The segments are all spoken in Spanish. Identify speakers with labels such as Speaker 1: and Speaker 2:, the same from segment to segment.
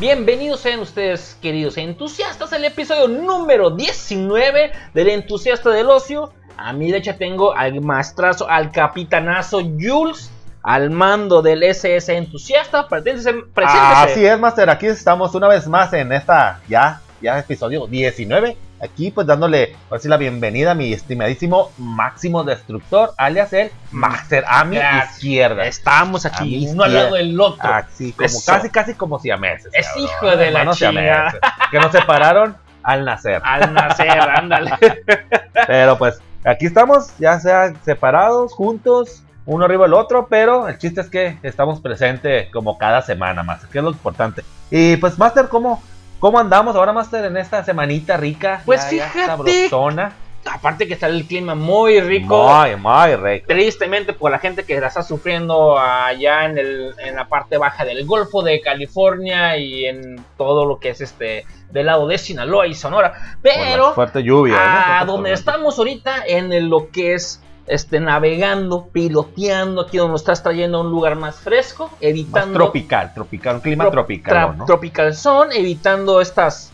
Speaker 1: Bienvenidos sean ustedes, queridos entusiastas, al episodio número 19 del Entusiasta del Ocio. A mi derecha tengo al maestrazo, al capitanazo Jules, al mando del SS Entusiasta. Preséntese, preséntese.
Speaker 2: Así es, Master. Aquí estamos una vez más en esta ya, ya episodio 19. Aquí pues dándole así la bienvenida a mi estimadísimo Máximo Destructor, alias el Master a mi
Speaker 1: Gracias.
Speaker 2: izquierda.
Speaker 1: Estamos aquí, uno al lado del otro.
Speaker 2: Así, como,
Speaker 1: Eso.
Speaker 2: casi, casi como siameses.
Speaker 1: Es
Speaker 2: cabrón.
Speaker 1: hijo de la chingada.
Speaker 2: Que nos separaron al nacer.
Speaker 1: Al nacer, ándale.
Speaker 2: Pero pues aquí estamos, ya sea separados, juntos, uno arriba del otro, pero el chiste es que estamos presentes como cada semana, Master, que es lo importante. Y pues, Master, ¿cómo, cómo andamos ahora, Master, en esta semanita rica?
Speaker 1: Pues
Speaker 2: Ya, ya
Speaker 1: fíjate.
Speaker 2: sabrosona.
Speaker 1: Aparte que está el clima muy rico.
Speaker 2: Muy, muy rico.
Speaker 1: Tristemente por la gente que la está sufriendo allá en, el, en la parte baja del Golfo de California y en todo lo que es este del lado de Sinaloa y Sonora.
Speaker 2: Por la
Speaker 1: Pero
Speaker 2: fuerte lluvia. ¿no?
Speaker 1: a donde estamos ahorita en el- lo que es este navegando, piloteando, aquí donde nos estás trayendo a un lugar más fresco,
Speaker 2: Más
Speaker 1: evitando
Speaker 2: tropical, tropical, un clima
Speaker 1: Tro-
Speaker 2: tropical, ¿no?
Speaker 1: Tropical Zone, evitando estas,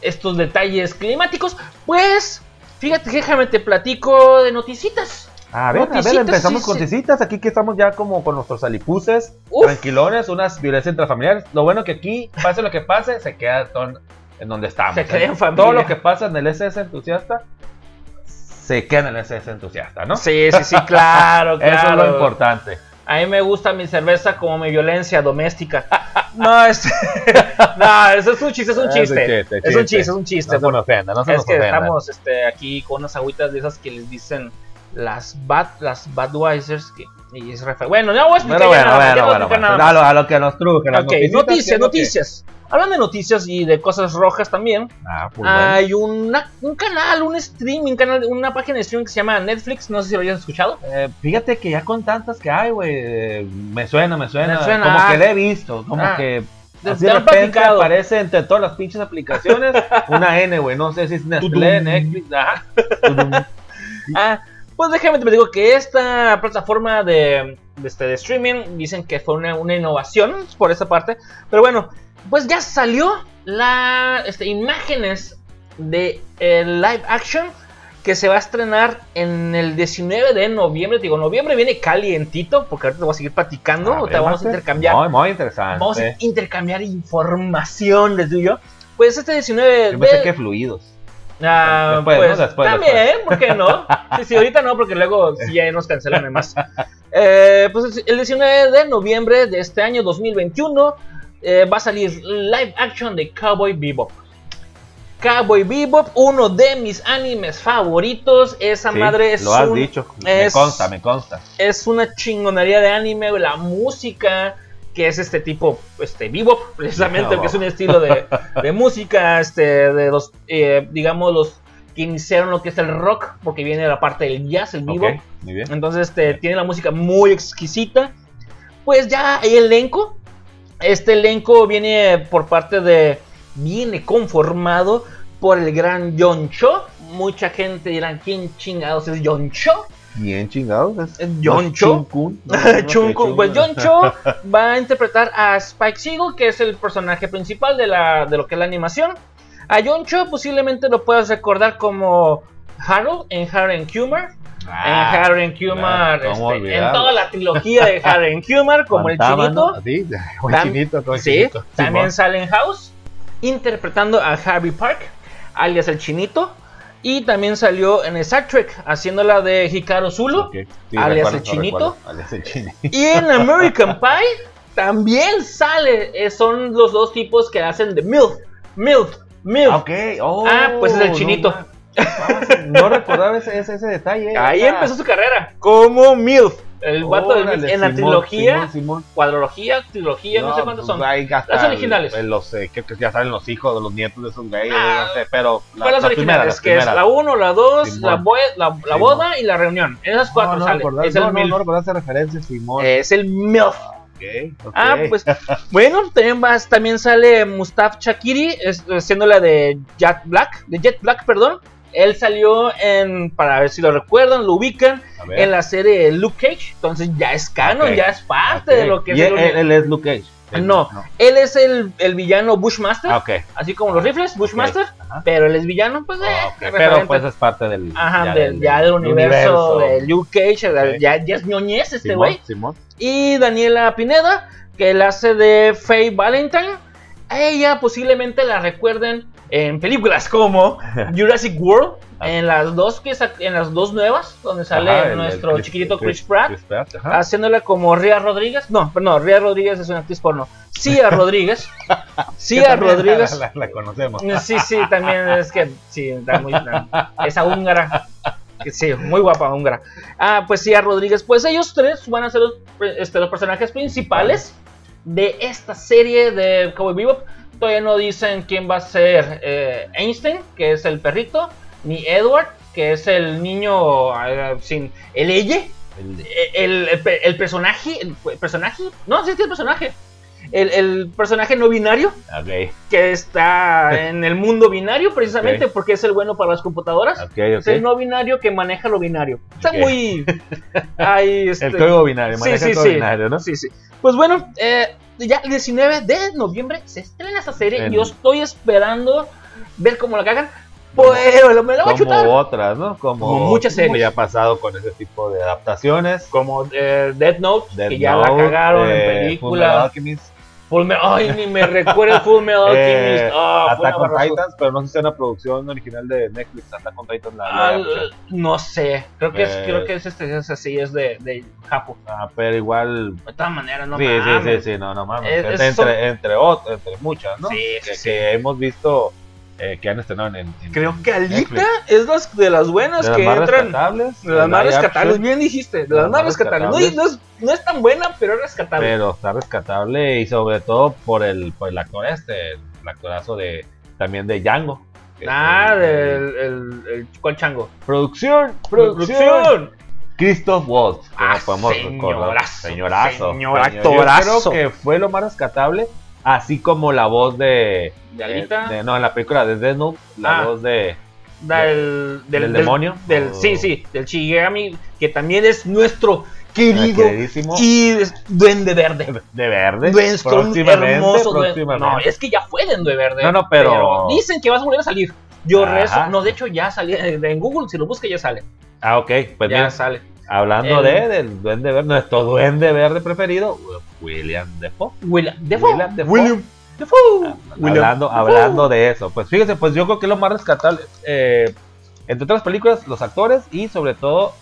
Speaker 1: estos detalles climáticos. Pues, fíjate, déjame te platico de noticitas.
Speaker 2: A ver, a ver,
Speaker 1: Noticitas,
Speaker 2: empezamos
Speaker 1: sí,
Speaker 2: con noticitas. Aquí que estamos ya como con nuestros alipuses,
Speaker 1: Uf.
Speaker 2: tranquilones, unas violencias intrafamiliares. Lo bueno que aquí, pase lo que pase, se queda en donde estamos.
Speaker 1: Se queda en
Speaker 2: ¿eh?
Speaker 1: familia.
Speaker 2: Todo lo que pasa en el SS entusiasta, se queda en el SS entusiasta, ¿no?
Speaker 1: Sí, sí, sí, claro, claro.
Speaker 2: Eso es lo importante.
Speaker 1: A mí me gusta mi cerveza como mi violencia doméstica. No, es, no, eso es un chiste, es un
Speaker 2: Es un
Speaker 1: chiste.
Speaker 2: chiste,
Speaker 1: Es un
Speaker 2: chiste.
Speaker 1: chiste, es un chiste.
Speaker 2: No se nos ofenda, no se
Speaker 1: es
Speaker 2: nos
Speaker 1: que
Speaker 2: ofenda.
Speaker 1: estamos este, aquí con unas agüitas de esas que les dicen las bad, las Badweisers. Que, y es refe- Bueno, no voy a explicar ya
Speaker 2: bueno,
Speaker 1: nada
Speaker 2: bueno, bueno, bueno.
Speaker 1: nada
Speaker 2: A lo, a lo que nos truje, las
Speaker 1: Ok,
Speaker 2: noticitas, ¿qué
Speaker 1: noticias,
Speaker 2: es lo que-
Speaker 1: noticias. Hablando de noticias y de cosas rojas también,
Speaker 2: Ah, pues bueno.
Speaker 1: hay una, un canal, un streaming, canal, una página de streaming que se llama Netflix, no sé si lo hayas escuchado.
Speaker 2: Eh, fíjate que ya con tantas que hay, güey, eh, me suena, me suena,
Speaker 1: Me suena,
Speaker 2: como
Speaker 1: ah.
Speaker 2: que le he visto, como
Speaker 1: Ah.
Speaker 2: que
Speaker 1: Te-
Speaker 2: así
Speaker 1: te
Speaker 2: de repente
Speaker 1: platicado.
Speaker 2: aparece entre todas las pinches aplicaciones una N, güey, no sé si es Nestlé. Netflix, ajá.
Speaker 1: Ah, pues déjame te digo que esta plataforma de, de este, de streaming dicen que fue una, una innovación por esa parte. Pero bueno, pues ya salió la este, imágenes de el live action que se va a estrenar en el 19 de noviembre. Te Digo, noviembre viene calientito porque ahorita te voy a seguir platicando. Te vamos a intercambiar.
Speaker 2: Muy, muy interesante.
Speaker 1: Vamos a intercambiar información, les digo yo. Pues este 19
Speaker 2: Yo pensé
Speaker 1: de...
Speaker 2: que fluidos.
Speaker 1: Ah,
Speaker 2: Después,
Speaker 1: pues,
Speaker 2: ¿no? Después,
Speaker 1: también,
Speaker 2: después.
Speaker 1: ¿por qué no? Sí, sí, ahorita no, porque luego sí ya nos cancelan además. Eh, pues el 19 de noviembre de este año 2021 eh, va a salir live action de Cowboy Bebop. Cowboy Bebop, uno de mis animes favoritos. Esa
Speaker 2: Sí,
Speaker 1: madre es
Speaker 2: lo has
Speaker 1: un-
Speaker 2: dicho, me
Speaker 1: es-
Speaker 2: consta, me consta.
Speaker 1: es una chingonería de anime, la música que es este tipo, este bebop, precisamente,
Speaker 2: Bebop.
Speaker 1: que es un estilo de, de música, este, de los, eh, digamos, los que iniciaron lo que es el rock, porque viene de la parte del jazz, el bebop.
Speaker 2: Ok, muy bien.
Speaker 1: Entonces, este, tiene la música muy exquisita. Pues ya hay elenco. Este elenco viene por parte de. Viene conformado por el gran John Cho. Mucha gente dirá: ¿quién chingados es John Cho?
Speaker 2: Bien chingados. es-
Speaker 1: Eh, John
Speaker 2: ¿no es
Speaker 1: Cho.
Speaker 2: Chun-kun? No, no, no,
Speaker 1: Chun
Speaker 2: que
Speaker 1: Kun. Pues John Cho va a interpretar a Spike Seagull, que es el personaje principal de, la, de lo que es la animación. A John Cho posiblemente lo puedas recordar como Harold en Harold and Kumar.
Speaker 2: Ah,
Speaker 1: en Harold and Kumar,
Speaker 2: claro, ¿cómo
Speaker 1: este, en toda la trilogía de and Kumar, como el chinito.
Speaker 2: así, como el
Speaker 1: Tam-
Speaker 2: chinito, como el
Speaker 1: Sí,
Speaker 2: chinito.
Speaker 1: también sale en House, interpretando a Harvey Park, alias el chinito. Y también salió en Star Trek, haciéndola de Hikaru Zulu.
Speaker 2: Sí,
Speaker 1: alias
Speaker 2: recuerdo,
Speaker 1: el chinito.
Speaker 2: recuerdo, alias el chinito.
Speaker 1: Y en American Pie también sale. eh, son los dos tipos que hacen de MILF. MILF. MILF.
Speaker 2: Oh,
Speaker 1: Ah, pues es el chinito.
Speaker 2: Ah, No recordaba ese, ese, ese detalle.
Speaker 1: Ahí
Speaker 2: Ah,
Speaker 1: empezó su carrera. Como MILF. El vato MILF. En la
Speaker 2: Simón,
Speaker 1: trilogía,
Speaker 2: Simón, Simón.
Speaker 1: cuadrología, trilogía, no, sé cuántos
Speaker 2: pues,
Speaker 1: son. Las originales.
Speaker 2: el- Los, eh, creo que ya saben los hijos de los nietos de esos güeyes,
Speaker 1: Ah,
Speaker 2: no sé, pero. la-
Speaker 1: las
Speaker 2: las
Speaker 1: originales,
Speaker 2: primeras, las
Speaker 1: que es
Speaker 2: primeras.
Speaker 1: la 1, la 2,
Speaker 2: Simón.
Speaker 1: la, la, la boda y la reunión. Esas cuatro
Speaker 2: no, no
Speaker 1: sale.
Speaker 2: recordaba-
Speaker 1: es el
Speaker 2: no, no,
Speaker 1: MILF.
Speaker 2: no esa referencia, Simón.
Speaker 1: Es el MILF.
Speaker 2: Ok, ok.
Speaker 1: Ah, pues bueno, también, vas, también sale Mustafa Chakiri, es- siendo la de Jet Black, de Jet Black, perdón. Él salió en, para ver si lo recuerdan, lo ubican, en la serie Luke Cage. Entonces ya es canon, ya es parte de lo que es
Speaker 2: él, él es Luke Cage.
Speaker 1: No, él es el, el villano Bushmaster,
Speaker 2: Ah,
Speaker 1: así como los rifles, Bushmaster, pero él es villano, pues,
Speaker 2: Ah,
Speaker 1: referente.
Speaker 2: Pero pues es parte del.
Speaker 1: Ajá, del, ya del universo, de Luke Cage, ya, ya es ñoñez este güey. Y Daniela Pineda, que la hace de Faye Valentine. A ella posiblemente la recuerden en películas como Jurassic World,
Speaker 2: Ah.
Speaker 1: en las dos que en las dos nuevas, donde sale
Speaker 2: Ajá, el-
Speaker 1: nuestro
Speaker 2: el
Speaker 1: chiquitito Chris, Pratt,
Speaker 2: Chris Pratt, ajá.
Speaker 1: haciéndola como Ria Rodríguez. No, perdón, Ria Rodríguez es una actriz porno. Cia Rodríguez. Cia Rodríguez.
Speaker 2: La, la- la conocemos.
Speaker 1: Sí, sí, también es que sí, está muy, esa húngara. Sí, muy guapa húngara. Ah, pues sí, a Rodríguez. Pues ellos tres van a ser los, este, los personajes principales de esta serie de Cowboy Bebop. Todavía no dicen quién va a ser eh, Einstein, que es el perrito, ni Edward, que es el niño eh, sin el elle,
Speaker 2: El-
Speaker 1: el, personaje, el personaje, no, sí es el personaje, el, el personaje no binario
Speaker 2: Ok,
Speaker 1: que está en el mundo binario precisamente porque es el bueno para las computadoras.
Speaker 2: ok,
Speaker 1: Es el no binario que maneja lo binario. Está muy... Ahí, este-
Speaker 2: El código binario,
Speaker 1: Sí,
Speaker 2: maneja
Speaker 1: sí,
Speaker 2: el código
Speaker 1: sí.
Speaker 2: binario, ¿no?
Speaker 1: Sí, sí. Pues bueno, eh, ya el 19 de noviembre se estrena esa serie.
Speaker 2: En-
Speaker 1: Yo estoy esperando ver cómo la cagan. Pero me la voy a
Speaker 2: Como
Speaker 1: chutar.
Speaker 2: otras, ¿no? Como,
Speaker 1: Como muchas series.
Speaker 2: como ya ha pasado con ese tipo de adaptaciones.
Speaker 1: Como eh, Death Note,
Speaker 2: Death
Speaker 1: que ya
Speaker 2: Note,
Speaker 1: la cagaron
Speaker 2: eh,
Speaker 1: en
Speaker 2: Fullmetal
Speaker 1: película.
Speaker 2: Alchemist,
Speaker 1: Full Me- Ay, ni me recuerda el Full Metal Alchemist.
Speaker 2: eh,
Speaker 1: Ah,
Speaker 2: Attack on. Titans, pero no sé si es una producción original de Netflix. Attack on Titans la
Speaker 1: Ah, no sé, creo que es,
Speaker 2: Eh.
Speaker 1: creo que es este, es así, es de, de Japón.
Speaker 2: Ah, pero igual.
Speaker 1: De todas maneras, no
Speaker 2: sí, sí,
Speaker 1: mames.
Speaker 2: sí, sí, no, no mames.
Speaker 1: Es-
Speaker 2: entre,
Speaker 1: es- son-
Speaker 2: entre, otras, entre muchas, ¿no?
Speaker 1: Sí,
Speaker 2: que,
Speaker 1: sí, sí.
Speaker 2: que hemos visto eh, que han estrenado en, en-
Speaker 1: Creo que Alita
Speaker 2: Netflix.
Speaker 1: es las de las buenas
Speaker 2: de las
Speaker 1: que
Speaker 2: más
Speaker 1: entran.
Speaker 2: rescatables.
Speaker 1: De las más rescatables, bien dijiste, de las más rescatables. No, no es, no es tan buena, pero es rescatable.
Speaker 2: Pero está rescatable y sobre todo por el, por el actor este, el actorazo de también de Django.
Speaker 1: ah,
Speaker 2: el-
Speaker 1: del el, el, ¿cuál chango?
Speaker 2: Producción, producción. Christoph Waltz. que
Speaker 1: Ah,
Speaker 2: nos podemos recordar.
Speaker 1: señorazo,
Speaker 2: Señorazo.
Speaker 1: señor
Speaker 2: Señor-
Speaker 1: actorazo.
Speaker 2: Yo creo que fue lo más rescatable. Así como la voz de.
Speaker 1: De Alita.
Speaker 2: de- no, en la película de Death Note, la
Speaker 1: Ah.
Speaker 2: voz de.
Speaker 1: Del,
Speaker 2: ¿Del demonio?
Speaker 1: Del,
Speaker 2: O-
Speaker 1: Sí, sí, del Shigami, que también es nuestro querido
Speaker 2: queridísimo.
Speaker 1: y es Duende Verde.
Speaker 2: de verde. Próximamente,
Speaker 1: hermoso duende. No, es que ya fue Duende Verde.
Speaker 2: No, no, pero-
Speaker 1: Dicen que vas a volver a salir. Yo
Speaker 2: Ajá.
Speaker 1: rezo. No, de hecho ya salió. En Google, si lo busca, ya sale.
Speaker 2: Ah, ok. Pues
Speaker 1: ya
Speaker 2: mira,
Speaker 1: sale.
Speaker 2: Hablando
Speaker 1: El-
Speaker 2: de del duende verde, nuestro duende verde preferido, William Defoe.
Speaker 1: William Defoe.
Speaker 2: William Defoe.
Speaker 1: William Defoe.
Speaker 2: Hablando, hablando de eso, pues fíjese, pues yo creo que es lo más rescatable, eh, entre otras películas, los actores y sobre todo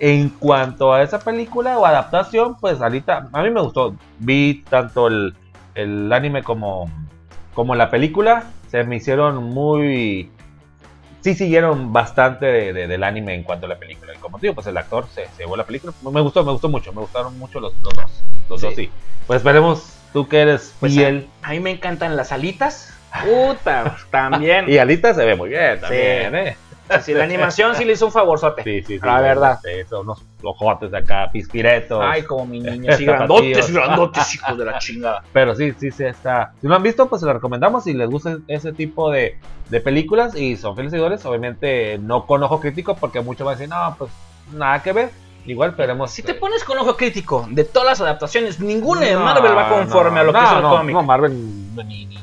Speaker 2: en cuanto a esa película o adaptación, pues ahorita a mí me gustó, vi tanto el, el anime como, como la película, se me hicieron muy... Sí siguieron bastante de- de- del anime en cuanto a la película. Y como te digo, pues el actor se, se llevó la película. Me gustó, me gustó mucho. Me gustaron mucho los, los dos. Los
Speaker 1: Sí.
Speaker 2: dos, sí. Pues esperemos, tú que eres
Speaker 1: Pues,
Speaker 2: fiel.
Speaker 1: A mí me encantan las alitas. Puta, también.
Speaker 2: Y Alita se ve muy bien también,
Speaker 1: Sí.
Speaker 2: ¿eh?
Speaker 1: Sí, la animación sí le hizo un favorzote.
Speaker 2: Sí, sí, sí.
Speaker 1: La verdad.
Speaker 2: Son unos ojotes de acá, pispiretos.
Speaker 1: Ay, como mi niño. Sí, grandotes, grandotes, hijos de la chingada.
Speaker 2: Pero sí, sí, sí está. Si no han visto, pues se lo recomendamos. Si les gusta ese tipo de, de películas y son fieles seguidores, obviamente no con ojo crítico, porque muchos van a decir, no, pues nada que ver. Igual esperemos.
Speaker 1: Si te pones con ojo crítico de todas las adaptaciones, ninguna de
Speaker 2: no,
Speaker 1: Marvel va conforme
Speaker 2: no,
Speaker 1: a lo que es el cómic.
Speaker 2: No, Marvel ni, ni, ni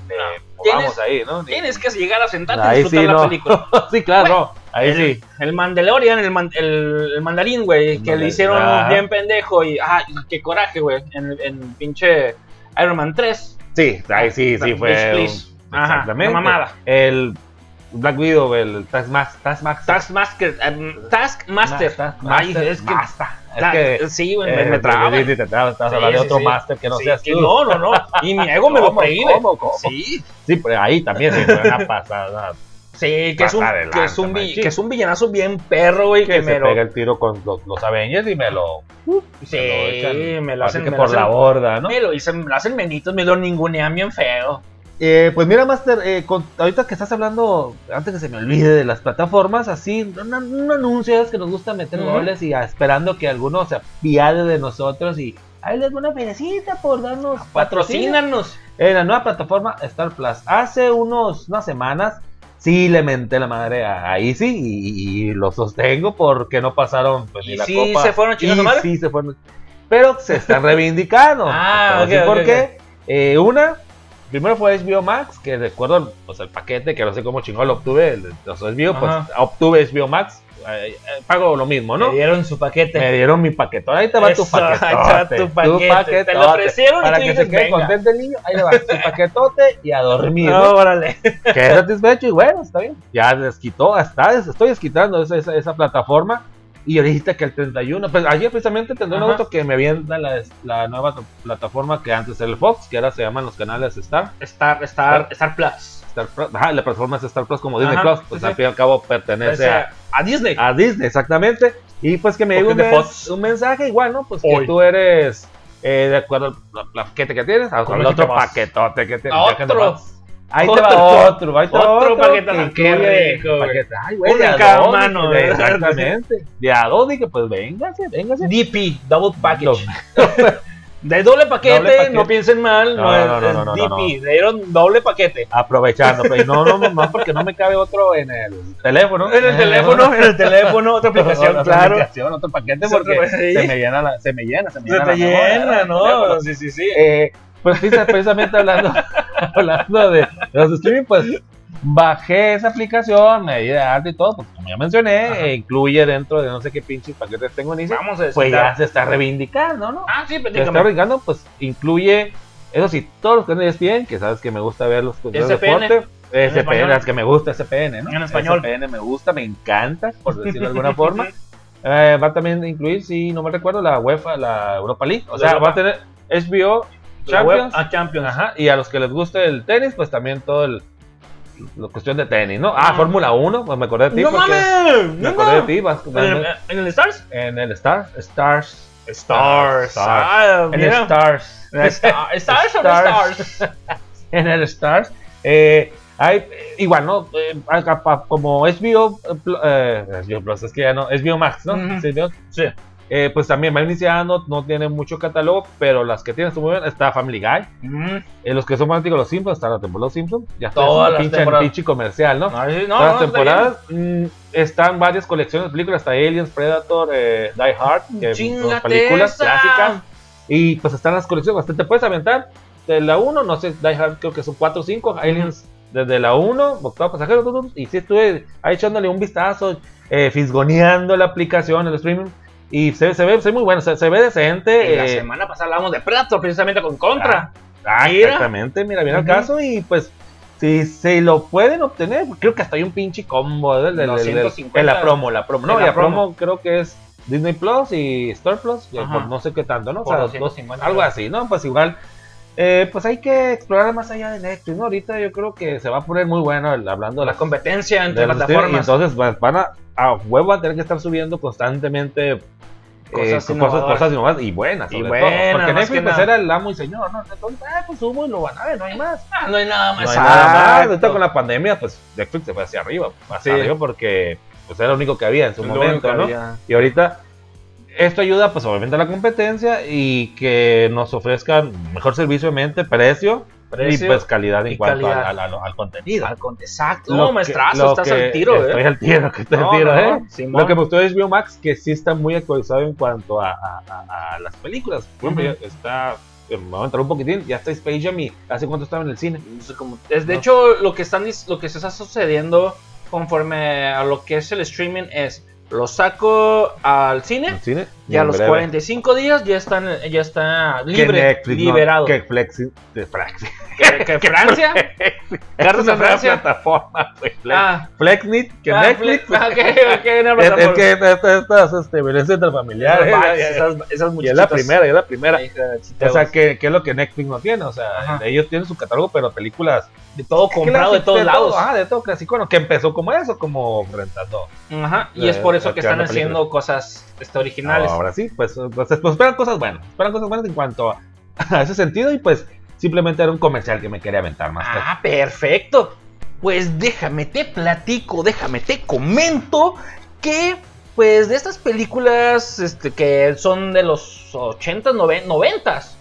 Speaker 1: Tienes-
Speaker 2: ahí, ¿no?
Speaker 1: Tienes que llegar a sentarte y
Speaker 2: Ahí
Speaker 1: disfrutar
Speaker 2: sí,
Speaker 1: la
Speaker 2: no.
Speaker 1: película.
Speaker 2: sí, claro,
Speaker 1: Bueno,
Speaker 2: no. Ahí
Speaker 1: el,
Speaker 2: sí.
Speaker 1: El Mandalorian, el, man- el, el mandarín, güey, que le
Speaker 2: mandarín,
Speaker 1: hicieron
Speaker 2: ajá.
Speaker 1: bien pendejo y, ah, qué coraje, güey, en, en pinche Iron Man 3.
Speaker 2: Sí, ahí sí, sí fue.
Speaker 1: please.
Speaker 2: un-
Speaker 1: Ajá,
Speaker 2: exactamente.
Speaker 1: una mamada.
Speaker 2: El Black Widow, el Taskmaster. Taskmaster.
Speaker 1: Taskmaster, em, Taskmaster. Ay, es que.
Speaker 2: Es que,
Speaker 1: sí, güey,
Speaker 2: eh,
Speaker 1: me, me traba.
Speaker 2: Sí, hablando de otro. Master que no seas tú.
Speaker 1: no, no, no. Y mi ego me lo
Speaker 2: ¿Cómo,
Speaker 1: prohíbe.
Speaker 2: cómo, cómo?
Speaker 1: Sí,
Speaker 2: Sí, pero ahí también sí fue una pasada.
Speaker 1: sí, que es, un,
Speaker 2: de
Speaker 1: que, es un vi- que es un villanazo bien perro, güey, que,
Speaker 2: Que
Speaker 1: me
Speaker 2: se
Speaker 1: lo.
Speaker 2: pega el tiro con los, los Avengers y me lo.
Speaker 1: Sí,
Speaker 2: me lo echan.
Speaker 1: me lo hacen. me
Speaker 2: por la
Speaker 1: hacen-
Speaker 2: borda, ¿no?
Speaker 1: Me lo dicen, me lo hacen menitos, me lo ningunean bien feo.
Speaker 2: Eh, pues mira, Master, eh, con- ahorita que estás hablando, antes que se me olvide de las plataformas, así, un, un anuncio es que nos gusta meter
Speaker 1: Ujú.
Speaker 2: goles y ah, esperando que alguno se apiade de nosotros y ahí les una perecita por darnos patrocinio.
Speaker 1: Patrocínanos.
Speaker 2: En la nueva plataforma Star Plus. Hace unos, unas semanas sí le menté la madre a, a Easy y, y lo sostengo porque no pasaron pues, ni
Speaker 1: ¿Y
Speaker 2: la
Speaker 1: sí
Speaker 2: copa.
Speaker 1: se fueron a madre?
Speaker 2: Sí, se fueron. Pero se están reivindicando.
Speaker 1: Ah,
Speaker 2: Te voy a
Speaker 1: ok,
Speaker 2: decir ¿Por
Speaker 1: ok,
Speaker 2: qué? Eh, una, primero fue HBO Max, que recuerdo pues, el paquete, que no sé cómo chingón lo obtuve, el, los HBO, pues obtuve HBO Max, eh, eh, pago lo mismo, ¿no?
Speaker 1: Me dieron su paquete.
Speaker 2: Me dieron mi paquete. Ahí te va tu
Speaker 1: Eso, ahí te va
Speaker 2: paquetote.
Speaker 1: tu paquete. Te lo ofrecieron y
Speaker 2: Para
Speaker 1: tú
Speaker 2: que
Speaker 1: dices,
Speaker 2: se quede
Speaker 1: "Venga".
Speaker 2: contento el niño. Ahí le va tu paquetote y a dormir.
Speaker 1: No,
Speaker 2: ¿no?
Speaker 1: órale.
Speaker 2: Quedé satisfecho y bueno, está bien. Ya desquitó, hasta estoy desquitando esa, esa, esa plataforma. Y ahorita que el 31, pues ayer precisamente tendré un auto que me avienta la, la nueva plataforma que antes era el Fox, que ahora se llaman los canales Star.
Speaker 1: Star, Star, Star Plus.
Speaker 2: Star Plus. Ajá, la plataforma es Star Plus como Disney
Speaker 1: Ajá,
Speaker 2: Plus, pues
Speaker 1: sí.
Speaker 2: al fin y al cabo pertenece
Speaker 1: Ese-
Speaker 2: a,
Speaker 1: a Disney.
Speaker 2: a Disney, exactamente. Y pues que me llegó un, mensaje igual, ¿no? Pues que tú eres, eh, de acuerdo al paquete que tienes, al
Speaker 1: Con
Speaker 2: al
Speaker 1: el
Speaker 2: otro paquetote que tienes.
Speaker 1: Otro.
Speaker 2: Ahí te va
Speaker 1: Otro.
Speaker 2: otro, ahí te va
Speaker 1: Otro
Speaker 2: otro.
Speaker 1: paquete,
Speaker 2: que
Speaker 1: rico, güey.
Speaker 2: paquete. Ay, güey, de
Speaker 1: cada mano.
Speaker 2: Exactamente. De a dos dije, pues véngase, véngase.
Speaker 1: DP, Double Package. De doble paquete,
Speaker 2: Doble paquete.
Speaker 1: no piensen mal, no,
Speaker 2: No, no, no,
Speaker 1: es DP, le dieron doble paquete.
Speaker 2: Aprovechando, pero no, no, no, no, porque no me cabe otro en el teléfono.
Speaker 1: En el teléfono, en el teléfono, otra aplicación,
Speaker 2: Otra
Speaker 1: claro.
Speaker 2: aplicación, otro paquete porque
Speaker 1: sí.
Speaker 2: se me llena la, se me llena, se me
Speaker 1: Se
Speaker 2: llena
Speaker 1: te
Speaker 2: la memoria,
Speaker 1: llena,
Speaker 2: el
Speaker 1: ¿no?
Speaker 2: teléfono.
Speaker 1: Sí, sí, sí.
Speaker 2: Eh, pues precis- precisamente hablando, hablando de los streaming, pues bajé esa aplicación, me di de alta y todo, porque como ya mencioné, eh, incluye dentro de no sé qué pinches paquetes tengo en Easy,
Speaker 1: Vamos a
Speaker 2: pues ya se está reivindicando, ¿no?
Speaker 1: Ah, sí,
Speaker 2: Se está reivindicando, pues incluye, eso sí, todos los canales bien, que sabes que me gusta ver los de deporte. SPN, las que me gusta SPN, ¿no?
Speaker 1: En español.
Speaker 2: SPN me gusta, me encanta, por decirlo de alguna forma. Eh, va a también incluir, si no me recuerdo, la UEFA, la Europa League. O sea, va a tener HBO Champions.
Speaker 1: a Champions.
Speaker 2: Ajá, y a los que les guste el tenis, pues también todo el. La cuestión de tenis, ¿no? Ah,
Speaker 1: Ah.
Speaker 2: Fórmula 1, pues me acordé de ti.
Speaker 1: ¡No mames!
Speaker 2: Me
Speaker 1: ¡No!
Speaker 2: acordé de ti, vas
Speaker 1: ¿En el, en el Stars?
Speaker 2: en el Stars. Stars.
Speaker 1: Stars.
Speaker 2: Stars.
Speaker 1: Ah,
Speaker 2: En el. Stars.
Speaker 1: En el Star- ¿Stars
Speaker 2: Stars.
Speaker 1: Stars?
Speaker 2: en el Stars. Eh, hay, igual, ¿no? Eh, como eh, Pl- eh, HBO Plus, es que ya no, HBO Max, ¿no? Sí, ¿no?
Speaker 1: Sí.
Speaker 2: Eh, pues también va iniciando, no tiene mucho catálogo, pero las que tienen están muy bien. Está Family Guy.
Speaker 1: Mm.
Speaker 2: Eh, los que son fanáticos de los Simpsons, está la temporada de los Simpsons. Ya está
Speaker 1: Todas
Speaker 2: es un pinche, comercial, ¿no?
Speaker 1: No, no,
Speaker 2: Todas las
Speaker 1: no,
Speaker 2: temporadas mm, están varias colecciones de películas, está Aliens, Predator, eh, Die Hard, que son películas
Speaker 1: esa.
Speaker 2: clásicas. Y pues están las colecciones, bastante te puedes aventar de la 1, no sé, Die Hard creo que son 4 o 5, Aliens desde la 1, Octavo Pasajero, y sí estuve ahí echándole un vistazo, eh, fisgoneando la aplicación, el streaming, y se, se ve se ve muy bueno, se, se ve decente.
Speaker 1: bien. Y la
Speaker 2: eh,
Speaker 1: semana pasada hablábamos de Predator precisamente con Contra.
Speaker 2: Ah,
Speaker 1: Mira.
Speaker 2: exactamente, mira, viene
Speaker 1: Ujú.
Speaker 2: el caso y pues si se lo pueden obtener, creo que hasta hay un pinche combo del- del-
Speaker 1: 250.
Speaker 2: en la promo, la promo, no,
Speaker 1: la
Speaker 2: la promo,
Speaker 1: promo.
Speaker 2: creo que es Disney Plus y Star Plus, y por no sé qué tanto, ¿no? O sea,
Speaker 1: 250.
Speaker 2: algo así, ¿no? Pues igual, eh, pues hay que explorar más allá de Netflix, ¿no? Ahorita yo creo que se va a poner muy bueno el- hablando de
Speaker 1: La competencia entre
Speaker 2: streaming, y
Speaker 1: plataformas.
Speaker 2: entonces van a, a huevo a tener que estar subiendo constantemente eh,
Speaker 1: Cosas
Speaker 2: cosas,
Speaker 1: innovadoras.
Speaker 2: cosas innovadoras y buenas,
Speaker 1: Y buenas.
Speaker 2: Porque Netflix
Speaker 1: que
Speaker 2: pues, era el amo y señor, ¿no? Entonces, ah, pues subo y lo van a ver, no hay más.
Speaker 1: Ah, no hay nada más.
Speaker 2: No hay nada más. Ahorita con la pandemia, pues Netflix se fue hacia arriba, hacia
Speaker 1: Sí.
Speaker 2: arriba porque pues era lo único que había en su
Speaker 1: Lo
Speaker 2: momento, ¿no?
Speaker 1: había.
Speaker 2: Y ahorita esto ayuda pues obviamente a la competencia y que nos ofrezcan mejor servicio de mente, precio,
Speaker 1: Precio
Speaker 2: y pues calidad en cuanto
Speaker 1: calidad.
Speaker 2: Al, al- al contenido.
Speaker 1: Al Exacto.
Speaker 2: Lo
Speaker 1: No, maestrazo, estás al tiro,
Speaker 2: Estoy
Speaker 1: ¿eh?
Speaker 2: al tiro, que estoy
Speaker 1: No,
Speaker 2: al tiro,
Speaker 1: no,
Speaker 2: ¿eh?
Speaker 1: Simón.
Speaker 2: Lo que me gustó de HBO Max, que sí está muy actualizado en cuanto a, a- a- a las películas. Por ejemplo,
Speaker 1: Ujú.
Speaker 2: ya está, eh, me voy a entrar un poquitín, ya está Space Jam y hace cuánto estaba en el cine.
Speaker 1: No sé cómo- es, de
Speaker 2: No.
Speaker 1: hecho, lo que, están, lo que se está sucediendo conforme a lo que es el streaming es, lo saco al
Speaker 2: ¿En
Speaker 1: cine
Speaker 2: el cine?
Speaker 1: Y a los
Speaker 2: breve.
Speaker 1: 45 días ya, están, ya está
Speaker 2: Que
Speaker 1: libre,
Speaker 2: Netflix, no,
Speaker 1: liberado.
Speaker 2: que Flexi, de Flexi.
Speaker 1: que, que Francia, cartas a Francia.
Speaker 2: plataforma, Flex-
Speaker 1: Ah,
Speaker 2: Flexnit, que
Speaker 1: ah,
Speaker 2: Netflix.
Speaker 1: Flex- ah, ok, ok, una
Speaker 2: Es, que estas, este, violencia intrafamiliar.
Speaker 1: Esas
Speaker 2: eh, ya-
Speaker 1: esas, esas
Speaker 2: y es la primera, es la primera. O sea, que, que es lo que Netflix no tiene. O sea,
Speaker 1: Ajá.
Speaker 2: ellos tienen su catálogo, pero películas
Speaker 1: de todo comprado de todos lados.
Speaker 2: todo, ah, de todo clásico. bueno, que empezó como eso, como rentando.
Speaker 1: Ajá, y es por eso
Speaker 2: Eh,
Speaker 1: que están haciendo cosas este, originales.
Speaker 2: Ahora sí, pues, pues, pues esperan cosas buenas. Esperan cosas buenas en cuanto a, a ese sentido. Y pues simplemente era un comercial que me quería aventar más.
Speaker 1: Ah, perfecto. Pues déjame te platico, déjame te comento que pues de estas películas este, que son de los 80s, 90s.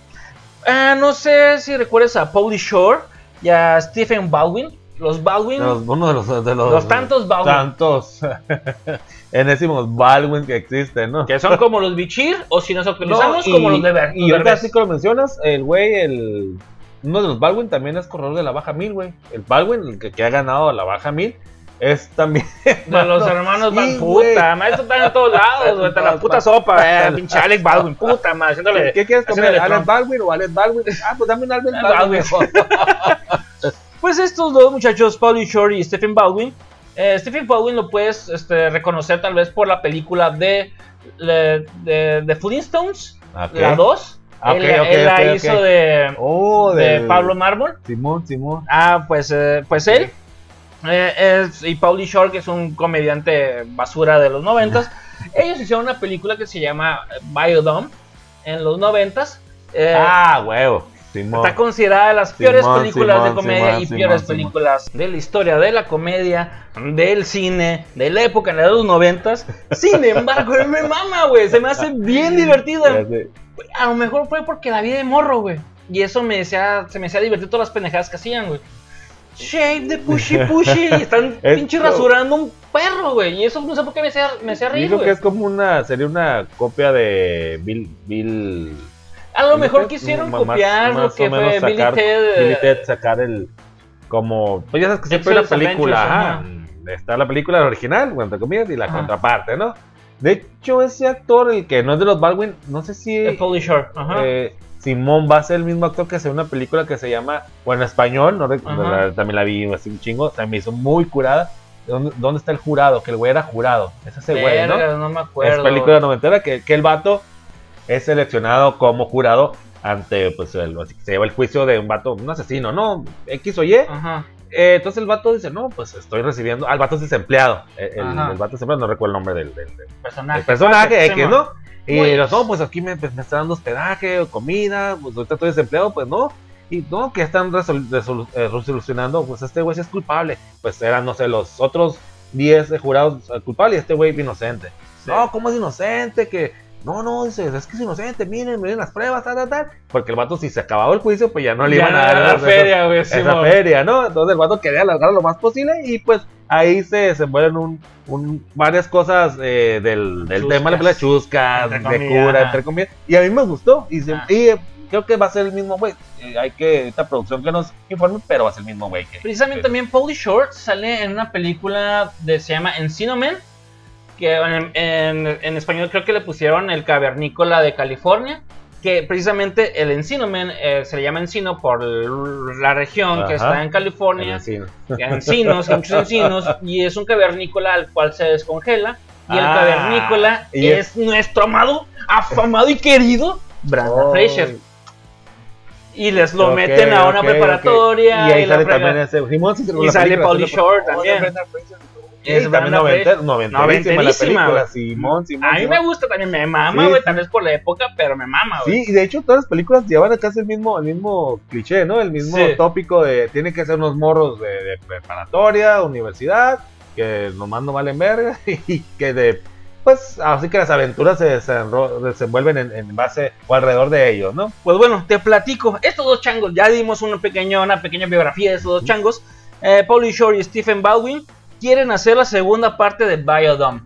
Speaker 1: Ah, no sé si recuerdas a Pauly Shore y a Stephen Baldwin. Los Baldwin,
Speaker 2: Los- uno de los, de los,
Speaker 1: los tantos Baldwin,
Speaker 2: tantos enésimos Baldwin que existen, ¿no?
Speaker 1: que son como los Bichir o si nos actualizamos
Speaker 2: No, y-
Speaker 1: como los de Ver.
Speaker 2: Y ahorita así que lo mencionas, el güey, el, uno de los Baldwin también es corredor de la baja 1000, güey. El Baldwin, el que, que ha ganado la baja 1000, es también.
Speaker 1: De los hermanos
Speaker 2: Sí,
Speaker 1: Van
Speaker 2: güey.
Speaker 1: puta, esto está en todos lados, güey, está la puta sopa, eh, pinche Alex Baldwin, puta, ma, haciéndole...
Speaker 2: ¿Qué quieres comer? ¿Alex. Baldwin o Alex Baldwin? Ah, pues dame un Alex
Speaker 1: Ah,
Speaker 2: Baldwin.
Speaker 1: Pues estos dos muchachos, Paulie Shore y Stephen Baldwin, eh, Stephen Baldwin lo puedes este, reconocer tal vez por la película de, de, de, de Flintstones, la 2,
Speaker 2: Ah,
Speaker 1: él,
Speaker 2: ok, ok,
Speaker 1: él la hizo de,
Speaker 2: Oh,
Speaker 1: de Pablo Mármol.
Speaker 2: Simón, Simón.
Speaker 1: Ah, pues, eh, pues él. eh, es- y Paulie Shore, que es un comediante basura de los noventas. ellos hicieron una película que se llama Biodome en los noventas. eh,
Speaker 2: ah, huevo. Simón.
Speaker 1: Está considerada de las peores
Speaker 2: Simón,
Speaker 1: películas de comedia y peores películas de la historia de la comedia, del cine, de la época de los noventas. Sin embargo, me mama, güey. Se me hace bien divertida. A lo mejor fue porque la vi de morro, güey. Y eso me decía, se me hacía divertir todas las pendejadas que hacían, güey. Shave de pushy pushy. Y están
Speaker 2: Es
Speaker 1: pinche
Speaker 2: como-
Speaker 1: rasurando un perro, güey. Y eso no sé por qué me hacía, me hacía reír,
Speaker 2: Digo que es como una, sería una copia de Bill, Bill.
Speaker 1: A lo mejor quisieron
Speaker 2: más-
Speaker 1: copiar lo
Speaker 2: más
Speaker 1: que
Speaker 2: o menos
Speaker 1: fue Billy Ted. eh,
Speaker 2: Billy Ted sacar el, como, pues ya sabes que siempre hay una película, ajá, está la película original, entre comillas, y la
Speaker 1: Ajá.
Speaker 2: contraparte, ¿no? De hecho, ese actor, el que no es de los Baldwin, no sé si
Speaker 1: Pauly Shore. Ajá.
Speaker 2: eh, Simón va a ser el mismo actor que hace una película que se llama, bueno, en español, no la- también la vi así un chingo, se me hizo muy curada. ¿Dónde, dónde está el jurado? Que el güey era jurado. Es ese güey, ¿no?
Speaker 1: No me acuerdo.
Speaker 2: Es película noventera que, que el vato es seleccionado como jurado ante, pues, el, se lleva el juicio de un vato, un asesino, ¿no? X o Y.
Speaker 1: Ajá.
Speaker 2: Eh, entonces el vato dice, no, pues estoy recibiendo. Ah, el vato es desempleado. El, el,
Speaker 1: Ajá.
Speaker 2: el vato es desempleado, no recuerdo el nombre del, del- del-
Speaker 1: Personaje.
Speaker 2: el personaje, X. ¿no? Y los, no, pues aquí me, pues, me está dando hospedaje o comida, pues ahorita estoy desempleado, pues no. Y no, que están resol- eh, resolucionando, pues este güey sí es culpable. Pues eran, no sé, los otros 10 jurados eh, culpables y este güey inocente.
Speaker 1: Sí.
Speaker 2: No, ¿cómo es inocente? Que no, no, dice, es que es inocente, miren, miren las pruebas, tal, tal, tal. Porque el vato, si se acababa el juicio, pues ya no le
Speaker 1: Ya
Speaker 2: iban a dar
Speaker 1: la
Speaker 2: esas-
Speaker 1: feria, güey.
Speaker 2: esa feria, ¿no? Entonces el vato quería alargar lo más posible y pues ahí se desenvuelven un, un- varias cosas eh, del, del
Speaker 1: Chuscas.
Speaker 2: tema de la película, chuscas, de cura, entre comillas. Y a mí me gustó y, se-
Speaker 1: Ah.
Speaker 2: y, eh, creo que va a ser el mismo güey. Eh, hay que, esta producción que nos informe, pero va a ser el mismo güey. que-
Speaker 1: Precisamente
Speaker 2: que-
Speaker 1: también Pauly Shore sale en una película de se llama Encino Man, que en, en- en español creo que le pusieron el cavernícola de California, que precisamente el Encino Man eh, se le llama Encino por la región que
Speaker 2: Ajá.
Speaker 1: está en California, que hay encinos, muchos encinos, y es un cavernícola al cual se descongela, y el
Speaker 2: Ah,
Speaker 1: cavernícola
Speaker 2: y
Speaker 1: es, nuestro amado, afamado y querido Brandon
Speaker 2: Oh,
Speaker 1: Fraser. Y les lo
Speaker 2: ok,
Speaker 1: meten a una
Speaker 2: ok,
Speaker 1: preparatoria.
Speaker 2: ok. Y ahí
Speaker 1: la
Speaker 2: sale también ese. Simón, sí,
Speaker 1: Y sale Pauly Shore
Speaker 2: Oh,
Speaker 1: también. Es
Speaker 2: también noventa- noventerísima la película. Simón, Simón.
Speaker 1: A mí
Speaker 2: Simón.
Speaker 1: me gusta también, me mama, güey,
Speaker 2: sí.
Speaker 1: tal vez por la época, pero me mama, güey.
Speaker 2: Sí, y de hecho todas las películas llevan casi el mismo, el mismo cliché, ¿no? El mismo
Speaker 1: Sí.
Speaker 2: tópico de tienen que ser unos morros de, de preparatoria, universidad, que nomás no valen verga y que de pues así que las aventuras se desenvuelven en, en base o alrededor de ellos, ¿no?
Speaker 1: Pues bueno, te platico. Estos dos changos, ya dimos una pequeña, una pequeña biografía de estos dos changos. Eh, Pauly Shore y Stephen Baldwin quieren hacer la segunda parte de Biodome.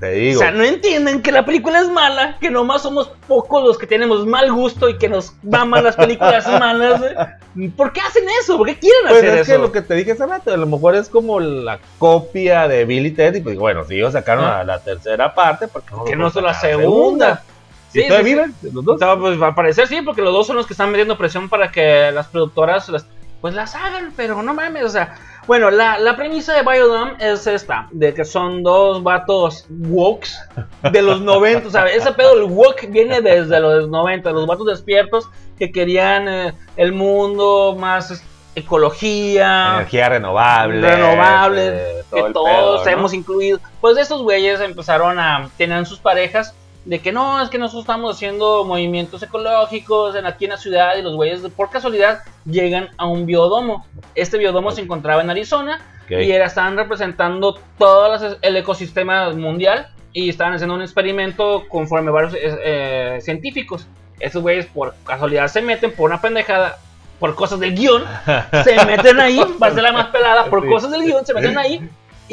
Speaker 2: Te digo.
Speaker 1: O sea, no entienden que la película es mala, que nomás somos pocos los que tenemos mal gusto y que nos maman las películas malas. güey. ¿Por qué hacen eso? ¿Por qué quieren
Speaker 2: pues
Speaker 1: hacer
Speaker 2: es
Speaker 1: eso?
Speaker 2: que lo que te dije hace rato, a lo mejor es como la copia de Billy Ted y pues bueno, si ellos sacaron
Speaker 1: Ah.
Speaker 2: la, la tercera parte, porque
Speaker 1: Que no
Speaker 2: son
Speaker 1: la segunda.
Speaker 2: ¿Y
Speaker 1: Sí, sí, sí.
Speaker 2: viven los dos?
Speaker 1: Sea, pues al parecer sí, porque los dos son los que están metiendo presión para que las productoras las, pues las hagan, pero no mames, o sea, bueno, la, la premisa de Biodome es esta, de que son dos vatos wokes de los 90, o sea, ese pedo del woke viene desde los 90, los vatos despiertos que querían eh, el mundo más ecología,
Speaker 2: Energía renovable.
Speaker 1: renovables,
Speaker 2: eh, todo
Speaker 1: que
Speaker 2: el
Speaker 1: todos
Speaker 2: pedo, ¿no?
Speaker 1: hemos incluido. Pues estos güeyes empezaron a tener sus parejas de que no, es que nosotros estamos haciendo movimientos ecológicos en, aquí en la ciudad y los güeyes por casualidad llegan a un biodomo. Este biodomo se encontraba en Arizona
Speaker 2: Ok.
Speaker 1: y era, estaban representando todo el ecosistema mundial y estaban haciendo un experimento conforme varios eh, eh, científicos. Estos güeyes por casualidad se meten por una pendejada, por cosas del guion, se meten ahí, va a ser la más pelada, por cosas del guion, se meten ahí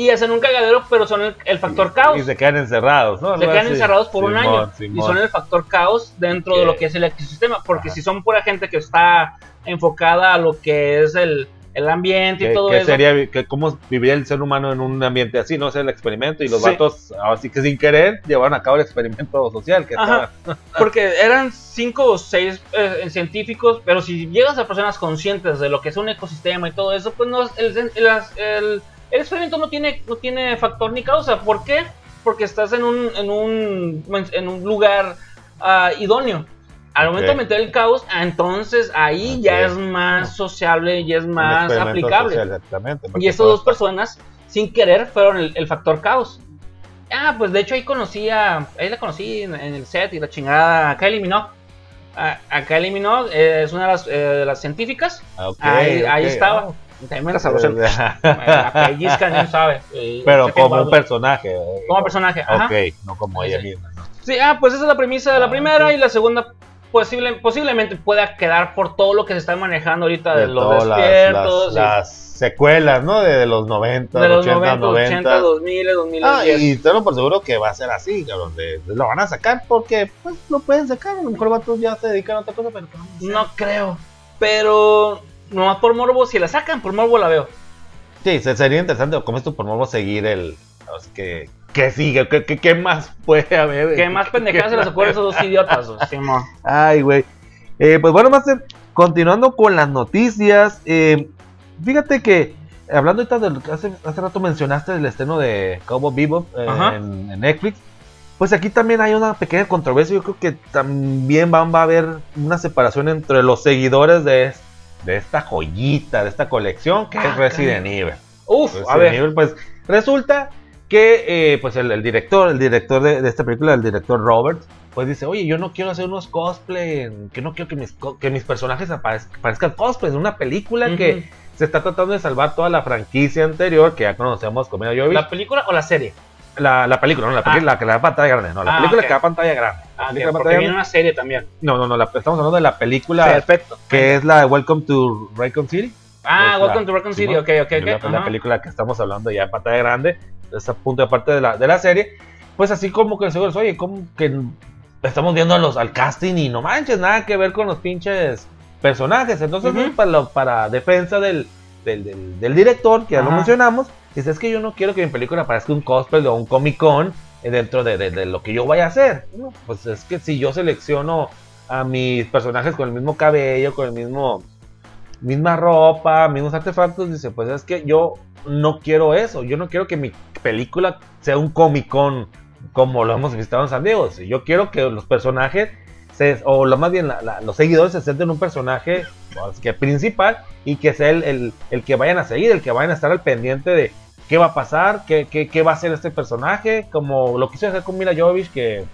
Speaker 1: y hacen un cagadero, pero son el, el factor caos.
Speaker 2: Y se quedan encerrados, ¿no?
Speaker 1: se quedan
Speaker 2: así.
Speaker 1: encerrados por un año
Speaker 2: Simón.
Speaker 1: y son el factor caos dentro de lo que es el ecosistema. Porque
Speaker 2: Ajá.
Speaker 1: si son pura gente que está enfocada a lo que es el, el ambiente y
Speaker 2: ¿Qué,
Speaker 1: todo
Speaker 2: qué
Speaker 1: eso.
Speaker 2: sería, que, cómo viviría el ser humano en un ambiente así? No sé, el experimento y los
Speaker 1: Sí.
Speaker 2: vatos, así que sin querer, llevaron a cabo el experimento social. Que
Speaker 1: Ajá.
Speaker 2: estaba-
Speaker 1: Porque eran cinco o seis eh, científicos, pero si llegas a personas conscientes de lo que es un ecosistema y todo eso, pues no, el, el- el experimento no tiene, no tiene factor ni causa. ¿Por qué? Porque estás en un, en un, en un lugar ah, idóneo. Al momento de meter el caos, ah, entonces ahí ya es más sociable y es más aplicable.
Speaker 2: social, exactamente,
Speaker 1: Y estas dos personas, sin querer, fueron el, el factor caos. Ah, pues de hecho ahí conocí a. Ahí la conocí en, en el set y la chingada. A Kylie Minogue. A, a Kylie Minogue eh, es una de las, eh, de las científicas.
Speaker 2: Ah, ok,
Speaker 1: ahí, ahí estaba.
Speaker 2: ah.
Speaker 1: También me la sabrosé. La pellizca, no sabe. Eh,
Speaker 2: Pero como un personaje. eh,
Speaker 1: Como personaje, ajá.
Speaker 2: Ok, no como ella
Speaker 1: Sí.
Speaker 2: misma. ¿no?
Speaker 1: Sí, ah, pues esa es la premisa de la
Speaker 2: Ah,
Speaker 1: primera
Speaker 2: ok.
Speaker 1: y la segunda posible, posiblemente pueda quedar por todo lo que se está manejando ahorita de,
Speaker 2: De
Speaker 1: los
Speaker 2: todas las-
Speaker 1: despiertos.
Speaker 2: las,
Speaker 1: y-
Speaker 2: las secuelas, ¿no? De, de los 90,
Speaker 1: de los
Speaker 2: 80,
Speaker 1: 90,
Speaker 2: 90.
Speaker 1: 80, 2000, 2010.
Speaker 2: Ah, y tengo por seguro que va a ser así, cabrón. de- lo van a sacar porque pues lo pueden sacar. A lo mejor vatos ya se dedican a otra cosa, pero. No
Speaker 1: creo. Pero nomás por morbo, si la sacan, por morbo la veo.
Speaker 2: Sí, se- sería interesante, como esto por nuevo seguir el. sea, que, que sigue, ¿qué más puede haber?
Speaker 1: ¿Qué más pendejadas se les ocurre a esos dos idiotas? Simón?
Speaker 2: Ay, güey. Eh, pues bueno, Master, continuando con las noticias. eh, fíjate que, hablando ahorita del. Hace, hace rato mencionaste el estreno de Cowboy Bebop eh, en, en Netflix. Pues aquí también hay una pequeña controversia. Yo creo que también va, va a haber una separación entre los seguidores de, de esta joyita, de esta colección, que
Speaker 1: Ah,
Speaker 2: es Resident Evil.
Speaker 1: Uf,
Speaker 2: Resident
Speaker 1: a ver.
Speaker 2: Evil, pues resulta que eh, pues el, el director, el director de, de esta película, el director Robert, pues dice, oye, yo no quiero hacer unos cosplay, que no quiero que mis, que mis personajes aparez- parezcan cosplays de una película que se está tratando de salvar toda la franquicia anterior que ya conocemos como Jovovich.
Speaker 1: ¿La película o la serie?
Speaker 2: La, la película, no, la,
Speaker 1: Ah.
Speaker 2: la que la da pantalla grande, no, la
Speaker 1: Ah,
Speaker 2: película
Speaker 1: ok.
Speaker 2: que da pantalla grande.
Speaker 1: Ah, porque
Speaker 2: pantalla
Speaker 1: viene una serie también.
Speaker 2: No, no, no, la- estamos hablando de la película
Speaker 1: Perfecto.
Speaker 2: que es la de Welcome to Raycon City.
Speaker 1: Ah,
Speaker 2: es
Speaker 1: Welcome to Raccoon City, ok, ok,
Speaker 2: es la,
Speaker 1: ok.
Speaker 2: es la
Speaker 1: ajá.
Speaker 2: película que estamos hablando ya en pantalla grande, esa punto de parte de la, de la serie, pues así como que seguro, oye, como que estamos viendo a los, al casting y no manches, nada que ver con los pinches personajes, entonces
Speaker 1: Ujú.
Speaker 2: pues, para, lo- para defensa del, del, del- del director, que ya lo
Speaker 1: Ajá.
Speaker 2: mencionamos, dice, es que yo no quiero que mi película parezca un cosplay o un Comic Con eh, dentro de, de- lo que yo vaya a hacer, pues es que si yo selecciono a mis personajes con el mismo cabello, con el mismo misma ropa, mismos artefactos, dice, pues es que yo no quiero eso, yo no quiero que mi película sea un Comic Con como lo hemos visto en San Diego, yo quiero que los personajes, se- o lo más bien la- los seguidores se centren en un personaje que principal y que sea el, el- el que vayan a seguir, el que vayan a estar al pendiente de qué va a pasar, qué, qué- qué va a hacer este personaje, como lo quiso hacer con Mila Jovovich, que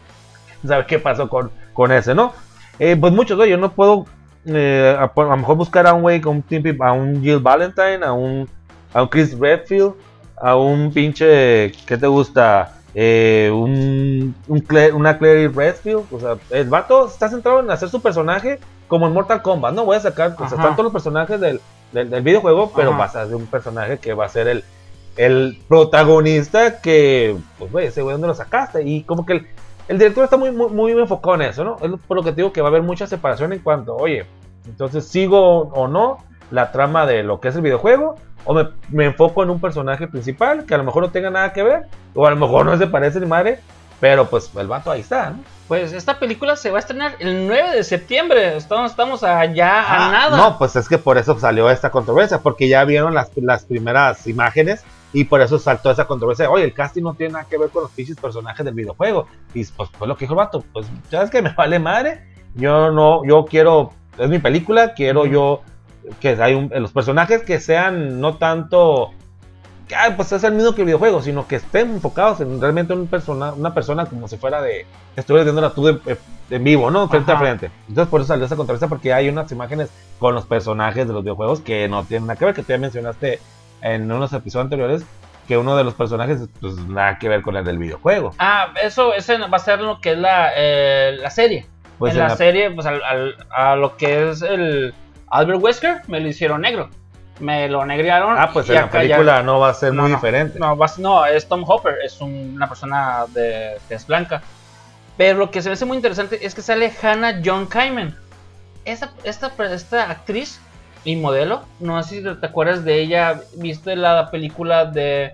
Speaker 2: sabe qué pasó con, con ese, ¿no? Eh, pues muchos, ¿no? yo no puedo eh, a, lo mejor buscar a un güey, a un Jill Valentine, a un, a un Chris Redfield, a un pinche, ¿qué te gusta? Eh, un, un Claire- una Clary Redfield, o sea, el vato está centrado en hacer su personaje como en Mortal Kombat, ¿no? Voy a sacar,
Speaker 1: Ajá.
Speaker 2: están todos los personajes del, del, del videojuego, pero
Speaker 1: Ajá.
Speaker 2: vas a hacer un personaje que va a ser el, el protagonista que, pues, güey, ese güey, ¿dónde lo sacaste? Y como que el, el director está muy, muy, muy enfocado en eso, ¿no? Es por lo que te digo que va a haber mucha separación en cuanto, oye, entonces sigo o no la trama de lo que es el videojuego, o me, me enfoco en un personaje principal que a lo mejor no tenga nada que ver, o a lo mejor no se parece ni madre, pero pues el vato ahí está, ¿no?
Speaker 1: Pues esta película se va a estrenar el 9 de septiembre. Estamos, estamos allá a
Speaker 2: Ah,
Speaker 1: nada.
Speaker 2: No, pues es que por eso salió esta controversia, porque ya vieron las, las primeras imágenes y por eso saltó esa controversia. Oye, el casting no tiene nada que ver con los pinches personajes del videojuego. Y pues fue lo que dijo el vato, pues sabes que me vale madre. Yo no, yo quiero, es mi película, quiero yo que hay un, los personajes que sean no tanto que ah, pues es el mismo que el videojuego, sino que estén enfocados en realmente un persona, una persona como si fuera de estuvieras viéndola tú de- de- en vivo, ¿no? Frente
Speaker 1: Ajá.
Speaker 2: a frente. Entonces por eso salió esa controversia porque hay unas imágenes con los personajes de los videojuegos que no tienen nada que ver, que tú ya mencionaste en unos episodios anteriores que uno de los personajes pues nada que ver con el del videojuego.
Speaker 1: Ah, eso ese va a ser lo que es la, eh, la serie.
Speaker 2: Pues
Speaker 1: en la, serie, pues al, al- a lo que es el Albert Wesker me lo hicieron negro. me lo negrearon.
Speaker 2: Ah, pues
Speaker 1: y
Speaker 2: en la
Speaker 1: ya-
Speaker 2: película no va a ser
Speaker 1: No,
Speaker 2: muy
Speaker 1: no,
Speaker 2: diferente.
Speaker 1: No, no, es Tom Hopper, es un- una persona de que es blanca. Pero lo que se me hace muy interesante es que sale Hannah John Kyman. Esta, esta, esta actriz y modelo, no sé si te acuerdas de ella, viste la película de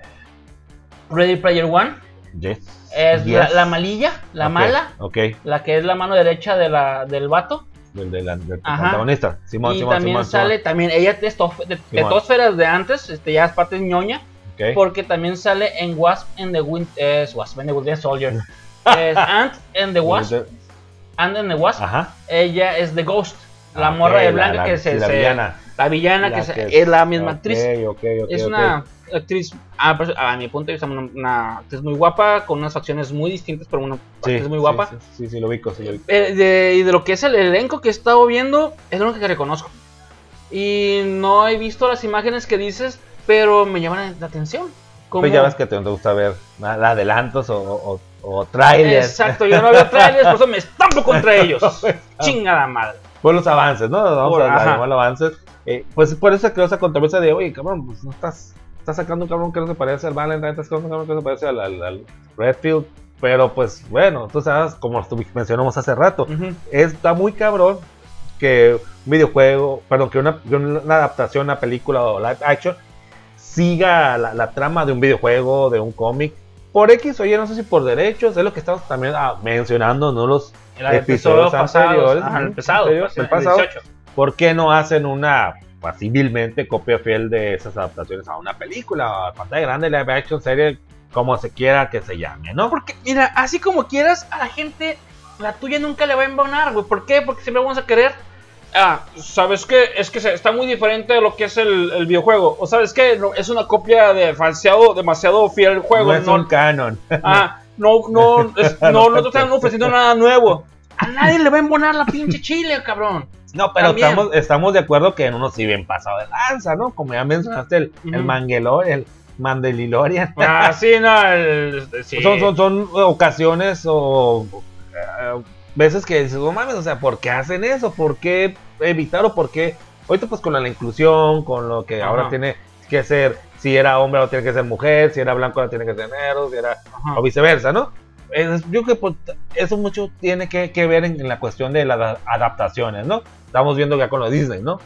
Speaker 1: Ready Player One.
Speaker 2: Yes.
Speaker 1: Es la,
Speaker 2: Yes.
Speaker 1: la malilla, la mala,
Speaker 2: Ok,
Speaker 1: la que es la mano derecha de la, del vato.
Speaker 2: Del, del- protagonista. Simón,
Speaker 1: y
Speaker 2: Simón,
Speaker 1: también
Speaker 2: Simón,
Speaker 1: sale,
Speaker 2: Simón.
Speaker 1: también ella de, esto- de, de
Speaker 2: Simón.
Speaker 1: Tósferas de antes, este, ya es parte ñoña.
Speaker 2: Ok.
Speaker 1: Porque también sale en Wasp and the Wind es Wasp and the Winter Soldier. es Ant and the Wasp. Ant and the Wasp.
Speaker 2: Ajá.
Speaker 1: Ella es The Ghost. La
Speaker 2: Ah,
Speaker 1: morra de
Speaker 2: la-
Speaker 1: blanca
Speaker 2: la-
Speaker 1: que se,
Speaker 2: la
Speaker 1: se-. La villana
Speaker 2: La
Speaker 1: que, es la misma actriz.
Speaker 2: ok, ok,
Speaker 1: es una actriz, a, pues, a mi punto de vista, una, una actriz muy guapa, con unas facciones muy distintas, pero una
Speaker 2: Sí,
Speaker 1: actriz muy guapa.
Speaker 2: Sí, sí, sí, lo ubico, sí, lo ubico.
Speaker 1: Eh, de- y de lo que es el elenco que he estado viendo, es lo único que reconozco. Y no he visto las imágenes que dices, pero me llaman la atención. Como-
Speaker 2: Pues ya ves que te, te gusta ver adelantos o, o, o trailers.
Speaker 1: Exacto, yo no veo trailers, por eso me estampo contra ellos. Chingada madre.
Speaker 2: Por los avances, ¿no? Vamos
Speaker 1: Por-
Speaker 2: a,
Speaker 1: ajá.
Speaker 2: llamar avances. Eh, pues por eso creó esa controversia de, oye, cabrón, pues no estás, estás sacando un cabrón que no se parece al Valentine, estás sacando un cabrón que no se parece al, al- al Redfield. Pero pues bueno, tú sabes, como mencionamos hace rato,
Speaker 1: Ujú.
Speaker 2: está muy cabrón que un videojuego, perdón, que una, una adaptación, una película o live action siga la, la trama de un videojuego, de un cómic. Por X, oye, no sé si por derechos, es lo que estamos también ah, mencionando, ¿no? Los
Speaker 1: El episodio
Speaker 2: episodios
Speaker 1: pasado.
Speaker 2: anteriores.
Speaker 1: Ajá, el pasado.
Speaker 2: anterior, el
Speaker 1: el
Speaker 2: pasado.
Speaker 1: 18.
Speaker 2: ¿Por qué no hacen una, pues, civilmente, copia fiel de esas adaptaciones a una película, a pantalla grande, live action, serie, como se quiera que se llame, ¿no?
Speaker 1: Porque, mira, así como quieras, a la gente, la tuya nunca le va a embonar, güey. ¿Por qué? Porque siempre vamos a querer. Ah, ¿sabes qué? Es que está muy diferente de lo que es el, el videojuego. O ¿sabes qué? No, es una copia de falseado, demasiado fiel al juego.
Speaker 2: no es
Speaker 1: no-
Speaker 2: un canon.
Speaker 1: Ah, no, no, es- no, no te están ofreciendo nada nuevo. A nadie le va a embonar la pinche chile, cabrón.
Speaker 2: No, pero
Speaker 1: También.
Speaker 2: estamos, estamos de acuerdo que en uno sí bien pasado de lanza, ¿no? Como ya mencionaste, el, el
Speaker 1: Ujú.
Speaker 2: Manguelor, el Mandelilorian.
Speaker 1: Ah, sí, no, el- sí.
Speaker 2: Son, son, son ocasiones o eh, veces que dices, no mames, o sea, ¿por qué hacen eso? ¿Por qué evitar o por qué? Ahorita pues con la inclusión, con lo que ahora tiene que ser, si era hombre ahora tiene que ser mujer, si era blanco ahora tiene que ser negro, si era
Speaker 1: Ajá.
Speaker 2: o viceversa, ¿no? Es- yo creo que pues, eso mucho tiene que, que ver en, en la cuestión de las adaptaciones, ¿no? Estamos viendo ya con lo Disney, ¿no?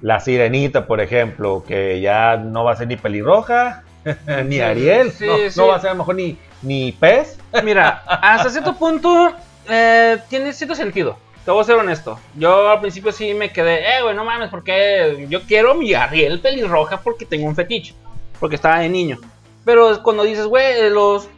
Speaker 2: La sirenita, por ejemplo, que ya no va a ser ni pelirroja, ni Ariel,
Speaker 1: sí,
Speaker 2: no,
Speaker 1: sí.
Speaker 2: no va a ser a lo mejor ni, ni pez.
Speaker 1: Mira, hasta cierto punto eh, tiene cierto sentido. Te voy a ser honesto. Yo al principio sí me quedé, eh, güey, no mames, porque yo quiero mi Ariel pelirroja porque tengo un fetiche. Porque estaba de niño. Pero cuando dices, güey, los,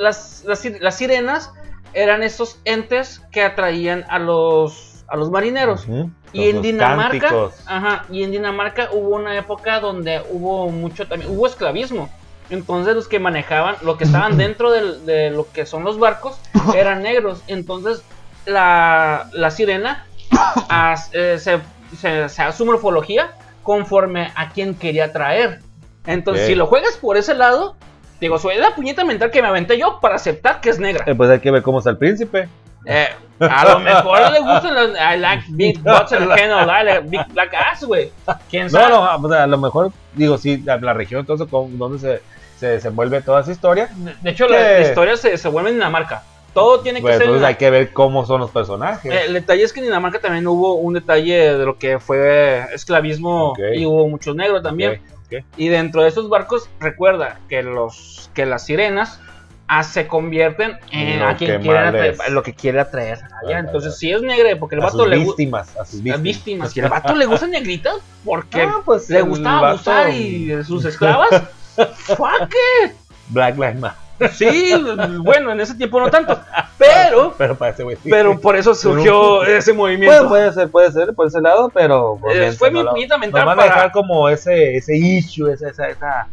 Speaker 1: las, las, sir- las sirenas eran esos entes que atraían a los, a los marineros. Y en
Speaker 2: Los
Speaker 1: Dinamarca, ajá, y en Dinamarca hubo una época donde hubo mucho también, hubo esclavismo. Entonces los que manejaban, lo que estaban dentro de lo que son los barcos, eran negros. Entonces la, la sirena as- eh, se, se, se- su morfología conforme a quien quería traer. Entonces si lo juegas por ese lado, digo, soy la puñeta mental que me aventé yo para aceptar que es negra.
Speaker 2: Eh, pues hay que ver cómo está el príncipe.
Speaker 1: Eh, a lo mejor le gustan los I like big butts and can I like big black ass, güey. ¿Quién
Speaker 2: No,
Speaker 1: sabe?
Speaker 2: no, o sea, a lo mejor, digo, sí, la, la región, entonces, con- donde se, se desenvuelve toda esa historia.
Speaker 1: De- De hecho, la, historia se, se vuelve en Dinamarca. Todo tiene que
Speaker 2: Pues,
Speaker 1: ser. en
Speaker 2: entonces hay que ver cómo son los personajes.
Speaker 1: Eh, el detalle es que en Dinamarca también hubo un detalle de lo que fue esclavismo y hubo muchos negros también.
Speaker 2: Ok.
Speaker 1: Y dentro de esos barcos, recuerda que los que las sirenas ah, se convierten en
Speaker 2: Lo
Speaker 1: a quien quieren atraer, lo que quiere atraer allá.
Speaker 2: Vale,
Speaker 1: Entonces,
Speaker 2: vale.
Speaker 1: si es negra, porque el
Speaker 2: a
Speaker 1: vato le gusta.
Speaker 2: víctimas, a sus víctimas.
Speaker 1: víctimas. Y el vato le gusta negrita porque
Speaker 2: Ah, pues,
Speaker 1: le gustaba
Speaker 2: vato-
Speaker 1: abusar y sus esclavas. Fuck it.
Speaker 2: Black Lives Matter.
Speaker 1: Sí, bueno, en ese tiempo no tanto. Pero,
Speaker 2: Pero para ese güey. sí.
Speaker 1: pero por eso surgió ese movimiento.
Speaker 2: puede ser, puede ser por ese lado, pero.
Speaker 1: Eh, fue mi puñeta mental
Speaker 2: van a
Speaker 1: para-
Speaker 2: dejar como ese, ese issue, esa, esa, esa,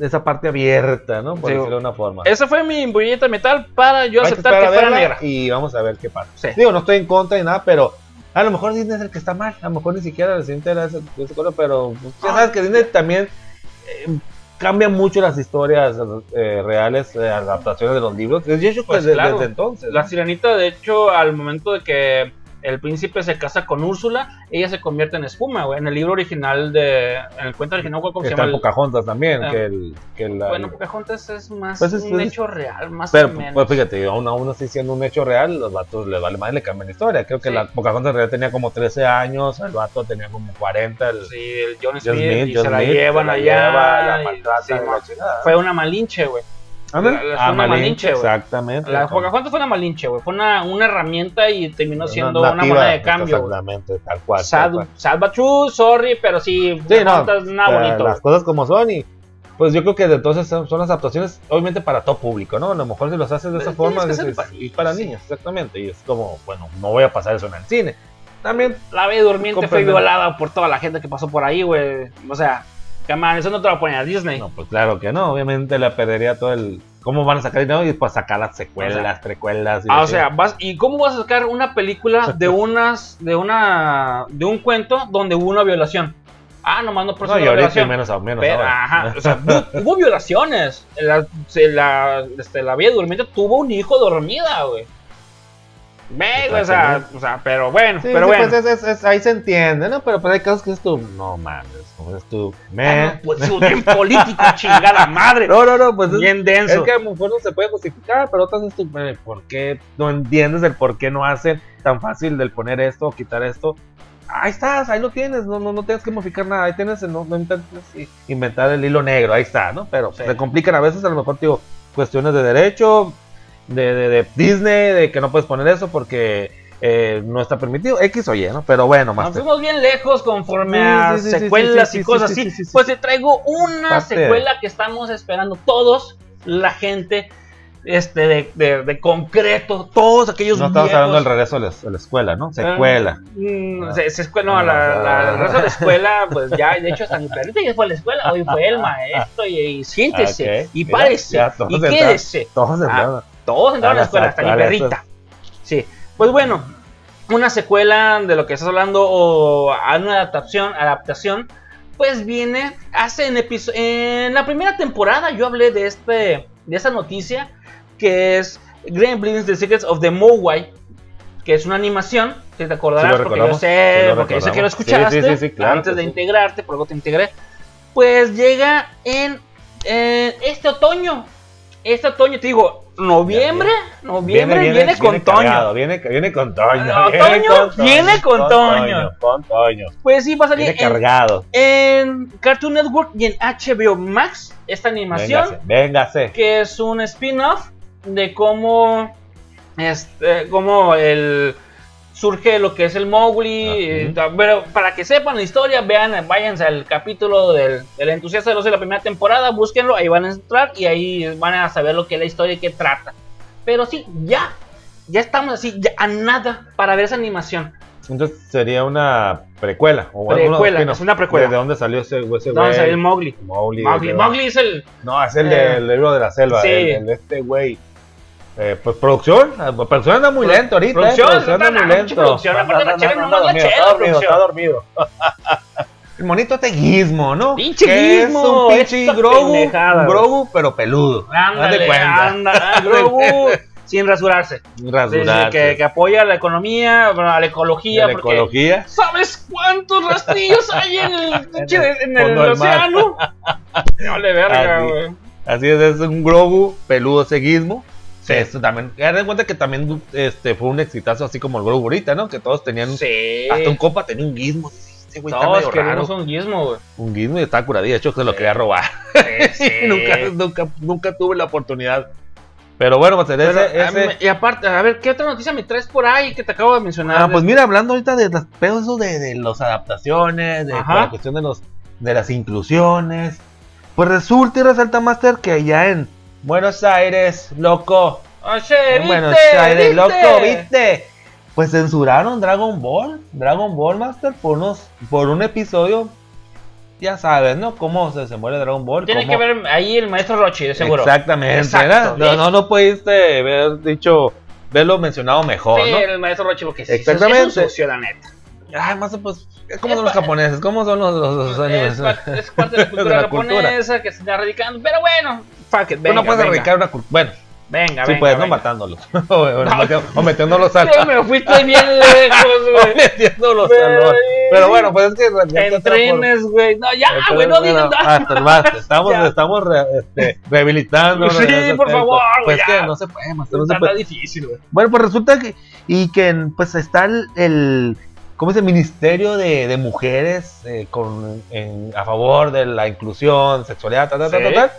Speaker 2: esa parte abierta, ¿no? Por
Speaker 1: Sí.
Speaker 2: decirlo de una forma.
Speaker 1: Esa fue mi bulleta metal para yo
Speaker 2: Hay que
Speaker 1: aceptar que
Speaker 2: a
Speaker 1: fuera negra.
Speaker 2: Y vamos a ver qué pasa.
Speaker 1: Sí.
Speaker 2: Digo, no estoy en contra ni nada, pero a lo mejor Disney es el que está mal. A lo mejor ni siquiera se entera de ese, ese color, pero pues, ya
Speaker 1: Ah.
Speaker 2: sabes que Disney también eh, cambia mucho las historias eh, reales, eh, adaptaciones de los libros. Desde
Speaker 1: Pues
Speaker 2: desde,
Speaker 1: claro.
Speaker 2: desde entonces.
Speaker 1: La sirenita, de hecho, al momento de que El príncipe se casa con Úrsula, ella se convierte en espuma, güey. En el libro original de. En el cuento original, ¿cómo se
Speaker 2: Está
Speaker 1: llama? El-
Speaker 2: Pocahontas también,
Speaker 1: Ah.
Speaker 2: que el... Que la,
Speaker 1: Bueno, Pocahontas es más
Speaker 2: Pues es-
Speaker 1: un
Speaker 2: pues es-
Speaker 1: hecho real, más
Speaker 2: pero,
Speaker 1: o menos.
Speaker 2: pues fíjate, aún, aún así siendo un hecho real, los vatos les vale más, le cambian la historia. Creo que
Speaker 1: Sí.
Speaker 2: la Pocahontas en realidad tenía como 13 años, el vato tenía como 40, el
Speaker 1: sí, el John Smith,
Speaker 2: Smith,
Speaker 1: y
Speaker 2: John
Speaker 1: se la
Speaker 2: Smith,
Speaker 1: llevan
Speaker 2: se la
Speaker 1: allá.
Speaker 2: lleva, la
Speaker 1: y-
Speaker 2: maltratan
Speaker 1: sí,
Speaker 2: y la
Speaker 1: ma-
Speaker 2: chingada.
Speaker 1: fue una malinche, güey.
Speaker 2: Ándale.
Speaker 1: fue
Speaker 2: Ah,
Speaker 1: una
Speaker 2: Malinche,
Speaker 1: Malinche, güey.
Speaker 2: exactamente.
Speaker 1: La Pocahontas fue una malinche, güey. Fue una, una herramienta y terminó siendo una,
Speaker 2: nativa,
Speaker 1: moneda de cambio.
Speaker 2: Exactamente, tal cual. tal
Speaker 1: Sad,
Speaker 2: cual.
Speaker 1: true, sorry, pero sí,
Speaker 2: Sí, no,
Speaker 1: nada bonito.
Speaker 2: Las cosas como son y pues yo creo que de entonces son, son las adaptaciones obviamente para todo público, ¿no? A lo mejor si los haces de esa
Speaker 1: Tienes
Speaker 2: forma es, y para
Speaker 1: niños,
Speaker 2: niños, exactamente. Y es como, bueno, no voy a pasar eso en el cine. También,
Speaker 1: La Bella Durmiente fue violada por toda la gente que pasó por ahí, güey. O sea, camán, eso no te lo ponen a Disney.
Speaker 2: no, pues claro que no, obviamente le perdería todo el... ¿Cómo van a sacar dinero? Y pues sacar las secuelas,
Speaker 1: O sea,
Speaker 2: precuelas. y
Speaker 1: Ah,
Speaker 2: la
Speaker 1: o sea, vas, ¿y cómo vas a sacar una película de unas, de una, de un cuento donde hubo una violación? Ah, nomás no
Speaker 2: No,
Speaker 1: procedió
Speaker 2: y
Speaker 1: la
Speaker 2: ahorita
Speaker 1: violación.
Speaker 2: menos, a- menos
Speaker 1: Pero,
Speaker 2: ahora.
Speaker 1: ajá, o sea, hubo, violaciones. La, se- la, este, la Bella Durmiente tuvo un hijo dormida, güey. Ve, güey, o sea, o sea, pero bueno,
Speaker 2: Sí,
Speaker 1: pero
Speaker 2: sí,
Speaker 1: bueno.
Speaker 2: pues es- es- es- ahí se entiende, ¿no? Pero pues hay casos que es tú, no mames, como es tú,
Speaker 1: Ah,
Speaker 2: me...
Speaker 1: no, pues es bien político, chingada madre.
Speaker 2: No, no, no, pues es,
Speaker 1: bien
Speaker 2: es
Speaker 1: denso.
Speaker 2: que a lo mejor no se puede justificar, pero otras es tu, ¿por qué no entiendes el por qué no hacen tan fácil del poner esto o quitar esto? Ahí estás, ahí lo tienes, no, no, no tienes que modificar nada, ahí tienes, no, no intentes i- inventar el hilo negro, ahí está, ¿no? Pero
Speaker 1: Sí.
Speaker 2: se complican a veces, a lo mejor, digo, cuestiones de derecho, de, de, de Disney, de que no puedes poner eso porque eh, no está permitido, X o Y, ¿no? Pero bueno, más
Speaker 1: Nos fuimos bien lejos conforme a
Speaker 2: sí, sí, sí,
Speaker 1: secuelas
Speaker 2: sí,
Speaker 1: y cosas
Speaker 2: sí,
Speaker 1: así.
Speaker 2: sí, sí, sí.
Speaker 1: Pues te traigo una
Speaker 2: Parte.
Speaker 1: secuela que estamos esperando todos, la gente este de, de, de concreto, todos aquellos
Speaker 2: No estamos
Speaker 1: viejos.
Speaker 2: hablando del regreso a la, a la escuela, ¿no? Secuela.
Speaker 1: Mm,
Speaker 2: Ah.
Speaker 1: se, se escue- no,
Speaker 2: Ah,
Speaker 1: la, la-
Speaker 2: ah.
Speaker 1: el resto de la escuela, pues ya, de hecho, hasta mi perrito ya fue a la escuela, hoy fue el maestro, y, y siéntese, y
Speaker 2: mira,
Speaker 1: párese,
Speaker 2: ya
Speaker 1: y quédese.
Speaker 2: Todos
Speaker 1: Ah. Todos entraron a la escuela, hasta mi perrita. Sí, pues bueno, una secuela de lo que estás hablando o una adaptación, adaptación, pues viene hace en en la primera temporada yo hablé de este de esta noticia que es Gremlins The Secrets of the Mogwai, que es una animación, si te acordarás
Speaker 2: Sí lo
Speaker 1: porque yo sé,
Speaker 2: sí
Speaker 1: porque yo sé que lo escuchaste
Speaker 2: sí, claro
Speaker 1: antes de integrarte, por algo te integré. Pues llega en, en este otoño. Este otoño, te digo, noviembre, noviembre viene, con Toño.
Speaker 2: cargado, Viene, viene con Toño.
Speaker 1: No,
Speaker 2: viene
Speaker 1: Toño, viene con Toño.
Speaker 2: Con Toño.
Speaker 1: Pues sí, va a salir
Speaker 2: Viene
Speaker 1: en,
Speaker 2: cargado.
Speaker 1: en Cartoon Network y en HBO Max esta animación,
Speaker 2: Véngase, véngase.
Speaker 1: que es un spin-off de cómo, este, cómo el surge lo que es el Mowgli. eh, pero para que sepan la historia, vean, váyanse al capítulo del, del entusiasta de los de la primera temporada, búsquenlo, ahí van a entrar y ahí van a saber lo que es la historia y qué trata. Pero sí, ya, ya estamos así, ya a nada para ver esa animación.
Speaker 2: Entonces sería una precuela. O
Speaker 1: Precuela, es una precuela.
Speaker 2: ¿De dónde salió ese, ese
Speaker 1: ¿Dónde
Speaker 2: güey?
Speaker 1: salió el Mowgli?
Speaker 2: Mowgli.
Speaker 1: Mowgli,
Speaker 2: de-
Speaker 1: Mowgli es el...
Speaker 2: No, es el
Speaker 1: Eh,
Speaker 2: del libro de la selva.
Speaker 1: sí.
Speaker 2: El, el de este güey. Eh, pues producción, producción anda muy lento ahorita.
Speaker 1: Producción,
Speaker 2: eh, producción anda
Speaker 1: anda
Speaker 2: muy lento.
Speaker 1: producción, aparte la chela nomás la chela,
Speaker 2: está dormido,
Speaker 1: producción.
Speaker 2: está dormido. El monito este Gizmo, ¿no?
Speaker 1: Pinche
Speaker 2: Que
Speaker 1: Gizmo,
Speaker 2: Es un pinche Grogu,
Speaker 1: pendejada,
Speaker 2: Grogu, pero peludo.
Speaker 1: Ándale,
Speaker 2: cuenta.
Speaker 1: anda, ah, Grogu, sin rasurarse. Sí, sí,
Speaker 2: Rasurarse.
Speaker 1: que, que apoya la economía, bueno, a la ecología.
Speaker 2: la
Speaker 1: porque,
Speaker 2: ecología.
Speaker 1: ¿Sabes cuántos rastrillos hay en el, en el
Speaker 2: del mar.
Speaker 1: océano? No le verga, güey.
Speaker 2: Así es, es un Grogu peludo ese Gizmo.
Speaker 1: Sí.
Speaker 2: Esto también, haz de cuenta que también este, fue un exitazo así como el Grogu ahorita, ¿no? Que todos tenían,
Speaker 1: Sí.
Speaker 2: hasta un compa tenía un Gizmo. Este güey está
Speaker 1: Todos
Speaker 2: medio
Speaker 1: queremos
Speaker 2: raro.
Speaker 1: un gizmo, güey.
Speaker 2: Un Gizmo y estaba curadillo, de hecho se lo
Speaker 1: Sí.
Speaker 2: quería robar.
Speaker 1: Sí,
Speaker 2: nunca, nunca, nunca tuve la oportunidad. Pero bueno, pues
Speaker 1: Pero,
Speaker 2: ese,
Speaker 1: a
Speaker 2: ese-
Speaker 1: y aparte, a ver, ¿qué otra noticia me traes por ahí que te acabo de mencionar?
Speaker 2: Ah, pues mira, hablando ahorita de los pedos esos de, de las adaptaciones, de la cuestión de los de las inclusiones. Pues resulta y resalta Master que allá en Buenos Aires, loco.
Speaker 1: Oye,
Speaker 2: en Buenos
Speaker 1: ¿viste?
Speaker 2: Aires,
Speaker 1: ¿Viste?
Speaker 2: loco, ¿viste? Pues censuraron Dragon Ball, Dragon Ball Master por unos por un episodio. Ya sabes, ¿no? Cómo se, se muere Dragon Ball.
Speaker 1: Tiene
Speaker 2: cómo-
Speaker 1: que ver ahí el maestro Rochi, de seguro.
Speaker 2: Exactamente,
Speaker 1: Exacto,
Speaker 2: ¿verdad? No, no, no pudiste haber dicho, verlo mencionado mejor,
Speaker 1: Sí,
Speaker 2: ¿no?
Speaker 1: el maestro Rochi, porque sí,
Speaker 2: Exactamente.
Speaker 1: Es un sucio, la neta.
Speaker 2: Ay, más pues, Es son los japoneses, ¿cómo son los, los, los?
Speaker 1: Es, pa- es parte de la cultura
Speaker 2: De la
Speaker 1: japonesa que se está radicando. Pero bueno, fuck it,
Speaker 2: Tú
Speaker 1: venga,
Speaker 2: no puedes
Speaker 1: venga.
Speaker 2: erradicar una cultura. Bueno,
Speaker 1: Venga,
Speaker 2: Sí,
Speaker 1: venga.
Speaker 2: pues, no
Speaker 1: venga.
Speaker 2: matándolos. o, o metiendo- o metiéndolos al.
Speaker 1: Sí, me fuiste bien lejos, güey.
Speaker 2: metiéndolos
Speaker 1: Güey.
Speaker 2: al. Pero bueno, pues es que. en
Speaker 1: trenes, güey. No, ya, güey, no digas nada.
Speaker 2: hasta el. Estamos, estamos re- este, rehabilitando.
Speaker 1: Sí, por favor,
Speaker 2: Pues
Speaker 1: ya.
Speaker 2: que no se puede, maestro, no se
Speaker 1: Está
Speaker 2: puede.
Speaker 1: difícil, güey.
Speaker 2: Bueno, pues resulta que. Y que pues está el. el ¿Cómo es el Ministerio de, de Mujeres eh, con, en- a favor de la inclusión, sexualidad, tal, tal, tal,
Speaker 1: Sí.
Speaker 2: tal, tal?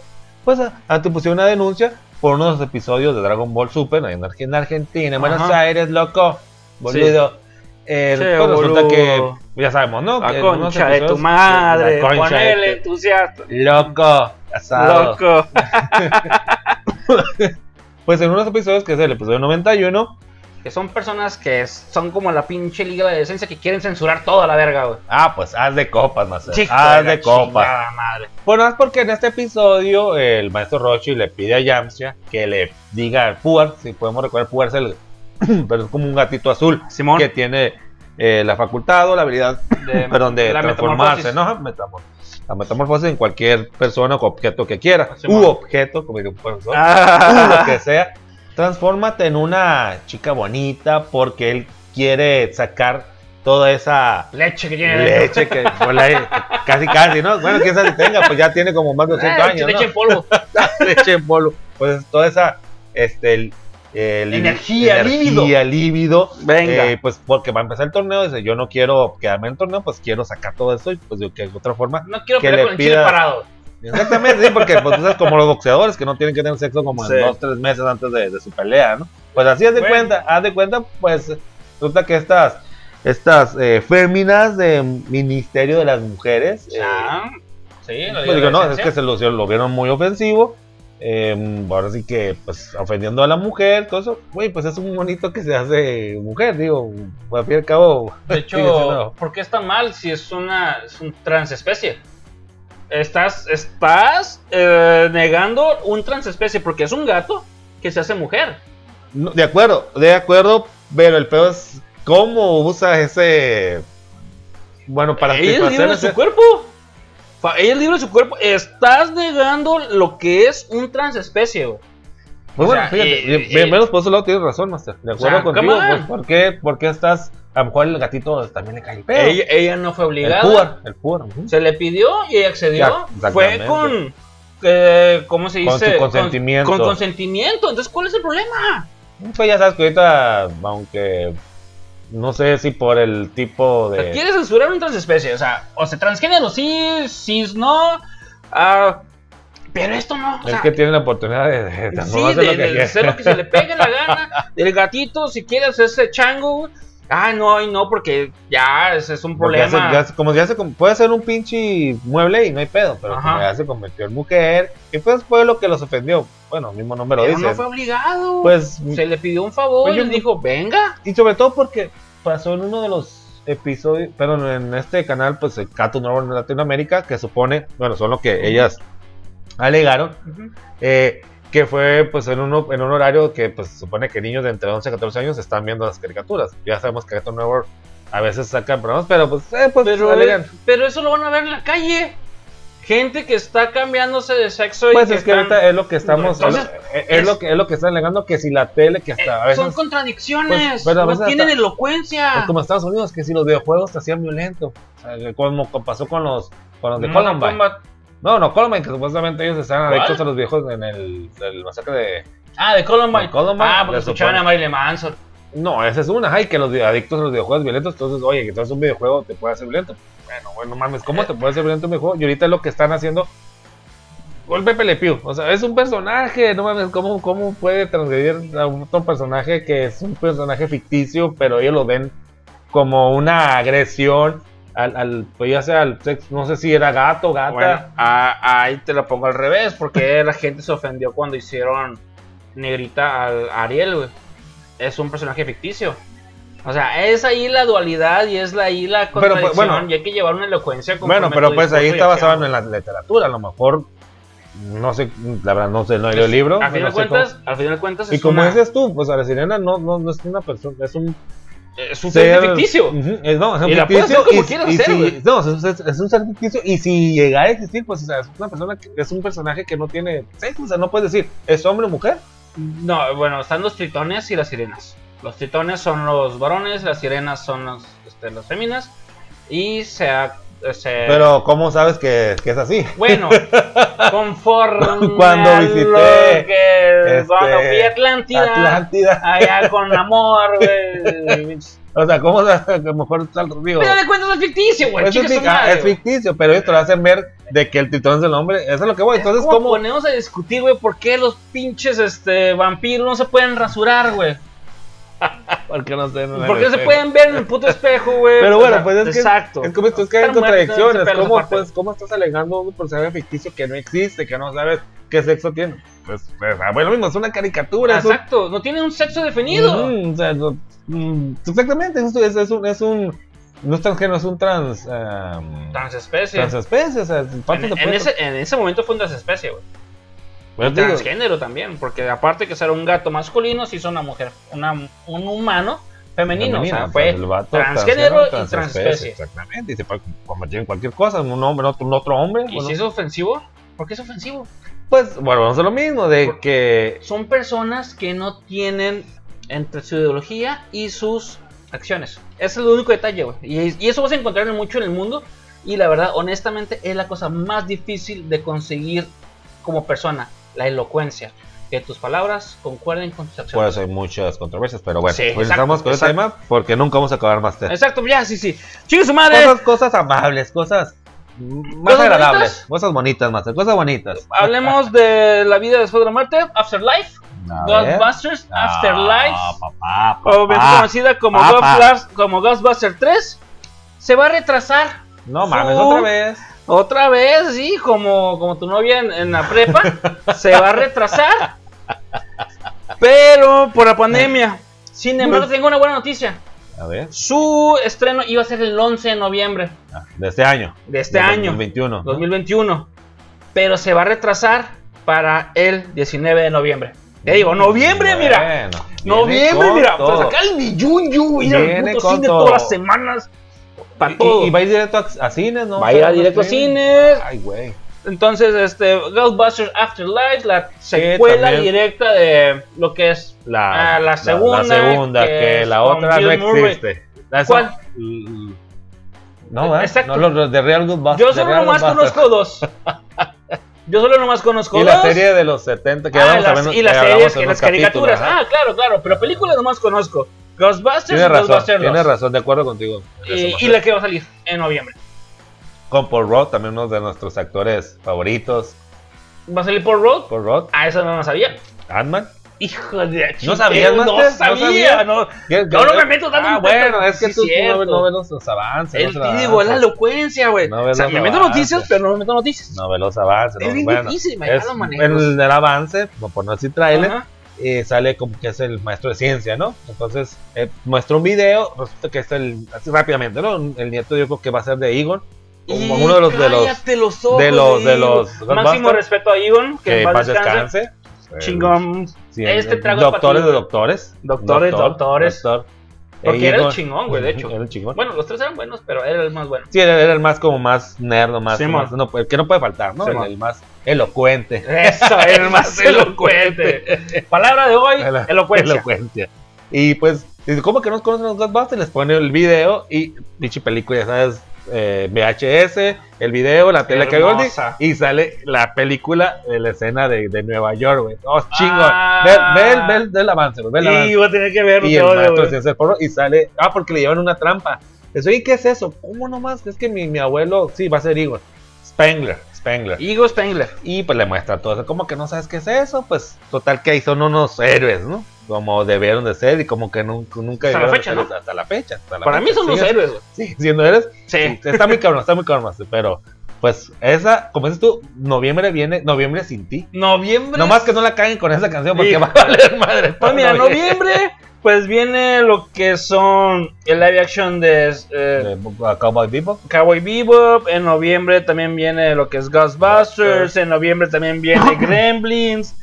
Speaker 2: Pues antepusieron una denuncia por unos episodios de Dragon Ball Super en, Arge- en Argentina, en Buenos. Aires, loco. Boludo. Eh,
Speaker 1: Che,
Speaker 2: pues resulta que. Ya sabemos, ¿no?
Speaker 1: La concha de tu madre.
Speaker 2: de
Speaker 1: Ponele
Speaker 2: tu-
Speaker 1: entusiasta.
Speaker 2: Loco, asado.
Speaker 1: Loco.
Speaker 2: Pues en unos episodios, que es el episodio 91,
Speaker 1: Que son personas que son como la pinche liga de decencia que quieren censurar toda la verga, güey.
Speaker 2: ah, pues haz de copas, más
Speaker 1: Chico
Speaker 2: Haz
Speaker 1: la
Speaker 2: de copas.
Speaker 1: madre.
Speaker 2: Bueno, es porque en este episodio el maestro Roshi le pide a Yamcha que le diga al Puar, si podemos recordar, Puar es el. pero es como un gatito azul
Speaker 1: Simón.
Speaker 2: que tiene eh, la facultad o la habilidad
Speaker 1: De-
Speaker 2: perdón, de
Speaker 1: la
Speaker 2: transformarse,
Speaker 1: metamorfosis.
Speaker 2: ¿no? Ajá, metamor- La metamorfosis en cualquier persona o objeto que quiera, u objeto, como digo, profesor,
Speaker 1: Ah.
Speaker 2: u lo que sea, transfórmate en una chica bonita porque él quiere sacar toda esa
Speaker 1: Leche que tiene
Speaker 2: leche que pues, la- casi casi, ¿no? Bueno, quién sabe si tenga, pues ya tiene como más de 200
Speaker 1: Eh,
Speaker 2: años,
Speaker 1: leche
Speaker 2: ¿no?
Speaker 1: en polvo.
Speaker 2: leche en polvo. Pues toda esa este el, el-
Speaker 1: Energía,
Speaker 2: energía, líbido.
Speaker 1: Venga.
Speaker 2: eh, pues porque va a empezar el torneo, dice, yo no quiero quedarme en el torneo, pues quiero sacar todo esto y pues de que de otra forma.
Speaker 1: No quiero
Speaker 2: que le
Speaker 1: con el chile
Speaker 2: pida-
Speaker 1: parado.
Speaker 2: Exactamente, sí, porque pues tú sabes, como los boxeadores que no tienen que tener sexo como
Speaker 1: Sí.
Speaker 2: en dos, tres meses antes de, de su pelea, ¿no? Pues así haz de
Speaker 1: Bueno.
Speaker 2: cuenta, haz de cuenta, pues resulta que estas, estas eh, féminas de Ministerio de las Mujeres, eh,
Speaker 1: Ah, sí, lo
Speaker 2: pues digo, no, es que se lo, se lo vieron muy ofensivo. eh, ahora sí que, pues, ofendiendo a la mujer, todo eso, güey, pues es un monito que se hace mujer, digo, al fin y al cabo.
Speaker 1: De hecho, ¿por qué está mal si es una es un transespecie? Estás, estás eh, negando un transespecie porque es un gato que se hace mujer.
Speaker 2: No, de acuerdo, de acuerdo, pero el peor es cómo usa ese. Bueno, para
Speaker 1: ella es libre de su cuerpo. Ella es libre de su cuerpo. Estás negando lo que es un transespecie, güey.
Speaker 2: Pues
Speaker 1: o
Speaker 2: bueno,
Speaker 1: sea,
Speaker 2: fíjate,
Speaker 1: y-
Speaker 2: bien menos por eso lado tienes razón, Master. De acuerdo
Speaker 1: sea,
Speaker 2: contigo, pues, ¿por qué, ¿por qué estás? A lo mejor el gatito también le cae el pedo.
Speaker 1: Ella, ella no fue
Speaker 2: el
Speaker 1: obligada.
Speaker 2: puer, el puer. ujú.
Speaker 1: Se le pidió y ella accedió.
Speaker 2: Ya.
Speaker 1: Fue con. eh, ¿Cómo se
Speaker 2: Con
Speaker 1: dice?
Speaker 2: su consentimiento.
Speaker 1: Con, consentimiento. Entonces, ¿cuál es el problema?
Speaker 2: Pues ya sabes que ahorita, aunque no sé si por el tipo de.
Speaker 1: quiere censurar un transespecie. O sea, o sea, transgénero sí, cis no. ah, pero esto no. O
Speaker 2: Es
Speaker 1: sea,
Speaker 2: que tiene la oportunidad de, de, de
Speaker 1: sí,
Speaker 2: hacer
Speaker 1: de,
Speaker 2: lo que
Speaker 1: hacer lo que se le pegue la gana. Del gatito, si quieres ese chango. Ah, no, y no, porque ya ese es un
Speaker 2: Porque ya
Speaker 1: problema.
Speaker 2: se- ya se- como ya se puede ser un pinche mueble y no hay pedo, pero como ya se convirtió en mujer, y pues fue lo que los ofendió. Bueno, mismo no me lo
Speaker 1: Pero
Speaker 2: dice.
Speaker 1: no fue obligado.
Speaker 2: Pues,
Speaker 1: se le pidió un favor
Speaker 2: Pues
Speaker 1: y
Speaker 2: yo-
Speaker 1: él dijo, venga.
Speaker 2: y sobre todo porque pasó en uno de los episodios, perdón, en este canal, pues el Cartoon Network de Latinoamérica, que supone, bueno, son lo que ellas alegaron, eh, que fue pues en, uno, en un horario que pues supone que niños de entre 11 y 14 años están viendo las caricaturas. Ya sabemos que Cartoon Network a veces sacan programas, pero pues, eh, pues
Speaker 1: Pero,
Speaker 2: alegan.
Speaker 1: pero eso lo van a ver en la calle. Gente que está cambiándose de sexo y
Speaker 2: Pues es que
Speaker 1: están-
Speaker 2: ahorita es lo que estamos,
Speaker 1: Entonces,
Speaker 2: es, es lo que es lo que están alegando que si la tele que hasta a
Speaker 1: Eh,
Speaker 2: veces
Speaker 1: son contradicciones.
Speaker 2: pues, pero a
Speaker 1: no
Speaker 2: veces
Speaker 1: tienen
Speaker 2: hasta-
Speaker 1: elocuencia.
Speaker 2: es como Estados Unidos que si los videojuegos te hacían violento, o sea, que como pasó con los con los de
Speaker 1: Mortal
Speaker 2: Columbine. No, no Columbine que supuestamente ellos
Speaker 1: ¿Cuál?
Speaker 2: adictos a los videojuegos en el, el masacre de
Speaker 1: Ah, de Columbine.
Speaker 2: De Columbine,
Speaker 1: ah, porque escuchaban a Marilyn Manson.
Speaker 2: No, esa es una, ay, que los adictos a los videojuegos violentos, entonces, oye, que entonces un videojuego te puede hacer violento. Bueno, bueno, mames, ¿cómo te puede hacer violento un videojuego? Y ahorita es lo que están haciendo Le Pew. O sea, es un personaje, no mames, ¿cómo, cómo puede transgredir a un otro personaje que es un personaje ficticio, pero ellos lo ven como una agresión al, al pues ya sea al sexo, no sé si era gato, gata.
Speaker 1: Bueno, a- ahí te lo pongo al revés, porque la gente se ofendió cuando hicieron negrita al Ariel, güey. Es un personaje ficticio. O sea, es ahí la dualidad y es ahí la
Speaker 2: Pero, pues,
Speaker 1: contradicción
Speaker 2: bueno.
Speaker 1: y hay que llevar una elocuencia
Speaker 2: Bueno,
Speaker 1: conforme
Speaker 2: pero pues ahí está basado en la literatura, a lo mejor, no sé, la verdad no sé, no he leído el libro. No cómo-
Speaker 1: al final de cuentas
Speaker 2: Y como
Speaker 1: una-
Speaker 2: dices tú, pues a la sirena no, no, no es una persona, es un
Speaker 1: es un ser ficticio.
Speaker 2: Es, no, es un
Speaker 1: Y la puedes
Speaker 2: ficticio.
Speaker 1: hacer como
Speaker 2: y-
Speaker 1: quieras
Speaker 2: y
Speaker 1: hacer,
Speaker 2: si- no, es, un- es un ser ficticio. Y si llegara a existir, pues o sea, es una persona que es un personaje que no tiene sexo. O sea, no puedes decir, ¿es hombre o mujer?
Speaker 1: No, bueno, están los tritones y las sirenas. Los tritones son los varones, las sirenas son los, este, las féminas. Y se ha.
Speaker 2: Pero, ¿cómo sabes que, que es así?
Speaker 1: Bueno, conforme
Speaker 2: Cuando visité,
Speaker 1: que
Speaker 2: este,
Speaker 1: cuando fui a Atlántida,
Speaker 2: Atlántida.
Speaker 1: allá con amor, güey.
Speaker 2: O sea, ¿cómo sabes que a lo mejor el río?
Speaker 1: Pero de cuentas es ficticio, güey.
Speaker 2: Es, ah, es ficticio, pero te lo hacen ver de que el tritón es el hombre. Eso es lo que voy. Entonces, ¿cómo?
Speaker 1: ponemos a discutir, güey, por qué los pinches este, vampiros no se pueden rasurar, güey?
Speaker 2: Porque no sé.
Speaker 1: ¿Por qué no se pueden ver en el puto espejo, güey?
Speaker 2: Pero bueno, pues es que
Speaker 1: Exacto.
Speaker 2: es como es que hay
Speaker 1: Están muertos,
Speaker 2: contradicciones. ¿Cómo, pues, ¿Cómo estás alegando un personaje ficticio que no existe, que no sabes qué sexo tiene? Pues, pues ah, bueno, lo mismo, es una caricatura. un-
Speaker 1: Exacto, no tiene un sexo definido.
Speaker 2: Mm, o sea, no- mm, exactamente, es, es- un, es un. No es transgénero, es un trans. Um,
Speaker 1: Transespecie.
Speaker 2: transespecie. O sea,
Speaker 1: En,
Speaker 2: se
Speaker 1: en ese, en ese momento fue un transespecie, güey.
Speaker 2: Pues digo,
Speaker 1: Transgénero también, porque aparte que ser un gato masculino, se hizo una mujer, una, un humano femenino. o sea,
Speaker 2: femenino,
Speaker 1: fue
Speaker 2: vato
Speaker 1: transgénero y
Speaker 2: transespecie. Exactamente, y se puede convertir en cualquier cosa, en un hombre, en otro, en otro hombre.
Speaker 1: ¿Y
Speaker 2: bueno,
Speaker 1: si es ofensivo? ¿Por qué es ofensivo?
Speaker 2: Pues, bueno, vamos a lo mismo, de
Speaker 1: Por-
Speaker 2: que.
Speaker 1: Son personas que no tienen entre su ideología y sus acciones. Ese es el único detalle, güey. Y, y eso vas a encontrar mucho en el mundo. Y la verdad, honestamente, es la cosa más difícil de conseguir como persona. La elocuencia. Que tus palabras concuerden con tus
Speaker 2: Por
Speaker 1: acciones.
Speaker 2: eso hay muchas controversias, pero bueno,
Speaker 1: Sí,
Speaker 2: pues
Speaker 1: exacto,
Speaker 2: con
Speaker 1: exacto.
Speaker 2: tema porque nunca vamos a acabar más tema.
Speaker 1: Exacto, ya, sí, sí. Chingue su madre.
Speaker 2: Cosas, cosas amables, cosas más
Speaker 1: ¿Cosas
Speaker 2: agradables,
Speaker 1: bonitas?
Speaker 2: cosas bonitas, más, cosas bonitas.
Speaker 1: Hablemos de la vida después de la muerte. Afterlife. Ghostbusters. Afterlife.
Speaker 2: Ah, papá,
Speaker 1: o bien
Speaker 2: papá.
Speaker 1: conocida como,
Speaker 2: papá.
Speaker 1: Ghostbusters, como Ghostbusters 3. Se va a retrasar.
Speaker 2: No mames, otra vez.
Speaker 1: Otra vez, sí, como, como tu novia en, en la prepa, se va a retrasar. Pero por la pandemia. Sin embargo, tengo una buena noticia.
Speaker 2: A ver,
Speaker 1: Su estreno iba a ser el 11 de noviembre
Speaker 2: ah, de este año.
Speaker 1: de este año,
Speaker 2: 2021. ¿no?
Speaker 1: 2021. Pero se va a retrasar para el 19 de noviembre. Te digo, noviembre, mira.
Speaker 2: Bueno,
Speaker 1: Noviembre, mira. acá el Miyunyu, ir al puto cine
Speaker 2: todo.
Speaker 1: todas las semanas. Para
Speaker 2: Y-
Speaker 1: todo.
Speaker 2: Y, y va a ir directo a, a cines, ¿no?
Speaker 1: Va a ir a directo a cines.
Speaker 2: Ay, güey.
Speaker 1: Entonces, este, Ghostbusters Afterlife, la secuela directa de lo que es
Speaker 2: La,
Speaker 1: Ah, la segunda,
Speaker 2: La, segunda,
Speaker 1: que
Speaker 2: la otra no existe. Eso-
Speaker 1: ¿Cuál?
Speaker 2: No, ¿verdad?
Speaker 1: Exacto.
Speaker 2: No, los de Real Ghostbusters.
Speaker 1: Yo solo nomás conozco dos. Yo solo nomás conozco
Speaker 2: Y
Speaker 1: dos.
Speaker 2: la serie de los 70 que
Speaker 1: Ah,
Speaker 2: vamos a
Speaker 1: las-
Speaker 2: ver.
Speaker 1: y las series, que las caricaturas.
Speaker 2: ajá.
Speaker 1: ah, claro, claro. Pero películas nomás conozco. Ghostbusters
Speaker 2: Tienes
Speaker 1: y
Speaker 2: razón,
Speaker 1: Ghostbusters 2.
Speaker 2: tienes razón, de acuerdo contigo.
Speaker 1: Y, la que va a salir en noviembre.
Speaker 2: Con Paul Rudd, también uno de nuestros actores favoritos.
Speaker 1: ¿Va a salir por Road?
Speaker 2: Paul Rudd,
Speaker 1: Ah, eso no lo sabía.
Speaker 2: Ant-Man.
Speaker 1: Hijo de la
Speaker 2: ¿No sabías,
Speaker 1: No?
Speaker 2: ¿No
Speaker 1: sabía, no.
Speaker 2: ¿Qué-
Speaker 1: Yo no me meto tanto
Speaker 2: Ah, bueno, es que
Speaker 1: sí,
Speaker 2: tú,
Speaker 1: cierto.
Speaker 2: no ves los, avances.
Speaker 1: El,
Speaker 2: los
Speaker 1: digo, la elocuencia, güey.
Speaker 2: No
Speaker 1: o sea, me meto noticias, pero no me meto noticias.
Speaker 2: No ve los avances.
Speaker 1: Es
Speaker 2: no,
Speaker 1: bien
Speaker 2: bueno,
Speaker 1: difícil,
Speaker 2: es,
Speaker 1: lo manejo.
Speaker 2: en el, del avance, por no decir trailer,
Speaker 1: Ajá.
Speaker 2: Eh, sale como que es el maestro de ciencia, ¿no? Entonces eh, muestra un video, resulta que es el, así rápidamente, ¿no? El nieto yo creo que va a ser de Egon, como uno de los de los
Speaker 1: cállate los ojos
Speaker 2: de los- de los
Speaker 1: Máximo respeto a Egon, que,
Speaker 2: que
Speaker 1: en
Speaker 2: paz
Speaker 1: descanse.
Speaker 2: descanse.
Speaker 1: Chingón.
Speaker 2: Sí,
Speaker 1: Este trago es
Speaker 2: doctores de doctores.
Speaker 1: Doctores, doctores.
Speaker 2: doctor.
Speaker 1: Porque era el chingón, güey, de hecho.
Speaker 2: Era el chingón.
Speaker 1: Bueno, los tres eran buenos, pero era el más bueno.
Speaker 2: Sí, era, era el más como más nerd, más,
Speaker 1: Simón.
Speaker 2: más- no, el que no puede faltar, ¿no? El más elocuente.
Speaker 1: Eso, el más elocuente. Palabra de hoy,
Speaker 2: Elo-
Speaker 1: elocuencia.
Speaker 2: elocuencia. Y pues, ¿cómo que no conocen los Ghostbusters? Les pone el video y dicha película, ya sabes, eh, VHS, el video, la tele que y sale la película de la escena de, de Nueva York, güey. Oh, chingo.
Speaker 1: Ah.
Speaker 2: Ve, ve, el- ve ve el avance, güey. Ve el avance.
Speaker 1: Y voy a tener que verlo.
Speaker 2: Y el maestro del porno y sale, ah, porque le llevan una trampa. Eso, ¿y qué es eso? ¿Cómo nomás? Es que mi, mi abuelo, sí, va a ser Igor. Spengler, Spengler.
Speaker 1: Spengler.
Speaker 2: Y pues le muestra todo eso. ¿Cómo que no sabes qué es eso? Pues total que ahí son unos héroes, ¿no? Como debieron de ser y como que nunca, nunca
Speaker 1: Hasta la fecha, ¿no?
Speaker 2: hasta la fecha. hasta la
Speaker 1: Para
Speaker 2: fecha.
Speaker 1: mí son los
Speaker 2: Siguen-
Speaker 1: héroes, güey.
Speaker 2: Sí, siendo héroes.
Speaker 1: Sí.
Speaker 2: Está muy cabrón, está muy cabrón, pero pues esa, como dices tú, noviembre viene, noviembre sin ti.
Speaker 1: Noviembre.
Speaker 2: Nomás que no la caguen con esa canción porque
Speaker 1: Sí.
Speaker 2: va a valer madre.
Speaker 1: Pues mira, noviembre, pues viene lo que son el live action de eh,
Speaker 2: De uh, Cowboy Bebop.
Speaker 1: Cowboy Bebop. En noviembre también viene lo que es Ghostbusters. En noviembre también viene Gremlins.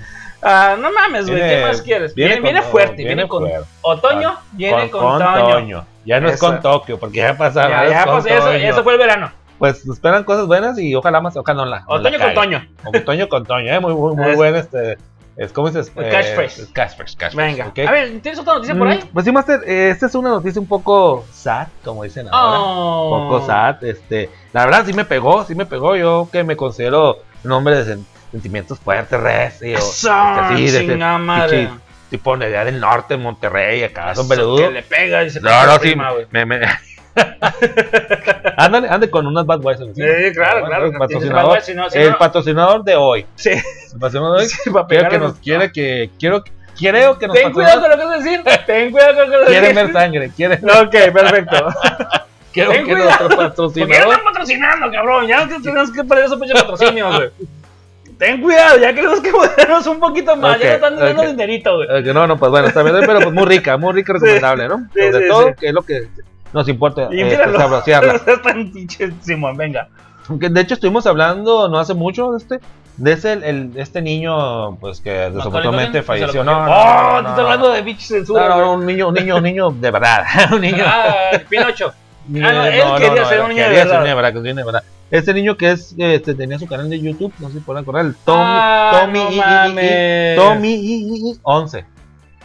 Speaker 1: Ah, no mames, güey, ¿qué más quieres?
Speaker 2: viene
Speaker 1: Viene, fuerte,
Speaker 2: viene
Speaker 1: viene, con
Speaker 2: fuerte.
Speaker 1: otoño, viene con,
Speaker 2: con
Speaker 1: Toño.
Speaker 2: Toño. Ya no es con Tokio, porque ya pasaron.
Speaker 1: Ya, pues eso, eso fue el verano.
Speaker 2: Pues esperan cosas buenas y ojalá más, ojalá no la. no la
Speaker 1: Otoño con. Toño.
Speaker 2: Otoño con Toño, eh, muy, muy, muy buen este. Es como dices.
Speaker 1: El catchphrase.
Speaker 2: es catchphrase, catchphrase,
Speaker 1: Venga. A ver, ¿tienes otra noticia por ahí?
Speaker 2: Mm, Pues sí, Master, eh, esta es una noticia un poco sad, como dicen ahora.
Speaker 1: Oh.
Speaker 2: Un poco sad. Este, la verdad sí me pegó, sí me pegó. Yo que me considero un hombre de sen- sentimientos fuertes, recios.
Speaker 1: Eso,
Speaker 2: este, sí, de tipo de allá del norte, Monterrey, acá son
Speaker 1: Eso,
Speaker 2: peludos.
Speaker 1: Que le pega y se
Speaker 2: No,
Speaker 1: pega
Speaker 2: no,
Speaker 1: la
Speaker 2: sí, me, me... ándale, ande con unas Bad Boys. ¿sí?
Speaker 1: Sí, claro, claro,
Speaker 2: El patrocinador,
Speaker 1: no- si
Speaker 2: el
Speaker 1: no-
Speaker 2: patrocinador de hoy.
Speaker 1: Sí.
Speaker 2: El patrocinador de hoy.
Speaker 1: Sí,
Speaker 2: Quiero que nos quiere que quiero creo que nos
Speaker 1: Ten cuidado con lo que vas a decir. Ten cuidado con lo que vas a
Speaker 2: Quieren
Speaker 1: decir.
Speaker 2: ver sangre, quieren
Speaker 1: Ok, perfecto.
Speaker 2: quiero
Speaker 1: Ten
Speaker 2: que
Speaker 1: cuidado.
Speaker 2: nuestro
Speaker 1: ¿Por qué no
Speaker 2: patrocinador
Speaker 1: están patrocinando, cabrón? Ya tenemos que perder esos pinches patrocinios, güey. Ten cuidado, ya queremos que modernos un poquito más. Ya nos están dando
Speaker 2: ok.
Speaker 1: dinerito, güey.
Speaker 2: No, no, pues bueno, está bien, pero pues muy rica, muy rica y recomendable, ¿no?
Speaker 1: Sí,
Speaker 2: Sobre
Speaker 1: sí,
Speaker 2: todo,
Speaker 1: sí.
Speaker 2: que es lo que nos importa,
Speaker 1: Y
Speaker 2: eh,
Speaker 1: míralo.
Speaker 2: sabrosearla.
Speaker 1: Es tan pinche Simón, venga.
Speaker 2: De hecho, estuvimos hablando no hace mucho de este, de ese, el, este niño, pues que desafortunadamente falleció. No, no,
Speaker 1: Oh, estás hablando de pinche censura.
Speaker 2: No, un niño, un niño, un niño de verdad, un niño.
Speaker 1: Ah, Pinocho. ah, no, él quería ser un niño de verdad.
Speaker 2: Este niño que es, este, tenía su canal de YouTube, no sé si pueden acordar, el Tommy,
Speaker 1: Ah,
Speaker 2: Tommy. Tommy I- 11,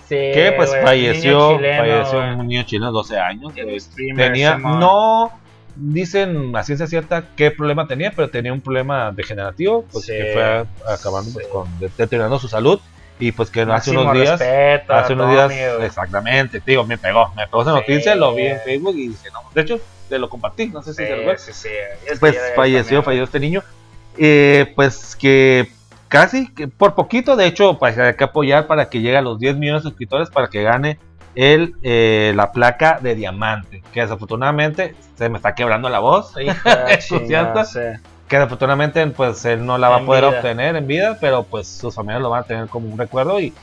Speaker 1: Sí,
Speaker 2: que pues
Speaker 1: güey,
Speaker 2: falleció,
Speaker 1: chileno,
Speaker 2: falleció
Speaker 1: güey.
Speaker 2: un niño chileno de 12 años. Tenía, no dicen a ciencia cierta qué problema tenía, pero tenía un problema degenerativo, pues
Speaker 1: Sí,
Speaker 2: que fue acabando pues,
Speaker 1: sí.
Speaker 2: con de- deteriorando su salud y pues que hace
Speaker 1: Máximo
Speaker 2: unos días, hace unos días, exactamente, tío, me pegó, me pegó esa noticia, lo vi en Facebook y dije, no, de hecho, te lo compartí, no sé si se recuerda.
Speaker 1: sí, sí. Es que
Speaker 2: Pues falleció,
Speaker 1: también,
Speaker 2: falleció este niño, eh, pues que casi, que por poquito, de hecho, pues hay que apoyar para que llegue a los 10 millones de suscriptores para que gane el, eh, la placa de diamante, que desafortunadamente se me está quebrando la voz.
Speaker 1: Hija chingada, sí.
Speaker 2: que desafortunadamente pues él no la va a
Speaker 1: En
Speaker 2: poder
Speaker 1: vida.
Speaker 2: obtener en vida, pero pues sus familias lo van a tener como un recuerdo y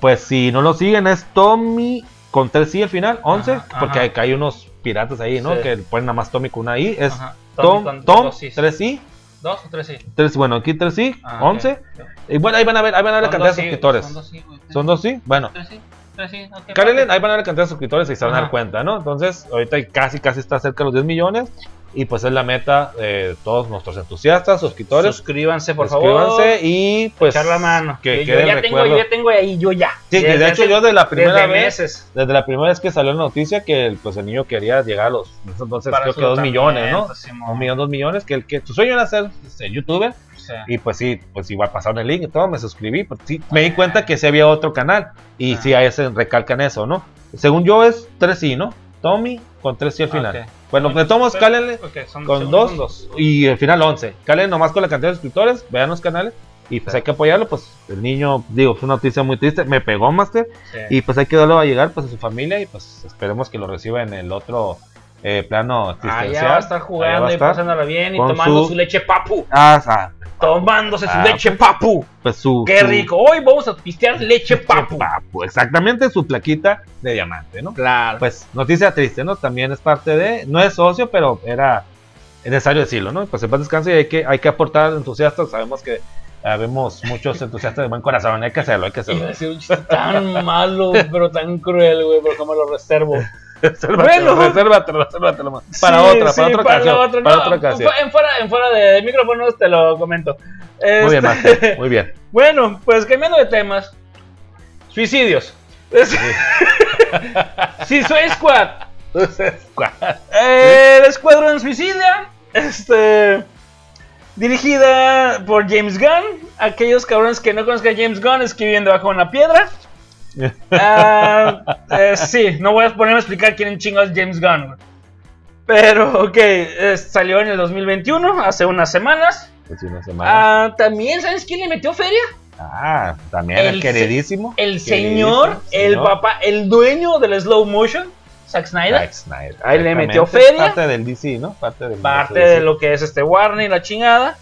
Speaker 2: pues si no lo siguen es Tommy con 3 i al final, 11,
Speaker 1: Ajá,
Speaker 2: porque
Speaker 1: ajá.
Speaker 2: hay, hay unos piratas ahí, ¿no?
Speaker 1: Sí.
Speaker 2: Que ponen nada más Tommy con una i, es
Speaker 1: Ajá.
Speaker 2: Tom, Tom,
Speaker 1: sis.
Speaker 2: 3 i,
Speaker 1: ¿Dos o tres sí?
Speaker 2: 3, bueno, aquí 3 i,
Speaker 1: Ah,
Speaker 2: 11,
Speaker 1: ok.
Speaker 2: y bueno, ahí van a ver, ahí van a ver la cantidad de
Speaker 1: sí,
Speaker 2: suscriptores.
Speaker 1: Son dos sí, güey.
Speaker 2: ¿Son dos sí? Bueno,
Speaker 1: Tres sí, tres sí. vale.
Speaker 2: ahí van a ver la cantidad de suscriptores y se van a dar cuenta, ¿no? Entonces, ahorita casi, casi está cerca de los 10 millones. Y pues es la meta de todos nuestros entusiastas, suscriptores.
Speaker 1: Suscríbanse, por favor.
Speaker 2: Suscríbanse y pues
Speaker 1: echar la mano.
Speaker 2: que
Speaker 1: yo,
Speaker 2: quede
Speaker 1: ya tengo, yo ya tengo ahí, yo ya.
Speaker 2: Sí, que de
Speaker 1: Desde
Speaker 2: hecho
Speaker 1: hace-
Speaker 2: yo de la primera
Speaker 1: desde
Speaker 2: vez,
Speaker 1: meses.
Speaker 2: desde la primera vez que salió la noticia que el, pues el niño quería llegar a los entonces
Speaker 1: Para
Speaker 2: creo que dos millones, ¿no?
Speaker 1: Simón.
Speaker 2: Un millón, dos millones, que el que su sueño era ser este, youtuber
Speaker 1: Sí.
Speaker 2: y pues sí, pues igual pasaron el link y todo, me suscribí, pues sí, me di cuenta que sí había otro canal y
Speaker 1: Ah.
Speaker 2: sí a ese recalcan eso, ¿no? Según yo es 3i, ¿no? Tommy con 3i al final.
Speaker 1: Ok.
Speaker 2: Bueno, de todos cálenle
Speaker 1: son-
Speaker 2: con dos, y al final 11. Calen nomás con la cantidad de suscriptores, vean los canales y pues hay que apoyarlo, pues el niño, digo, fue una noticia muy triste, me pegó Master
Speaker 1: Sí.
Speaker 2: y pues hay que darlo a llegar pues a su familia y pues esperemos que lo reciba en el otro eh, plano asistencial.
Speaker 1: Allá va a estar jugando
Speaker 2: va a
Speaker 1: y pasándola bien y tomando
Speaker 2: su-
Speaker 1: su... leche papu.
Speaker 2: Ah, ah,
Speaker 1: Tomándose su
Speaker 2: Ah,
Speaker 1: leche papu.
Speaker 2: pues su
Speaker 1: Qué
Speaker 2: su-
Speaker 1: rico. Hoy vamos a pistear leche papu.
Speaker 2: papu, exactamente su plaquita de diamante, ¿no?
Speaker 1: Claro.
Speaker 2: Pues noticia triste, ¿no? También es parte de, no es socio, pero era necesario decirlo, ¿no? Pues en paz descanse y hay que, hay que aportar entusiastas, sabemos que habemos muchos entusiastas de buen corazón, hay que hacerlo, hay que
Speaker 1: Iba a
Speaker 2: hacerlo.
Speaker 1: decir un chiste tan malo, pero tan cruel, güey, pero me lo reservo. Bueno.
Speaker 2: resérvatelo, resérvatelo. Para
Speaker 1: Sí,
Speaker 2: otra,
Speaker 1: sí,
Speaker 2: para otra
Speaker 1: para
Speaker 2: ocasión.
Speaker 1: la otra,
Speaker 2: para
Speaker 1: no,
Speaker 2: otra ocasión.
Speaker 1: En fuera, en fuera de, micrófonos te lo comento.
Speaker 2: Muy bien,
Speaker 1: Este,
Speaker 2: Master, muy bien.
Speaker 1: Bueno, pues cambiando de temas. Suicidios. Suicide Squad. Eh, el Escuadrón Suicida. Este. Dirigida por James Gunn. Aquellos cabrones que no conozcan a James Gunn escribiendo bajo una piedra. Ah, eh, sí, no voy a ponerme a explicar quién chingados es James Gunn. güey. Pero, ok, eh, salió en el 2021, hace unas semanas.
Speaker 2: Pues sí, una semana.
Speaker 1: Ah, También, ¿sabes quién le metió feria?
Speaker 2: Ah, también el, queridísimo.
Speaker 1: El
Speaker 2: queridísimo
Speaker 1: señor, el
Speaker 2: señor
Speaker 1: papá, el dueño del slow motion, Zack Snyder.
Speaker 2: Zack Snyder.
Speaker 1: Ahí le metió feria.
Speaker 2: Parte del DC, ¿no? Parte del
Speaker 1: parte
Speaker 2: DC.
Speaker 1: de lo que es este Warner y la chingada.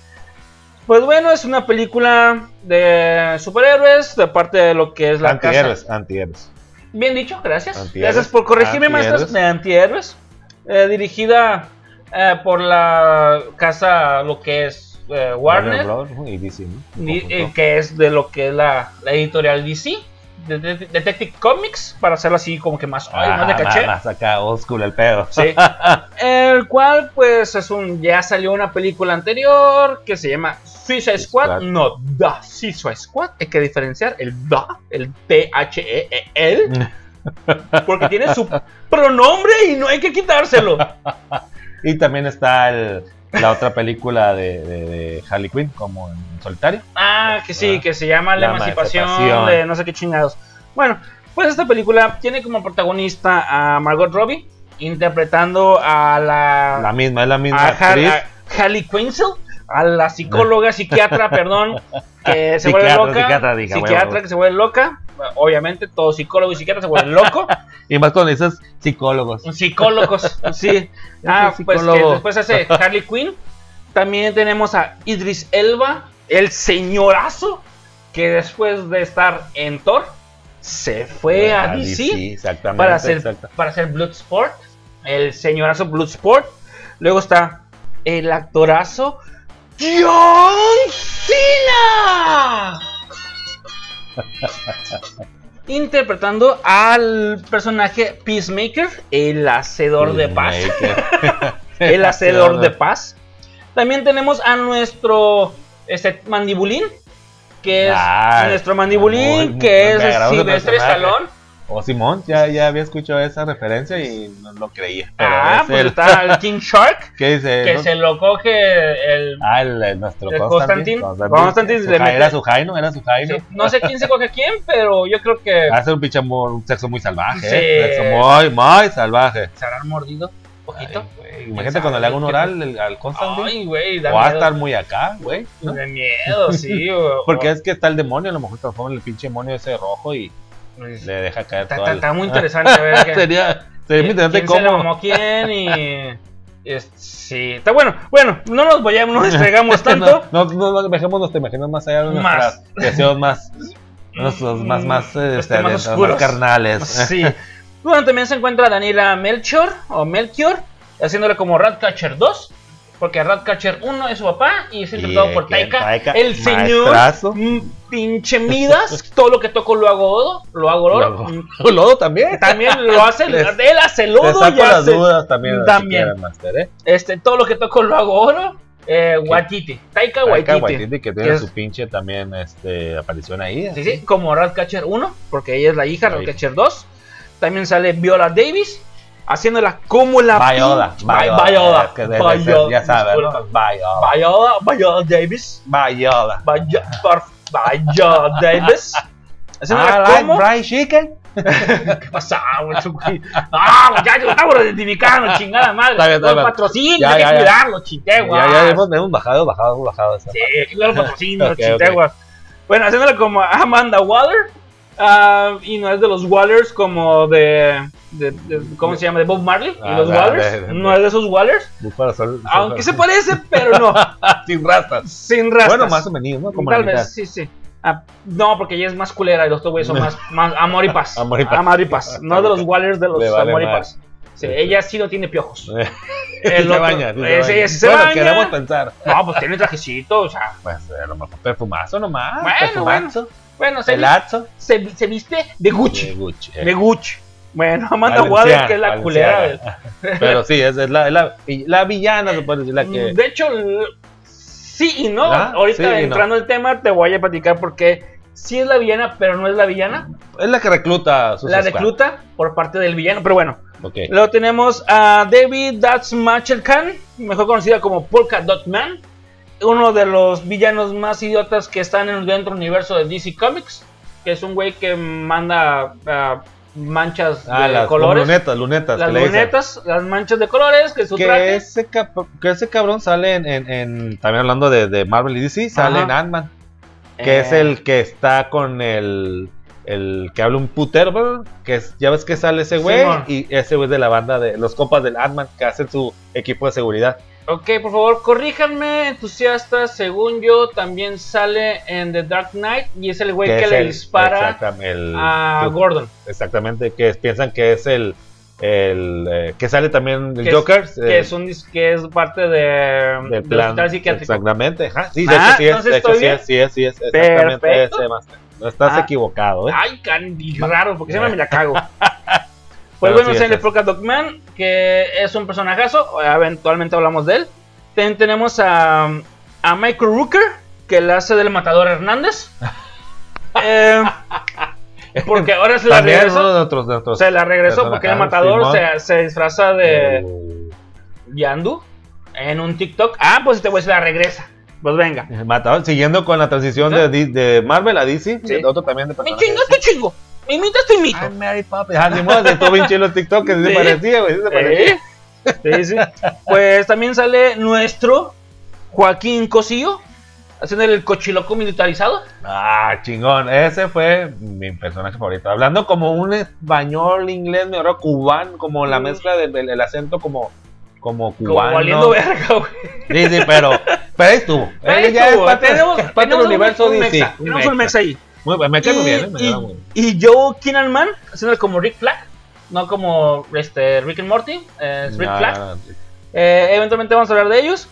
Speaker 1: Pues bueno, es una película de superhéroes, de parte de lo que es la
Speaker 2: Antihéroes,
Speaker 1: casa.
Speaker 2: antihéroes.
Speaker 1: Bien dicho, gracias.
Speaker 2: Antihéroes.
Speaker 1: Gracias por corregirme, maestros, de antihéroes. Eh, dirigida eh, por la casa, lo que es eh, Warner,
Speaker 2: Bros. y DC, ¿no?
Speaker 1: que es de lo que es la, la editorial DC, de- de- Detective Comics, para hacerlo así como que más, ay, más de
Speaker 2: Ah,
Speaker 1: caché.
Speaker 2: Más acá, school el pedo.
Speaker 1: Sí. El cual, pues, es un. Ya salió una película anterior que se llama Suicide Squad, no, The Suicide Squad. Hay que diferenciar el The, el T-H-E-E-L, porque tiene su pronombre y no hay que quitárselo.
Speaker 2: Y también está el- la otra película de, de, de Harley Quinn, como en solitario.
Speaker 1: Ah, que sí, que se llama La,
Speaker 2: La
Speaker 1: emancipación,
Speaker 2: Emancipación.
Speaker 1: de no sé qué chingados. Bueno, pues esta película tiene como protagonista a Margot Robbie, interpretando a la,
Speaker 2: La misma, es la misma
Speaker 1: a,
Speaker 2: actriz.
Speaker 1: a Harley Quinzel, a la psicóloga, psiquiatra, perdón, que se vuelve loca.
Speaker 2: psiquiatra, diga,
Speaker 1: psiquiatra que se vuelve loca. Obviamente, todo psicólogo y psiquiatra se vuelve loco.
Speaker 2: Y más cuando dices psicólogos.
Speaker 1: Psicólogos, sí. Ah, pues que después hace Harley Quinn. También tenemos a Idris Elba, el señorazo, que después de estar en Thor, se fue a DC
Speaker 2: exactamente.
Speaker 1: para hacer, para hacer Bloodsport. El señorazo Bloodsport. Luego está el actorazo John Cena. Interpretando al personaje Peacemaker, el hacedor de paz. El hacedor de paz. También tenemos a nuestro este, mandibulín, que es
Speaker 2: Ah,
Speaker 1: nuestro mandibulín,
Speaker 2: muy-
Speaker 1: que
Speaker 2: me
Speaker 1: es Silvestre. Stallone.
Speaker 2: O Simón, ya, ya había escuchado esa referencia y no lo creía. Pero
Speaker 1: Ah,
Speaker 2: es
Speaker 1: pues
Speaker 2: el-
Speaker 1: está el King Shark,
Speaker 2: ¿Qué dice?
Speaker 1: que
Speaker 2: no?
Speaker 1: se lo coge el...
Speaker 2: Ah, el, el nuestro
Speaker 1: el.
Speaker 2: Constantine.
Speaker 1: Constantine
Speaker 2: Su Era su Jaino, era su Jaino.
Speaker 1: sí, no sé quién se coge a quién, pero yo creo que
Speaker 2: Hace un pinche un sexo muy salvaje.
Speaker 1: Sí.
Speaker 2: ¿eh? Sexo muy, muy salvaje.
Speaker 1: se habrán mordido
Speaker 2: Ay,
Speaker 1: poquito.
Speaker 2: güey, Imagínate cuando le haga un oral el- al Constantine.
Speaker 1: Ay, güey, da
Speaker 2: o va a estar muy acá, güey. ¿no?
Speaker 1: De miedo, sí. o-
Speaker 2: Porque es que está el demonio, a lo mejor transforma el pinche demonio ese rojo y le deja caer
Speaker 1: Está,
Speaker 2: todo.
Speaker 1: está- muy interesante ver qué-
Speaker 2: sería, sería muy interesante
Speaker 1: quién se
Speaker 2: cómo.
Speaker 1: mamó quién y... sí, está bueno. Bueno, no nos vayamos, no distraigamos tanto.
Speaker 2: no, no, no, dejémonos, te imaginas más allá de nuestras deseos más, nuestros más, más, este,
Speaker 1: más
Speaker 2: carnales.
Speaker 1: Sí. Bueno, también se encuentra Daniela Melchior o Melchior, haciéndole como Ratcatcher 2. Porque Ratcatcher 1 es su papá y es interpretado por Taika.
Speaker 2: Taika,
Speaker 1: el señor pinche Midas. todo lo que toco lo hago oro. Lo hago oro.
Speaker 2: Lodo.
Speaker 1: Mm,
Speaker 2: Lodo también.
Speaker 1: También lo hace.
Speaker 2: Les-
Speaker 1: él hace
Speaker 2: Te
Speaker 1: lodo
Speaker 2: saco
Speaker 1: y
Speaker 2: las
Speaker 1: hace.
Speaker 2: dudas también.
Speaker 1: También.
Speaker 2: si quieren, Master, ¿eh?
Speaker 1: Este, todo lo que toco lo hago oro. Eh, Waititi. Taika
Speaker 2: Taika
Speaker 1: Waititi.
Speaker 2: Waititi, que tiene
Speaker 1: Es-
Speaker 2: su pinche también este, aparición ahí.
Speaker 1: Sí,
Speaker 2: así.
Speaker 1: sí, como Ratcatcher 1, porque ella es la hija, Ratcatcher 2. También sale Viola Davis, haciéndola como la Vi-
Speaker 2: Viola,
Speaker 1: Viola,
Speaker 2: es que debe ser,
Speaker 1: Viola,
Speaker 2: ya sabes. ¿no? Viola.
Speaker 1: Viola, Viola Davis.
Speaker 2: Viola,
Speaker 1: por- Viola Davis. Haciéndola
Speaker 2: I like
Speaker 1: como.
Speaker 2: fried chicken.
Speaker 1: ¿Qué pasa, güey? Ah, muchachos, estamos identificando, chingada madre.
Speaker 2: Está bien, está bien.
Speaker 1: patrocinios,
Speaker 2: Ya,
Speaker 1: hay que cuidarlos, chiteguas.
Speaker 2: Ya, ya hemos, bajado, bajado, bajado.
Speaker 1: Sí, claro, patrocinios,
Speaker 2: Ok,
Speaker 1: chiteguas. Bueno, haciéndola como Amanda Waller. Ah, y no es de los Wallers como de, de- de- ¿Cómo se llama? De Bob Marley.
Speaker 2: Ah,
Speaker 1: y los Wallers. no es de esos Wallers.
Speaker 2: Búfalo sol-
Speaker 1: Aunque se parece, pero no.
Speaker 2: Sin rastas.
Speaker 1: Sin rastas.
Speaker 2: Bueno, más o menos, ¿no? Como
Speaker 1: Tal
Speaker 2: la mitad.
Speaker 1: vez, sí, sí. Ah, no, porque ella es más culera y los otros güeyes son más, más amor y paz.
Speaker 2: Amor y paz.
Speaker 1: Amor y paz. No de los Wallers, de los
Speaker 2: Le vale
Speaker 1: amor y paz. Sí, ella sí no tiene piojos. El
Speaker 2: se baña, sí se
Speaker 1: ese se
Speaker 2: bueno,
Speaker 1: baña.
Speaker 2: queremos pensar.
Speaker 1: No, pues tiene trajecito, o sea.
Speaker 2: Pues a lo mejor perfumazo nomás.
Speaker 1: Bueno,
Speaker 2: perfumazo.
Speaker 1: Bueno, se,
Speaker 2: Pelazo.
Speaker 1: se, se viste de Gucci.
Speaker 2: De Gucci. eh.
Speaker 1: De Gucci. Bueno, Amanda Waller, que es la culera. del-.
Speaker 2: Pero sí, es, es la, es la, la villana, se puede decir, la que...
Speaker 1: De hecho, sí y no.
Speaker 2: Ah,
Speaker 1: Ahorita
Speaker 2: sí
Speaker 1: entrando al tema, te voy a platicar por qué sí es la villana, pero no es la villana.
Speaker 2: Es la que recluta a sus
Speaker 1: la
Speaker 2: squad.
Speaker 1: recluta por parte del villano. Pero bueno,
Speaker 2: Ok.
Speaker 1: luego tenemos a David That's Khan, mejor conocida como Polka Dot Man. Uno de los villanos más idiotas que están en- dentro del universo de DC Comics. Que es un güey que manda ah, manchas
Speaker 2: Ah,
Speaker 1: de
Speaker 2: las
Speaker 1: colores.
Speaker 2: lunetas, lunetas.
Speaker 1: las lunetas, las manchas de colores, que su
Speaker 2: Que
Speaker 1: traje.
Speaker 2: ese, que ese cabrón sale en, en- en- También hablando de, de Marvel y DC, sale
Speaker 1: Ajá.
Speaker 2: en Ant-Man. Que es
Speaker 1: Eh,
Speaker 2: el que está con el. El que habla un putero, ¿verdad? que es, ya ves que sale ese güey y ese güey es de la banda de los compas del Ant-Man que hacen su equipo de seguridad.
Speaker 1: Ok, por favor, corríjanme, entusiastas. Según yo, también sale en The Dark Knight y es el güey que, le
Speaker 2: el-
Speaker 1: dispara
Speaker 2: el-
Speaker 1: a Gordon.
Speaker 2: Exactamente, que piensan que es el. el eh, que sale también el
Speaker 1: Que es-
Speaker 2: Joker.
Speaker 1: Que
Speaker 2: eh,
Speaker 1: es, un, que es parte de,
Speaker 2: del plan.
Speaker 1: hospital psiquiátrico.
Speaker 2: Exactamente. ajá, Sí, de
Speaker 1: Ah,
Speaker 2: hecho sí es. hecho sí es, sí es, sí es. Exactamente ese, Master. No estás
Speaker 1: Ah.
Speaker 2: equivocado, ¿eh?
Speaker 1: Ay, candy, raro, porque siempre me la cago. Pues bueno,
Speaker 2: sí,
Speaker 1: sale
Speaker 2: es
Speaker 1: Polka Dot Man, que es un personajazo. Eventualmente hablamos de él. También tenemos a, a Michael Rooker, que la hace del matador Hernández. Eh, porque ahora se la regresó.
Speaker 2: de otros, de otros
Speaker 1: Se la regresó porque el matador se, se disfraza de
Speaker 2: Uh,
Speaker 1: Yandu en un TikTok. Ah, pues este güey se la regresa. Pues venga.
Speaker 2: el matador, siguiendo con la transición de, de Marvel a DC,
Speaker 1: Sí.
Speaker 2: otro también de
Speaker 1: Me
Speaker 2: personajes.
Speaker 1: chingas, te chingo. Me imitas, te imito.
Speaker 2: Ay, Mary Poppins. Ah, ni modo, de todo chido el TikTok, que se
Speaker 1: Sí.
Speaker 2: parecía, güey, sí se parecía.
Speaker 1: Sí, sí. Pues también sale nuestro Joaquín Cosío haciendo el cochiloco militarizado.
Speaker 2: Ah, chingón. Ese fue mi personaje favorito. Hablando como un español, inglés, me acuerdo, cubano, como la
Speaker 1: Mm.
Speaker 2: mezcla del, del- el acento como, como
Speaker 1: Como
Speaker 2: cubano.
Speaker 1: valiendo verga, güey.
Speaker 2: Sí, sí, pero, pero ahí estuvo. Él ya es parte,
Speaker 1: tenemos,
Speaker 2: parte del
Speaker 1: tenemos un-
Speaker 2: universo
Speaker 1: un
Speaker 2: DC.
Speaker 1: mexa,
Speaker 2: un
Speaker 1: tenemos un mexa ahí.
Speaker 2: Muy me cae muy bien, ¿eh? me
Speaker 1: y,
Speaker 2: muy bien.
Speaker 1: y Joe Kinnaman haciendo como Rick Flag, no como este, Rick and Morty, eh, es Rick Flag.
Speaker 2: no.
Speaker 1: Eh, eventualmente vamos a hablar de ellos.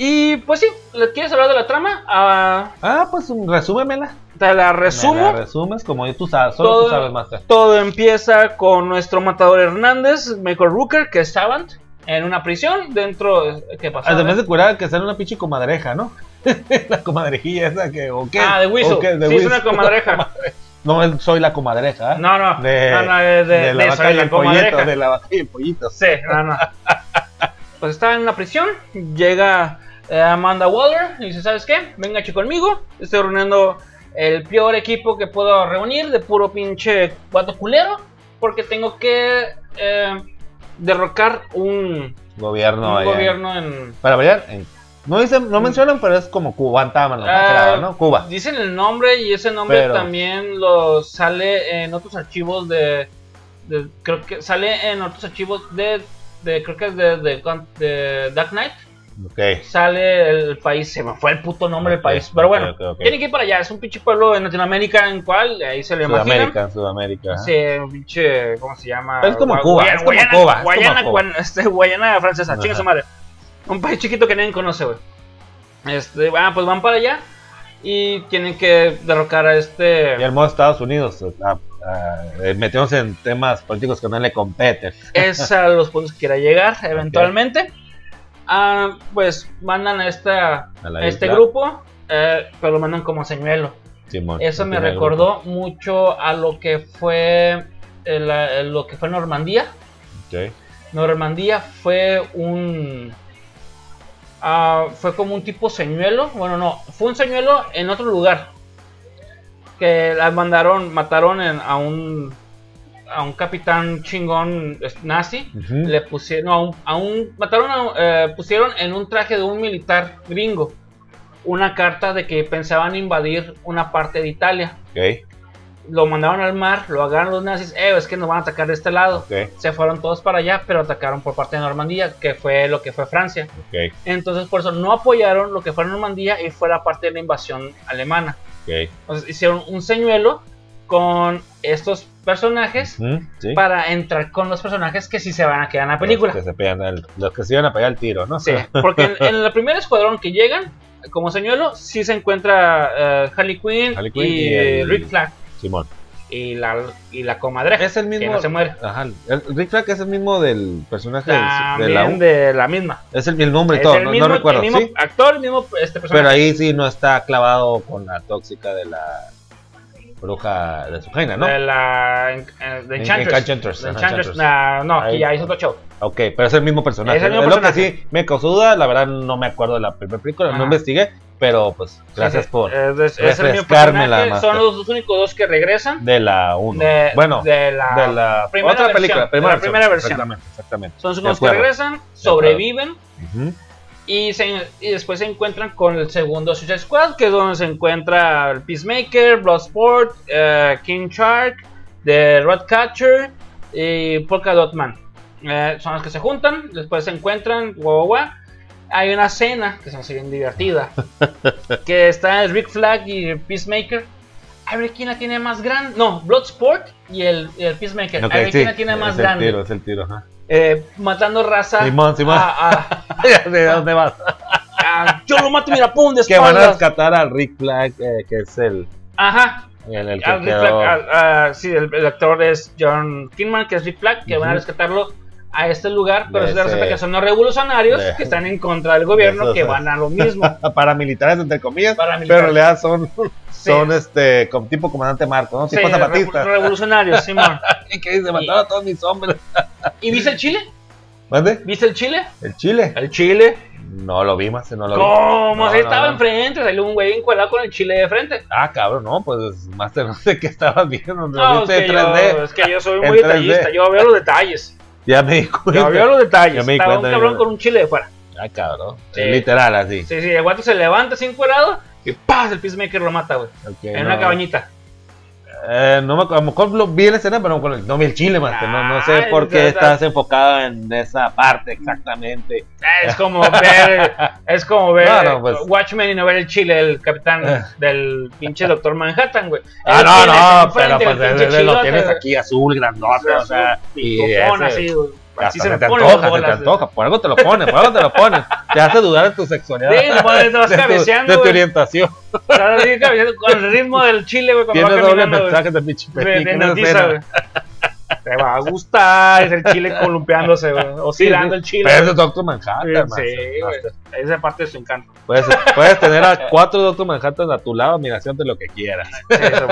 Speaker 1: Y pues sí, ¿le quieres hablar de la trama? Ah,
Speaker 2: Ah, pues resúmemela.
Speaker 1: te la
Speaker 2: Me
Speaker 1: resumo.
Speaker 2: la resumes como tú sabes, solo
Speaker 1: Todo-
Speaker 2: tú sabes más.
Speaker 1: Todo empieza con nuestro matador Hernández, Michael Rooker, que es Savant, en una prisión dentro. ¿Qué pasa?
Speaker 2: Además de curar, que sale una pinche comadreja, ¿no? la comadrejilla esa que, ¿o qué?
Speaker 1: Ah, de Whistle.
Speaker 2: ¿O qué? De
Speaker 1: sí, es una comadreja.
Speaker 2: No, soy la comadreja. ¿eh?
Speaker 1: No, no.
Speaker 2: De,
Speaker 1: no, no, de, de,
Speaker 2: de la vaca
Speaker 1: soy
Speaker 2: y
Speaker 1: la
Speaker 2: el pollito,
Speaker 1: comadreja.
Speaker 2: de la vaca y el pollito.
Speaker 1: Sí, no, no. Pues está en una prisión, llega eh, Amanda Waller y dice, ¿sabes qué? Venga aquí conmigo, estoy reuniendo el peor equipo que puedo reunir de puro pinche vato culero, porque tengo que eh, derrocar un,
Speaker 2: Gobierno.
Speaker 1: un gobierno en...
Speaker 2: Para variar, en- no dicen, no mencionan, pero es como Guantánamo,
Speaker 1: Ah,
Speaker 2: ¿no? Cuba.
Speaker 1: Dicen el nombre y ese nombre
Speaker 2: Pero-
Speaker 1: también lo sale en otros archivos de, de- creo que sale en otros archivos de, de creo que es de, de, de Dark Knight. Sale el país, se me fue el puto nombre del país, pero bueno, tiene que ir para allá, es un pinche pueblo en Latinoamérica en cual ahí se le.
Speaker 2: Sudamérica, Sudamérica.
Speaker 1: Sí, un pinche, ¿cómo se llama?
Speaker 2: Es como
Speaker 1: Gua-
Speaker 2: Cuba,
Speaker 1: Guayana,
Speaker 2: es como
Speaker 1: Guayana,
Speaker 2: Cuba, es como
Speaker 1: Guayana,
Speaker 2: Cuba.
Speaker 1: Guan- este, Guayana francesa, chinga su madre. Un país chiquito que nadie conoce, güey. Este, ah, pues van para allá y tienen que derrocar a este...
Speaker 2: Y el modo Estados Unidos, ah, ah, eh, metiéndose en temas políticos que no le competen.
Speaker 1: es a los puntos que quiera llegar eventualmente. Ah, pues mandan a, esta,
Speaker 2: A
Speaker 1: a este
Speaker 2: isla.
Speaker 1: grupo, eh, pero lo mandan como señuelo.
Speaker 2: Simón,
Speaker 1: Eso me recordó mucho a lo que fue el- el- lo que fue Normandía. Normandía fue un ah, fue como un tipo señuelo. Bueno, no, fue un señuelo en otro lugar. Que la mandaron, mataron en- a un a un capitán chingón nazi. Le pusieron no, a un, a un- mataron a, eh, pusieron en un traje de un militar gringo una carta de que pensaban invadir una parte de Italia. Lo mandaron al mar, lo agarraron los nazis, eh, es que nos van a atacar de este lado. Se fueron todos para allá, pero atacaron por parte de Normandía, que fue lo que fue Francia. Entonces por eso no apoyaron lo que fue Normandía y fue la parte de la invasión alemana. Entonces hicieron un señuelo con estos personajes para entrar con los personajes que sí se van a quedar en la película.
Speaker 2: Los que se, pegan al- los que se iban a pegar el tiro, ¿no?
Speaker 1: Sí, porque en, en el primer escuadrón que llegan, como señuelo, sí se encuentra eh, Harley Quinn
Speaker 2: Harley Quinn
Speaker 1: y,
Speaker 2: y el-
Speaker 1: Rick Flag
Speaker 2: Simón.
Speaker 1: y la, y la comadreja.
Speaker 2: Es el
Speaker 1: que
Speaker 2: mismo.
Speaker 1: no se muere.
Speaker 2: Ajá. el- Rick Flag es el mismo del personaje del- de
Speaker 1: También
Speaker 2: la U.
Speaker 1: de la misma.
Speaker 2: Es el, el nombre y todo,
Speaker 1: el
Speaker 2: no,
Speaker 1: mismo,
Speaker 2: no recuerdo.
Speaker 1: el mismo
Speaker 2: ¿sí?
Speaker 1: actor, el mismo este personaje.
Speaker 2: Pero ahí sí no está clavado con la tóxica de la bruja de su reina, ¿no?
Speaker 1: De la en- eh, de
Speaker 2: En-
Speaker 1: Enchantress.
Speaker 2: Enchantress,
Speaker 1: De. Nah, no, aquí ya hizo otro show.
Speaker 2: Ok, pero es el mismo personaje.
Speaker 1: Es el mismo
Speaker 2: lo que
Speaker 1: personaje.
Speaker 2: sí me causó duda, la verdad no me acuerdo de la primera película,
Speaker 1: Ajá.
Speaker 2: no investigué, pero pues gracias
Speaker 1: Sí,
Speaker 2: por
Speaker 1: es, es- el mismo personaje. Son los dos únicos dos que regresan.
Speaker 2: de la 1.
Speaker 1: De,
Speaker 2: bueno,
Speaker 1: de la,
Speaker 2: de la
Speaker 1: primera
Speaker 2: otra
Speaker 1: versión,
Speaker 2: película,
Speaker 1: de
Speaker 2: primera,
Speaker 1: la primera versión.
Speaker 2: Exactamente, exactamente.
Speaker 1: Son los
Speaker 2: De
Speaker 1: que regresan, sobreviven
Speaker 2: Ujú.
Speaker 1: Y, se- y después se encuentran con el segundo Suicide Squad, que es donde se encuentra el Peacemaker, Bloodsport, eh, King Shark, The Ratcatcher y Polka Dot Man. Eh, son los que se juntan, después se encuentran, guau, guau. Hay una cena que se hace bien divertida, que está el Rick Flag y el Peacemaker. A ver quién la tiene más grande. No, Bloodsport y el, el Peacemaker.
Speaker 2: Ok,
Speaker 1: a ver
Speaker 2: sí,
Speaker 1: quién la tiene más
Speaker 2: es el
Speaker 1: grande.
Speaker 2: tiro, es el tiro, ajá.
Speaker 1: Eh, matando raza.
Speaker 2: Simón, Simón.
Speaker 1: a- a-
Speaker 2: ¿De dónde vas?
Speaker 1: Ah, yo lo mato, mira, pum, de
Speaker 2: que van a rescatar al Rick Flag, eh, que es el,
Speaker 1: Ajá.
Speaker 2: el, el que
Speaker 1: al Rick
Speaker 2: quedó-
Speaker 1: Flag, sí, el, el actor es John Kingman, que es Rick Flag, que van a rescatarlo a este lugar, pero
Speaker 2: De
Speaker 1: se resulta que son los revolucionarios
Speaker 2: de-
Speaker 1: que están en contra del gobierno, que van a lo mismo.
Speaker 2: Paramilitares, entre comillas.
Speaker 1: Paramilitares.
Speaker 2: Pero en realidad son,
Speaker 1: Sí.
Speaker 2: son este, como tipo comandante Marco, ¿no?
Speaker 1: Sí,
Speaker 2: Tipo
Speaker 1: revo-
Speaker 2: zapatista.
Speaker 1: revolucionarios, Simón.
Speaker 2: ¿Y qué dice? Mataron a todos mis hombres.
Speaker 1: ¿Y viste el chile?
Speaker 2: ¿Mande?
Speaker 1: ¿Viste el chile?
Speaker 2: ¿El Chile?
Speaker 1: El chile.
Speaker 2: No lo vi, más no lo vi.
Speaker 1: ¿Cómo?
Speaker 2: No,
Speaker 1: Sí,
Speaker 2: no,
Speaker 1: estaba
Speaker 2: no.
Speaker 1: enfrente, salió un güey encuadrado con el chile de frente.
Speaker 2: Ah, cabrón, no, pues Master, no sé qué estabas viendo. ¿Lo
Speaker 1: No, es
Speaker 2: viste
Speaker 1: que,
Speaker 2: en 3D?
Speaker 1: yo, es que yo soy muy
Speaker 2: 3D.
Speaker 1: detallista, yo veo los detalles.
Speaker 2: Ya me di cuenta.
Speaker 1: Yo veo los detalles.
Speaker 2: Ya me di
Speaker 1: Estaba un
Speaker 2: cuenta,
Speaker 1: cabrón
Speaker 2: ya.
Speaker 1: con un chile de fuera.
Speaker 2: Ah, cabrón.
Speaker 1: Sí.
Speaker 2: Literal, así.
Speaker 1: Sí, sí, el guato se levanta así encuerado y ¡paz! El peacemaker lo mata, güey.
Speaker 2: Ok,
Speaker 1: en
Speaker 2: no.
Speaker 1: una cabañita.
Speaker 2: Eh, no me acuerdo, a lo mejor lo vi en la escena, pero no, vi el chile, Master. No, no sé
Speaker 1: Ay,
Speaker 2: por qué estás enfocado en esa parte exactamente.
Speaker 1: Es como ver, es como ver
Speaker 2: No, no, pues.
Speaker 1: Watchmen y no ver el chile del capitán del pinche Doctor Manhattan, güey.
Speaker 2: Ah,
Speaker 1: El
Speaker 2: no, no, pero pues
Speaker 1: pinche
Speaker 2: ese lo tienes aquí azul, grandote, o sea, y
Speaker 1: Picofón,
Speaker 2: ese-
Speaker 1: así, güey.
Speaker 2: Hasta
Speaker 1: Así se
Speaker 2: te antoja, se te antoja, por algo te lo pones, por algo te lo pones. Te hace dudar de tu sexualidad.
Speaker 1: Sí, pues, te vas
Speaker 2: de tu,
Speaker 1: cabeceando,
Speaker 2: de tu orientación.
Speaker 1: Cabeceando con el ritmo del chile, güey,
Speaker 2: Tienes doble mensaje de pinche
Speaker 1: De, güey. Te va a gustar, es el chile columpiándose, güey. Oscilando el chile.
Speaker 2: Pero es Doctor Manhattan,
Speaker 1: Sí.
Speaker 2: Master.
Speaker 1: Esa parte de su encanto.
Speaker 2: Puedes, puedes tener a cuatro Doctor Manhattan a tu lado, admiración de lo que quieras.
Speaker 1: Eso.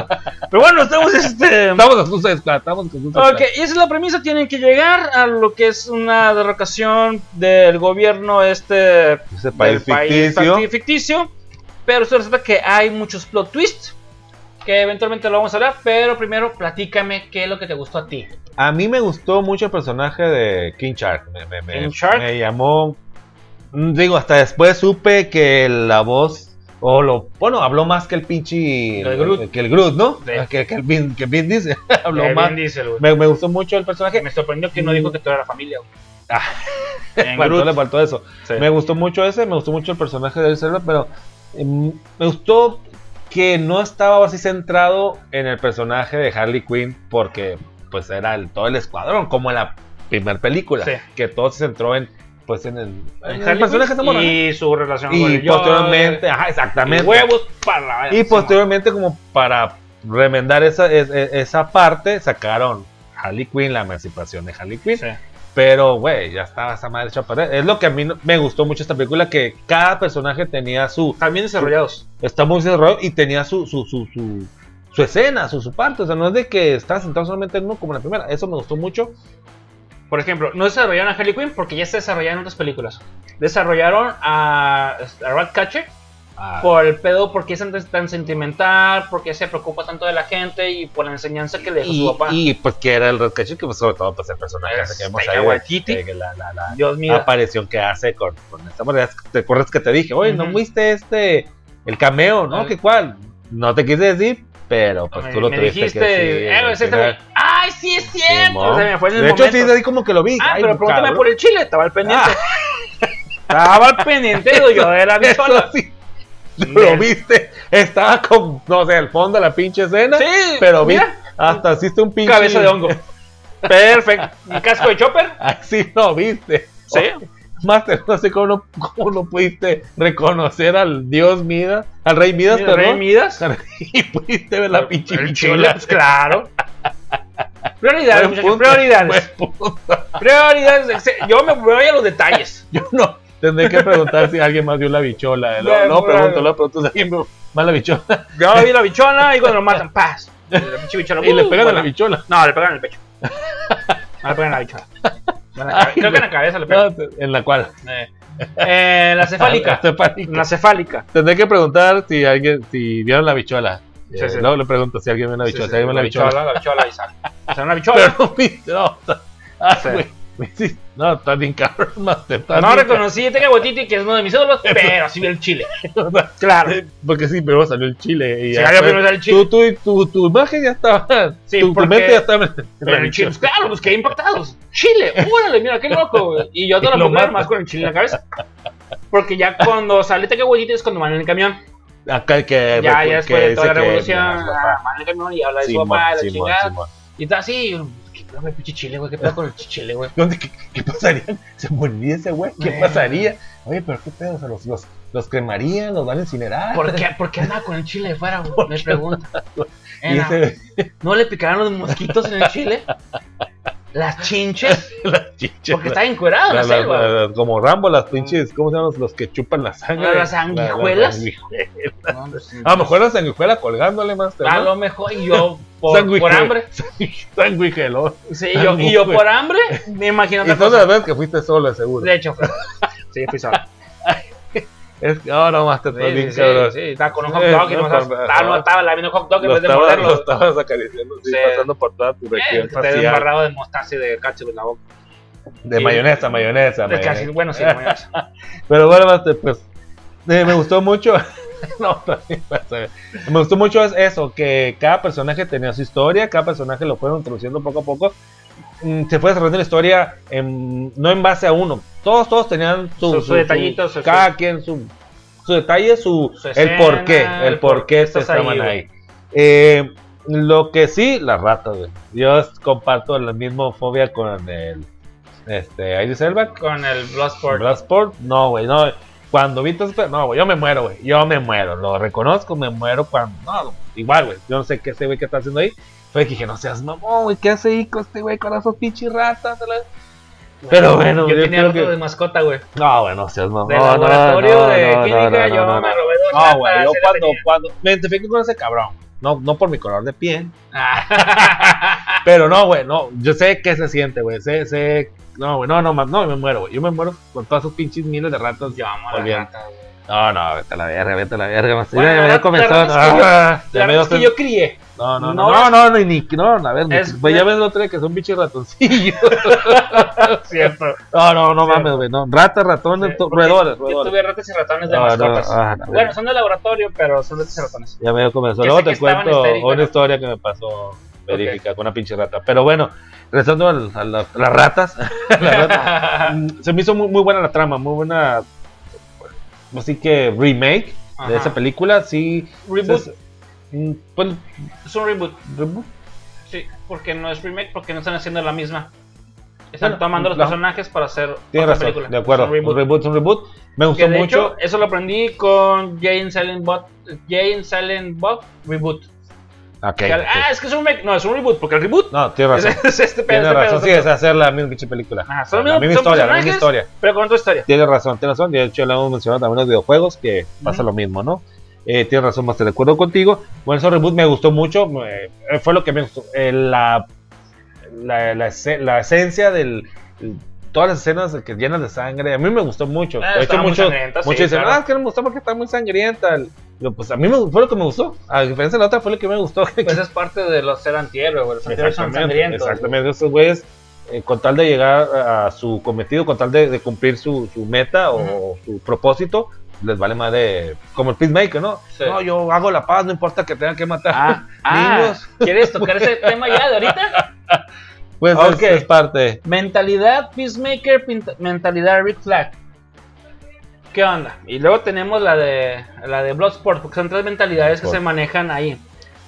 Speaker 1: Pero bueno, estamos este.
Speaker 2: Estamos con sus estamos con sus
Speaker 1: Ok, y esa es la premisa, tienen que llegar a lo que es una derrocación del gobierno este
Speaker 2: Ese país
Speaker 1: del
Speaker 2: ficticio.
Speaker 1: facti- ficticio. Pero resulta que hay muchos plot twists que eventualmente lo vamos a hablar, pero primero platícame qué es lo que te gustó a ti.
Speaker 2: A mí me gustó mucho el personaje de King Shark. Me, me- me-
Speaker 1: King Shark.
Speaker 2: me llamó. mm, Digo, hasta después supe que la voz. O lo. Bueno, habló más que el pinche.
Speaker 1: El Groot.
Speaker 2: Que el Groot, ¿no?
Speaker 1: Sí.
Speaker 2: Que, que el Vin, que Vin dice. habló
Speaker 1: Eh,
Speaker 2: más.
Speaker 1: Vin Diesel.
Speaker 2: Me, me gustó mucho el personaje.
Speaker 1: Me sorprendió que no dijo que toda la familia. güey.
Speaker 2: Ah.
Speaker 1: En
Speaker 2: Faltó, le faltó eso.
Speaker 1: Sí.
Speaker 2: Me gustó mucho ese, me gustó mucho el personaje de Elizabeth, pero mm, me gustó que no estaba así centrado en el personaje de Harley Quinn porque pues era el, todo el escuadrón, como en la primera película,
Speaker 1: Sí.
Speaker 2: que todo se centró en pues en el, en el personaje
Speaker 1: y su relación con
Speaker 2: y
Speaker 1: el Joker,
Speaker 2: posteriormente, ajá,
Speaker 1: y
Speaker 2: exactamente.
Speaker 1: huevos para la
Speaker 2: Y posteriormente como para remendar esa, es- es- esa parte sacaron Harley Quinn, la emancipación de Harley Quinn.
Speaker 1: Sí.
Speaker 2: Pero, güey, ya estaba esa madre hecha Es lo que a mí no- me gustó mucho esta película, que cada personaje tenía su...
Speaker 1: Están bien desarrollados.
Speaker 2: Está muy desarrollado y tenía su, su, su, su, su escena, su, su parte. O sea, no es de que estaba sentado solamente en uno como en la primera. Eso me gustó mucho.
Speaker 1: Por ejemplo, no desarrollaron a Harley Quinn porque ya se desarrollaron en otras películas. Desarrollaron a, a Ratcatcher
Speaker 2: Ah,
Speaker 1: por el pedo, porque es tan, sentimental, porque se preocupa tanto de la gente y por la enseñanza que le dejó
Speaker 2: y,
Speaker 1: su papá.
Speaker 2: y, pues que era el Red Catcher, que pues sobre todo pues el personaje
Speaker 1: Es
Speaker 2: que vemos ahí. de- de la, la, la
Speaker 1: Dios mío.
Speaker 2: aparición que hace con, con esta manera. ¿Te acuerdas que te dije? Oye, ¿no
Speaker 1: Ujú.
Speaker 2: viste este, el cameo, no? ¿Qué cuál? No te quise decir, pero pues
Speaker 1: me,
Speaker 2: tú lo
Speaker 1: me
Speaker 2: tuviste
Speaker 1: dijiste,
Speaker 2: que sí,
Speaker 1: eh,
Speaker 2: al
Speaker 1: es este
Speaker 2: final.
Speaker 1: güey. ¡Ay, sí es cierto!
Speaker 2: Simón.
Speaker 1: Se me fue en el
Speaker 2: de hecho, sí, así como que lo vi.
Speaker 1: Ah,
Speaker 2: Ay,
Speaker 1: pero pregúntame por el chile, estaba al pendiente.
Speaker 2: Ah.
Speaker 1: Estaba al pendiente, yo,
Speaker 2: Eso
Speaker 1: bichola.
Speaker 2: sí. Lo viste, estaba con, no sé, al fondo de la pinche escena.
Speaker 1: Sí,
Speaker 2: pero vi, hasta hiciste un pinche.
Speaker 1: cabeza de hongo. Perfecto. ¿Un casco de chopper?
Speaker 2: Así lo viste.
Speaker 1: Sí.
Speaker 2: Master, no sé cómo no, cómo no pudiste reconocer al dios Midas, al rey Midas,
Speaker 1: Mira, Rey. Midas.
Speaker 2: Y pudiste ver la pinche
Speaker 1: El claro. Prioridades, muchachos, prioridades. Prioridades. Yo me voy a los detalles.
Speaker 2: Yo no. Tendré que preguntar si alguien más vio la bichola. Lo,
Speaker 1: Bueno,
Speaker 2: lo pregunto, lo pregunto si alguien vio más la bichola.
Speaker 1: Yo vi la bichona y cuando lo matan, paz. La.
Speaker 2: Y le
Speaker 1: uh,
Speaker 2: pegan a la bichola.
Speaker 1: No, le pegan en el pecho. No le pegan en la bichona. En la cabe- Creo que en la cabeza le pegan.
Speaker 2: No, en la cual.
Speaker 1: Eh, eh, la cefálica. La cefálica.
Speaker 2: Tendré que preguntar si alguien, si vieron la bichola.
Speaker 1: Sí,
Speaker 2: Eh,
Speaker 1: sí.
Speaker 2: Luego le pregunto si alguien vio la bichola.
Speaker 1: Sí,
Speaker 2: si
Speaker 1: sí,
Speaker 2: alguien vio
Speaker 1: la
Speaker 2: la bichola.
Speaker 1: bichola, la bichola sale. O sea, una
Speaker 2: Pero
Speaker 1: bichola.
Speaker 2: no viste, no. Ah,
Speaker 1: Sí.
Speaker 2: güey. No, estás bien cabrón, Master.
Speaker 1: No reconocí a Teca Waititi, que es uno de mis ídolos, pero sí vi el chile. Claro.
Speaker 2: Porque sí, primero salió el chile. Y
Speaker 1: Sí, primero el chile.
Speaker 2: Tu, tu, tu, tu imagen ya estaba.
Speaker 1: Sí,
Speaker 2: tu, mente ya estaba.
Speaker 1: Pero el chile, claro, pues quedé impactados. Chile, órale, mira, qué loco. Y yo la
Speaker 2: lo mata.
Speaker 1: más con el chile en la cabeza. Porque ya cuando sale Waititi es cuando van en el camión.
Speaker 2: Acá que.
Speaker 1: Ya, ya después de toda la revolución, van en el camión y habla de su papá, de la chingada. Y está así, yo, ¿qué pedo con el pinche chile, güey? ¿Qué pedo con el chile, güey?
Speaker 2: ¿Dónde, qué, qué pasaría? ¿Se moriría ese güey? ¿Qué pasaría? Oye, pero qué pedo, o sea, los, los, los cremarían, los van a incinerar.
Speaker 1: ¿Por qué, ¿Por qué andaba con el chile de fuera, güey? Me Era,
Speaker 2: ese-
Speaker 1: ¿No le picaron los mosquitos en el chile? Las chinches,
Speaker 2: Las chichas.
Speaker 1: porque está encuerado en la,
Speaker 2: La- la-
Speaker 1: selva.
Speaker 2: la- como Rambo, las pinches, ¿cómo se llaman los, los que chupan la sangre?
Speaker 1: Las sanguijuelas.
Speaker 2: sanguijuelas.
Speaker 1: No, pues,
Speaker 2: A lo mejor la sanguijuela colgándole más.
Speaker 1: a lo mejor, y yo por, por hambre,
Speaker 2: Sanguijelón.
Speaker 1: sí, yo, y yo por hambre, me imagino
Speaker 2: Y todas las veces que fuiste solo, seguro.
Speaker 1: De hecho, sí, fui solo.
Speaker 2: Es que ahora más te estás bien cabrón.
Speaker 1: sí, estaba con un hot dog y
Speaker 2: no,
Speaker 1: estaba, estaba lamiendo hot dog en vez de
Speaker 2: estabas, lo
Speaker 1: morderlo.
Speaker 2: estabas acariciando,
Speaker 1: Sí.
Speaker 2: pasando por toda tu región
Speaker 1: te
Speaker 2: facial.
Speaker 1: embarrado de mostaza y de ketchup en la boca.
Speaker 2: De mayonesa, mayonesa. Mayonesa.
Speaker 1: bueno, sí, mayonesa.
Speaker 2: Pero bueno, Master, pues eh, me gustó mucho. no, me gustó mucho es eso, que cada personaje tenía su historia, cada personaje lo fueron introduciendo poco a poco. Mm, Se fue desarrollando la historia en- no en base a uno. Todos, todos tenían su,
Speaker 1: Su- su detallito, su-
Speaker 2: cada quien su, su detalle, su,
Speaker 1: Su
Speaker 2: el por qué,
Speaker 1: escena,
Speaker 2: el
Speaker 1: el
Speaker 2: por
Speaker 1: por
Speaker 2: qué
Speaker 1: qué
Speaker 2: se
Speaker 1: ahí,
Speaker 2: estaban ahí. Eh, lo que sí, las ratas, güey. Yo comparto la misma fobia con el este, Idris Elba,
Speaker 1: Con el Bloodsport.
Speaker 2: Bloodsport, no, güey, no. Cuando vi todo no, güey, yo me muero, güey. Yo me muero, lo reconozco, me muero cuando. No, igual, güey. Yo no sé qué ese güey que está haciendo ahí. Fue que dije, no seas mamón, güey, ¿qué hace con este güey con esos pinches ratas? Pero bueno,
Speaker 1: yo
Speaker 2: yo
Speaker 1: tenía otro
Speaker 2: que-
Speaker 1: de mascota, güey.
Speaker 2: No, güey, no seas mamón. No,
Speaker 1: laboratorio
Speaker 2: no,
Speaker 1: de
Speaker 2: no,
Speaker 1: química,
Speaker 2: no, no,
Speaker 1: yo
Speaker 2: no,
Speaker 1: me robé dos
Speaker 2: No, güey, yo cuando, cuando me identifico con ese cabrón. No, no por mi color de piel.
Speaker 1: Ah.
Speaker 2: Pero no, güey, no. Yo sé qué se siente, güey. Sé, sé. No, güey, no, no, no, me muero, güey. Yo me muero con todos esos pinches miles de ratas.
Speaker 1: Yo amo a la
Speaker 2: Olvídate.
Speaker 1: rata, güey.
Speaker 2: No, no, vete a la verga, vete a la verga.
Speaker 1: Bueno,
Speaker 2: ya, ya
Speaker 1: la
Speaker 2: comenzó. Ah, me
Speaker 1: es que yo crié.
Speaker 2: No, no,
Speaker 1: no
Speaker 2: no, no, no, ni, no, a ver,
Speaker 1: Es-
Speaker 2: pues ya ves lo otro que son pinches ratoncillos.
Speaker 1: Cierto.
Speaker 2: No, no, no
Speaker 1: Sí.
Speaker 2: mames, güey, no. Ratas, ratones, to- roedores,
Speaker 1: Yo
Speaker 2: roedores.
Speaker 1: tuve ratas y ratones de
Speaker 2: No, no,
Speaker 1: mascotas.
Speaker 2: ah, no,
Speaker 1: bueno, son de laboratorio, pero son ratas y ratones.
Speaker 2: Ya me comenzó. Luego te cuento una historia que me pasó verídica con una pinche rata. Pero bueno, regresando a, la- a las ratas, las ratas, mm, se me hizo muy, muy buena la trama, muy buena. Así que remake
Speaker 1: Ajá.
Speaker 2: de esa película, sí.
Speaker 1: Reboot.
Speaker 2: Pues,
Speaker 1: Es un reboot.
Speaker 2: reboot.
Speaker 1: Sí, porque no es remake, porque no están haciendo la misma. Están
Speaker 2: Bueno,
Speaker 1: tomando los
Speaker 2: no.
Speaker 1: personajes para hacer
Speaker 2: Tienes
Speaker 1: otra
Speaker 2: razón,
Speaker 1: película.
Speaker 2: de acuerdo.
Speaker 1: Es un reboot.
Speaker 2: Un reboot, un reboot. Me gustó
Speaker 1: Que de
Speaker 2: mucho.
Speaker 1: hecho, eso lo aprendí con Jane Silent Bob. Jane Silent Bob Reboot.
Speaker 2: Ok,
Speaker 1: Que al-
Speaker 2: ok.
Speaker 1: Ah, es que es un remake. No, es un reboot, porque el reboot
Speaker 2: No, tienes
Speaker 1: es,
Speaker 2: razón.
Speaker 1: es este pedo.
Speaker 2: Tienes
Speaker 1: este
Speaker 2: razón,
Speaker 1: pedo,
Speaker 2: sí, es hacer la misma película.
Speaker 1: Son
Speaker 2: la misma historia, la misma historia.
Speaker 1: Pero con otra historia.
Speaker 2: Tienes razón, tienes razón. De hecho, lo hemos mencionado también en los videojuegos, que pasa
Speaker 1: Ujú.
Speaker 2: lo mismo, ¿no? Eh, tienes razón, más de acuerdo contigo. Bueno, ese reboot me gustó mucho. eh, fue lo que me gustó. Eh, la, la, la, ese- la esencia del. el- todas las escenas que llenas de sangre. A mí me gustó mucho.
Speaker 1: Ah,
Speaker 2: de hecho, muchos
Speaker 1: sí,
Speaker 2: dicen,
Speaker 1: claro.
Speaker 2: ah, es que no me gustó porque está muy sangrienta. Yo, pues a mí me, fue lo que me gustó. A diferencia de la otra, fue lo que me gustó.
Speaker 1: Pues es parte de los ser antihéroes. Los antihéroes son sangrientos.
Speaker 2: Exactamente, esos güeyes, eh, con tal de llegar a su cometido, con tal de, de cumplir su, su meta o su propósito, les vale más de. Como el Peacemaker, ¿no?
Speaker 1: Sí.
Speaker 2: No, yo hago la paz, no importa que tengan que matar.
Speaker 1: Ah, ah,
Speaker 2: Niños.
Speaker 1: ¿quieres tocar ese tema ya de ahorita?
Speaker 2: pues es-
Speaker 1: ok.
Speaker 2: es, parte.
Speaker 1: Mentalidad Peacemaker, mentalidad Rick Flag. ¿Qué onda? Y luego tenemos la de la de Bloodsport, porque son tres mentalidades que se manejan ahí.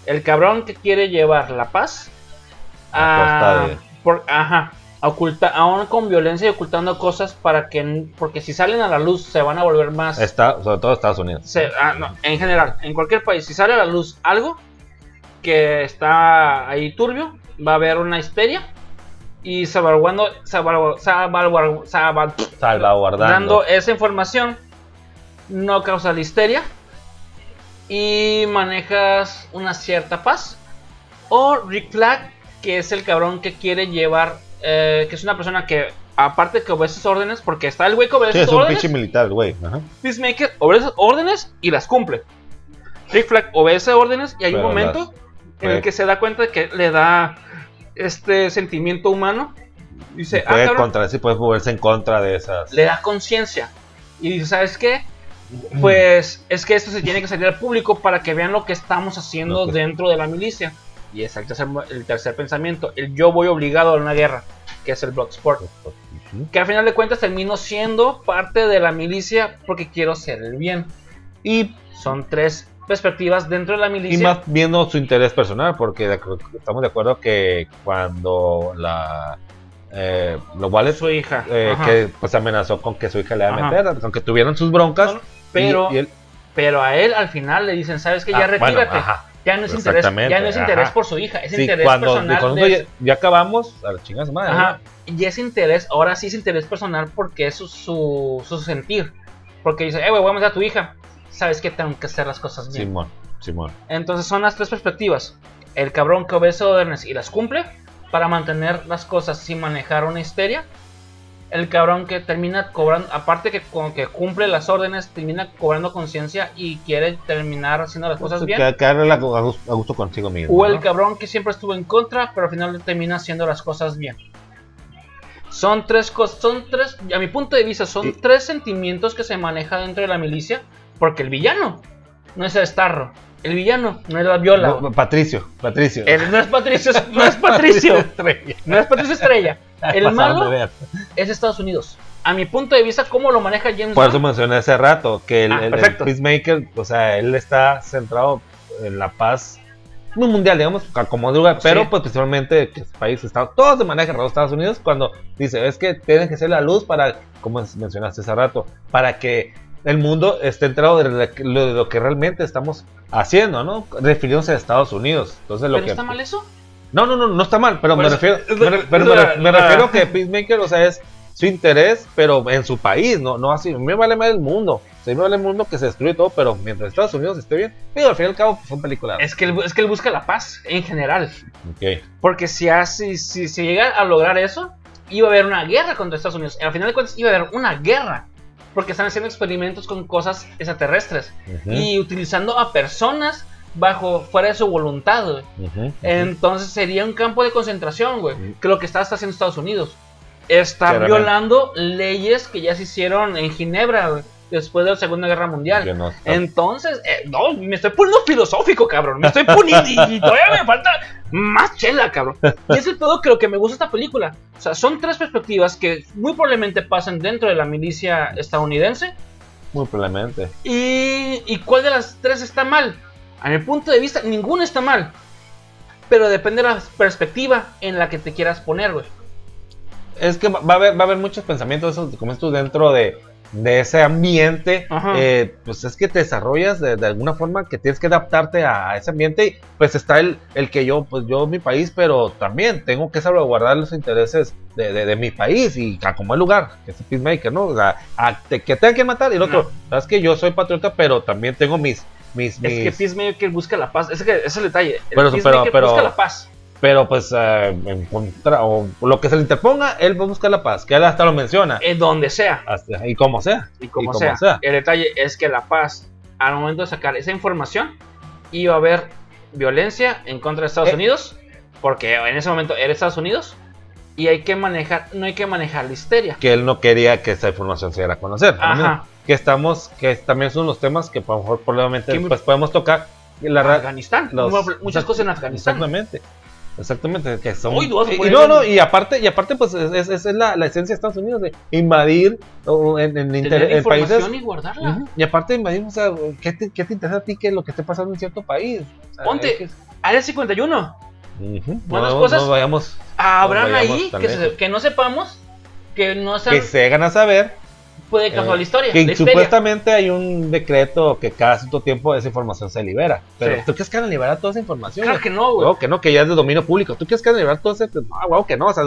Speaker 1: El cabrón que quiere llevar la paz
Speaker 2: A
Speaker 1: a,
Speaker 2: de-
Speaker 1: por- ajá, oculta, aún con violencia y ocultando cosas para que porque si salen a la luz se van a volver más
Speaker 2: Está, sobre todo Estados Unidos.
Speaker 1: se- ah, no, en general, en cualquier país, si sale a la luz algo que está ahí turbio, va a haber una histeria y salvaguardando, salvagu- salvaguard- salva-
Speaker 2: Salvaguardando.
Speaker 1: dando esa información no causa la histeria y manejas una cierta paz. O Rick Flag, que es el cabrón que quiere llevar, eh, que es una persona que aparte que obedece órdenes, porque está el güey que
Speaker 2: Sí,
Speaker 1: obedece
Speaker 2: es un
Speaker 1: órdenes.
Speaker 2: pinche militar, güey. Ajá.
Speaker 1: Peacemaker obedece órdenes y las cumple. Rick Flag obedece órdenes y hay un
Speaker 2: Pero
Speaker 1: momento en el que se da cuenta de que le da este sentimiento humano. Dice, ah,
Speaker 2: puede
Speaker 1: cabrón,
Speaker 2: contra, sí, puedes moverse en contra de esas.
Speaker 1: le da conciencia. Y dice, ¿sabes qué? Pues es que esto se tiene que salir al público para que vean lo que estamos haciendo
Speaker 2: Lo que-
Speaker 1: dentro de la milicia. Y es el tercer, el tercer pensamiento, el yo voy obligado a una guerra, que es el Bloodsport. Que al final de cuentas termino siendo parte de la milicia porque quiero ser el bien. Y son tres perspectivas dentro de la
Speaker 2: Y
Speaker 1: milicia.
Speaker 2: más viendo su interés personal, porque de estamos de acuerdo que cuando la eh, los Wallace
Speaker 1: su hija.
Speaker 2: eh, que pues amenazó con que su hija le iba a meter, aunque tuvieran sus broncas.
Speaker 1: No, pero,
Speaker 2: y- y él-
Speaker 1: pero a él al final le dicen, ¿sabes qué? Ya
Speaker 2: Ah, bueno,
Speaker 1: retírate.
Speaker 2: ajá.
Speaker 1: Ya no es interés, ya no es interés
Speaker 2: ajá.
Speaker 1: por su hija, es
Speaker 2: Sí,
Speaker 1: interés
Speaker 2: cuando,
Speaker 1: personal.
Speaker 2: cuando
Speaker 1: de-
Speaker 2: ya, ya acabamos, a la chingada madre.
Speaker 1: y ese interés, ahora sí es interés personal porque es su, su, su sentir. Porque dice, eh, güey, voy a matar a tu hija. Sabes que tengo que hacer las cosas bien.
Speaker 2: Simón, Simón.
Speaker 1: Entonces son las tres perspectivas. El cabrón que obedece órdenes y las cumple para mantener las cosas sin manejar una histeria. El cabrón que termina cobrando, aparte que con que cumple las órdenes, termina cobrando conciencia y quiere terminar haciendo las cosas bien.
Speaker 2: Que- Quedarle a gusto, consigo mismo.
Speaker 1: O el cabrón que siempre estuvo en contra, pero al final termina haciendo las cosas bien. Son tres cosas, son tres, a mi punto de vista, son
Speaker 2: Y-
Speaker 1: tres sentimientos que se maneja dentro de la milicia, porque el villano no es el Starro, el villano no es la Viola,
Speaker 2: No, Patricio, Patricio.
Speaker 1: el- no es Patricio, no es Patricio, no es Patricio Estrella, el malo es Estados Unidos. A mi punto de vista, cómo lo maneja James
Speaker 2: Por eso
Speaker 1: Gunn,
Speaker 2: mencioné hace rato que el,
Speaker 1: Ah,
Speaker 2: el- el
Speaker 1: perfecto.
Speaker 2: Peacemaker, o sea, él está centrado en la paz mundial, digamos, como de lugar, pero
Speaker 1: Sí.
Speaker 2: pues principalmente que el país está todos de manera agarrados a Estados Unidos cuando dice, es que tienen que ser la luz para, como mencionaste hace rato, para que el mundo esté enterado de lo, de lo que realmente estamos haciendo, ¿no? Refiriéndose a Estados Unidos. Entonces lo
Speaker 1: ¿pero
Speaker 2: que
Speaker 1: está mal eso?
Speaker 2: No, no, no, no está mal, pero me
Speaker 1: Pues,
Speaker 2: refiero,
Speaker 1: es-
Speaker 2: me, re- pero me re- me refiero que Peacemaker, o sea, es su interés, pero en su país, no, no así. A mí me vale más el mundo, o sea, a mí me vale el mundo que se destruye todo, pero mientras Estados Unidos esté bien, pero al fin y al cabo pues, son películas.
Speaker 1: Es que, él, es que él busca la paz en general.
Speaker 2: Ok.
Speaker 1: Porque si, hace, si, si llega a lograr eso, iba a haber una guerra contra Estados Unidos. Al final de cuentas, iba a haber una guerra. Porque están haciendo experimentos con cosas extraterrestres.
Speaker 2: Ujú,
Speaker 1: Y utilizando a personas bajo fuera de su voluntad, güey. Entonces sería un campo de concentración, güey. Que lo que está, está haciendo Estados Unidos. Está
Speaker 2: Claramente.
Speaker 1: violando leyes que ya se hicieron en Ginebra, güey, Después de la Segunda Guerra Mundial.
Speaker 2: No
Speaker 1: Entonces, eh, no, me estoy poniendo filosófico, cabrón. Me estoy poniendo y, y todavía me falta más chela, cabrón. Y es el todo que lo que me gusta esta película. O sea, son tres perspectivas que muy probablemente pasan dentro de la milicia estadounidense.
Speaker 2: Muy probablemente.
Speaker 1: ¿Y, y cuál de las tres está mal? A mi punto de vista, ninguna está mal. Pero depende de la perspectiva en la que te quieras poner, güey.
Speaker 2: Es que va a haber, va a haber muchos pensamientos, esos, como tú, dentro de, de ese ambiente. Eh, pues es que te desarrollas de, de alguna forma que tienes que adaptarte a, ese ambiente. Y pues está el, el que yo, pues yo, mi país, pero también tengo que salvaguardar los intereses de, de- de mi país y a como el lugar, que es el Peacemaker, ¿no? O sea, a- te- que tengan que matar. Y el otro,
Speaker 1: No.
Speaker 2: sabes que yo soy patriota, pero también tengo mis. Mis,
Speaker 1: Es que
Speaker 2: mis-
Speaker 1: Peacemaker busca la paz. Es que ese es el detalle. El
Speaker 2: Pero-
Speaker 1: Peacemaker
Speaker 2: pero- pero-
Speaker 1: busca la paz.
Speaker 2: pero pues eh, en contra, o lo que se le interponga, él va a buscar la paz, que él hasta lo menciona.
Speaker 1: En donde sea.
Speaker 2: Hasta- y como sea.
Speaker 1: Y como,
Speaker 2: Y como
Speaker 1: sea.
Speaker 2: sea.
Speaker 1: El detalle es que la paz, al momento de sacar esa información, iba a haber violencia en contra de Estados
Speaker 2: Eh.
Speaker 1: Unidos. Porque en ese momento era Estados Unidos. Y hay que manejar, no hay que manejar la histeria.
Speaker 2: que él no quería que esa información se diera a conocer.
Speaker 1: Ajá.
Speaker 2: Que estamos, que también son los temas que a lo mejor probablemente después podemos tocar. La
Speaker 1: Afganistán.
Speaker 2: los-
Speaker 1: muchas cosas en Afganistán.
Speaker 2: Exactamente. Exactamente, que son...
Speaker 1: Uy, dos,
Speaker 2: y,
Speaker 1: pues,
Speaker 2: y no, no, y aparte, y aparte pues es, es- es la, la esencia de Estados Unidos, de invadir o en, en,
Speaker 1: Tener
Speaker 2: en países...
Speaker 1: y guardarla.
Speaker 2: Ujú, Y aparte invadir, o sea, ¿qué te, qué te interesa a ti que lo que esté pasando en cierto país? O sea,
Speaker 1: Ponte.
Speaker 2: que-
Speaker 1: Área 51.
Speaker 2: Ujú,
Speaker 1: Buenas
Speaker 2: no,
Speaker 1: cosas.
Speaker 2: no vayamos...
Speaker 1: Habrán
Speaker 2: vayamos
Speaker 1: ahí que, se- que no sepamos. Que no se
Speaker 2: Que se hagan a saber
Speaker 1: puede causar
Speaker 2: Eh,
Speaker 1: la historia.
Speaker 2: Que
Speaker 1: la histeria.
Speaker 2: supuestamente hay un decreto que cada cierto tiempo esa información se libera. Pero
Speaker 1: Sí.
Speaker 2: ¿tú crees que van a liberar toda esa información?
Speaker 1: Claro que no, güey.
Speaker 2: Que no, que ya es de dominio público. ¿Tú crees que van a liberar todo ese? No, wow, que no. O sea,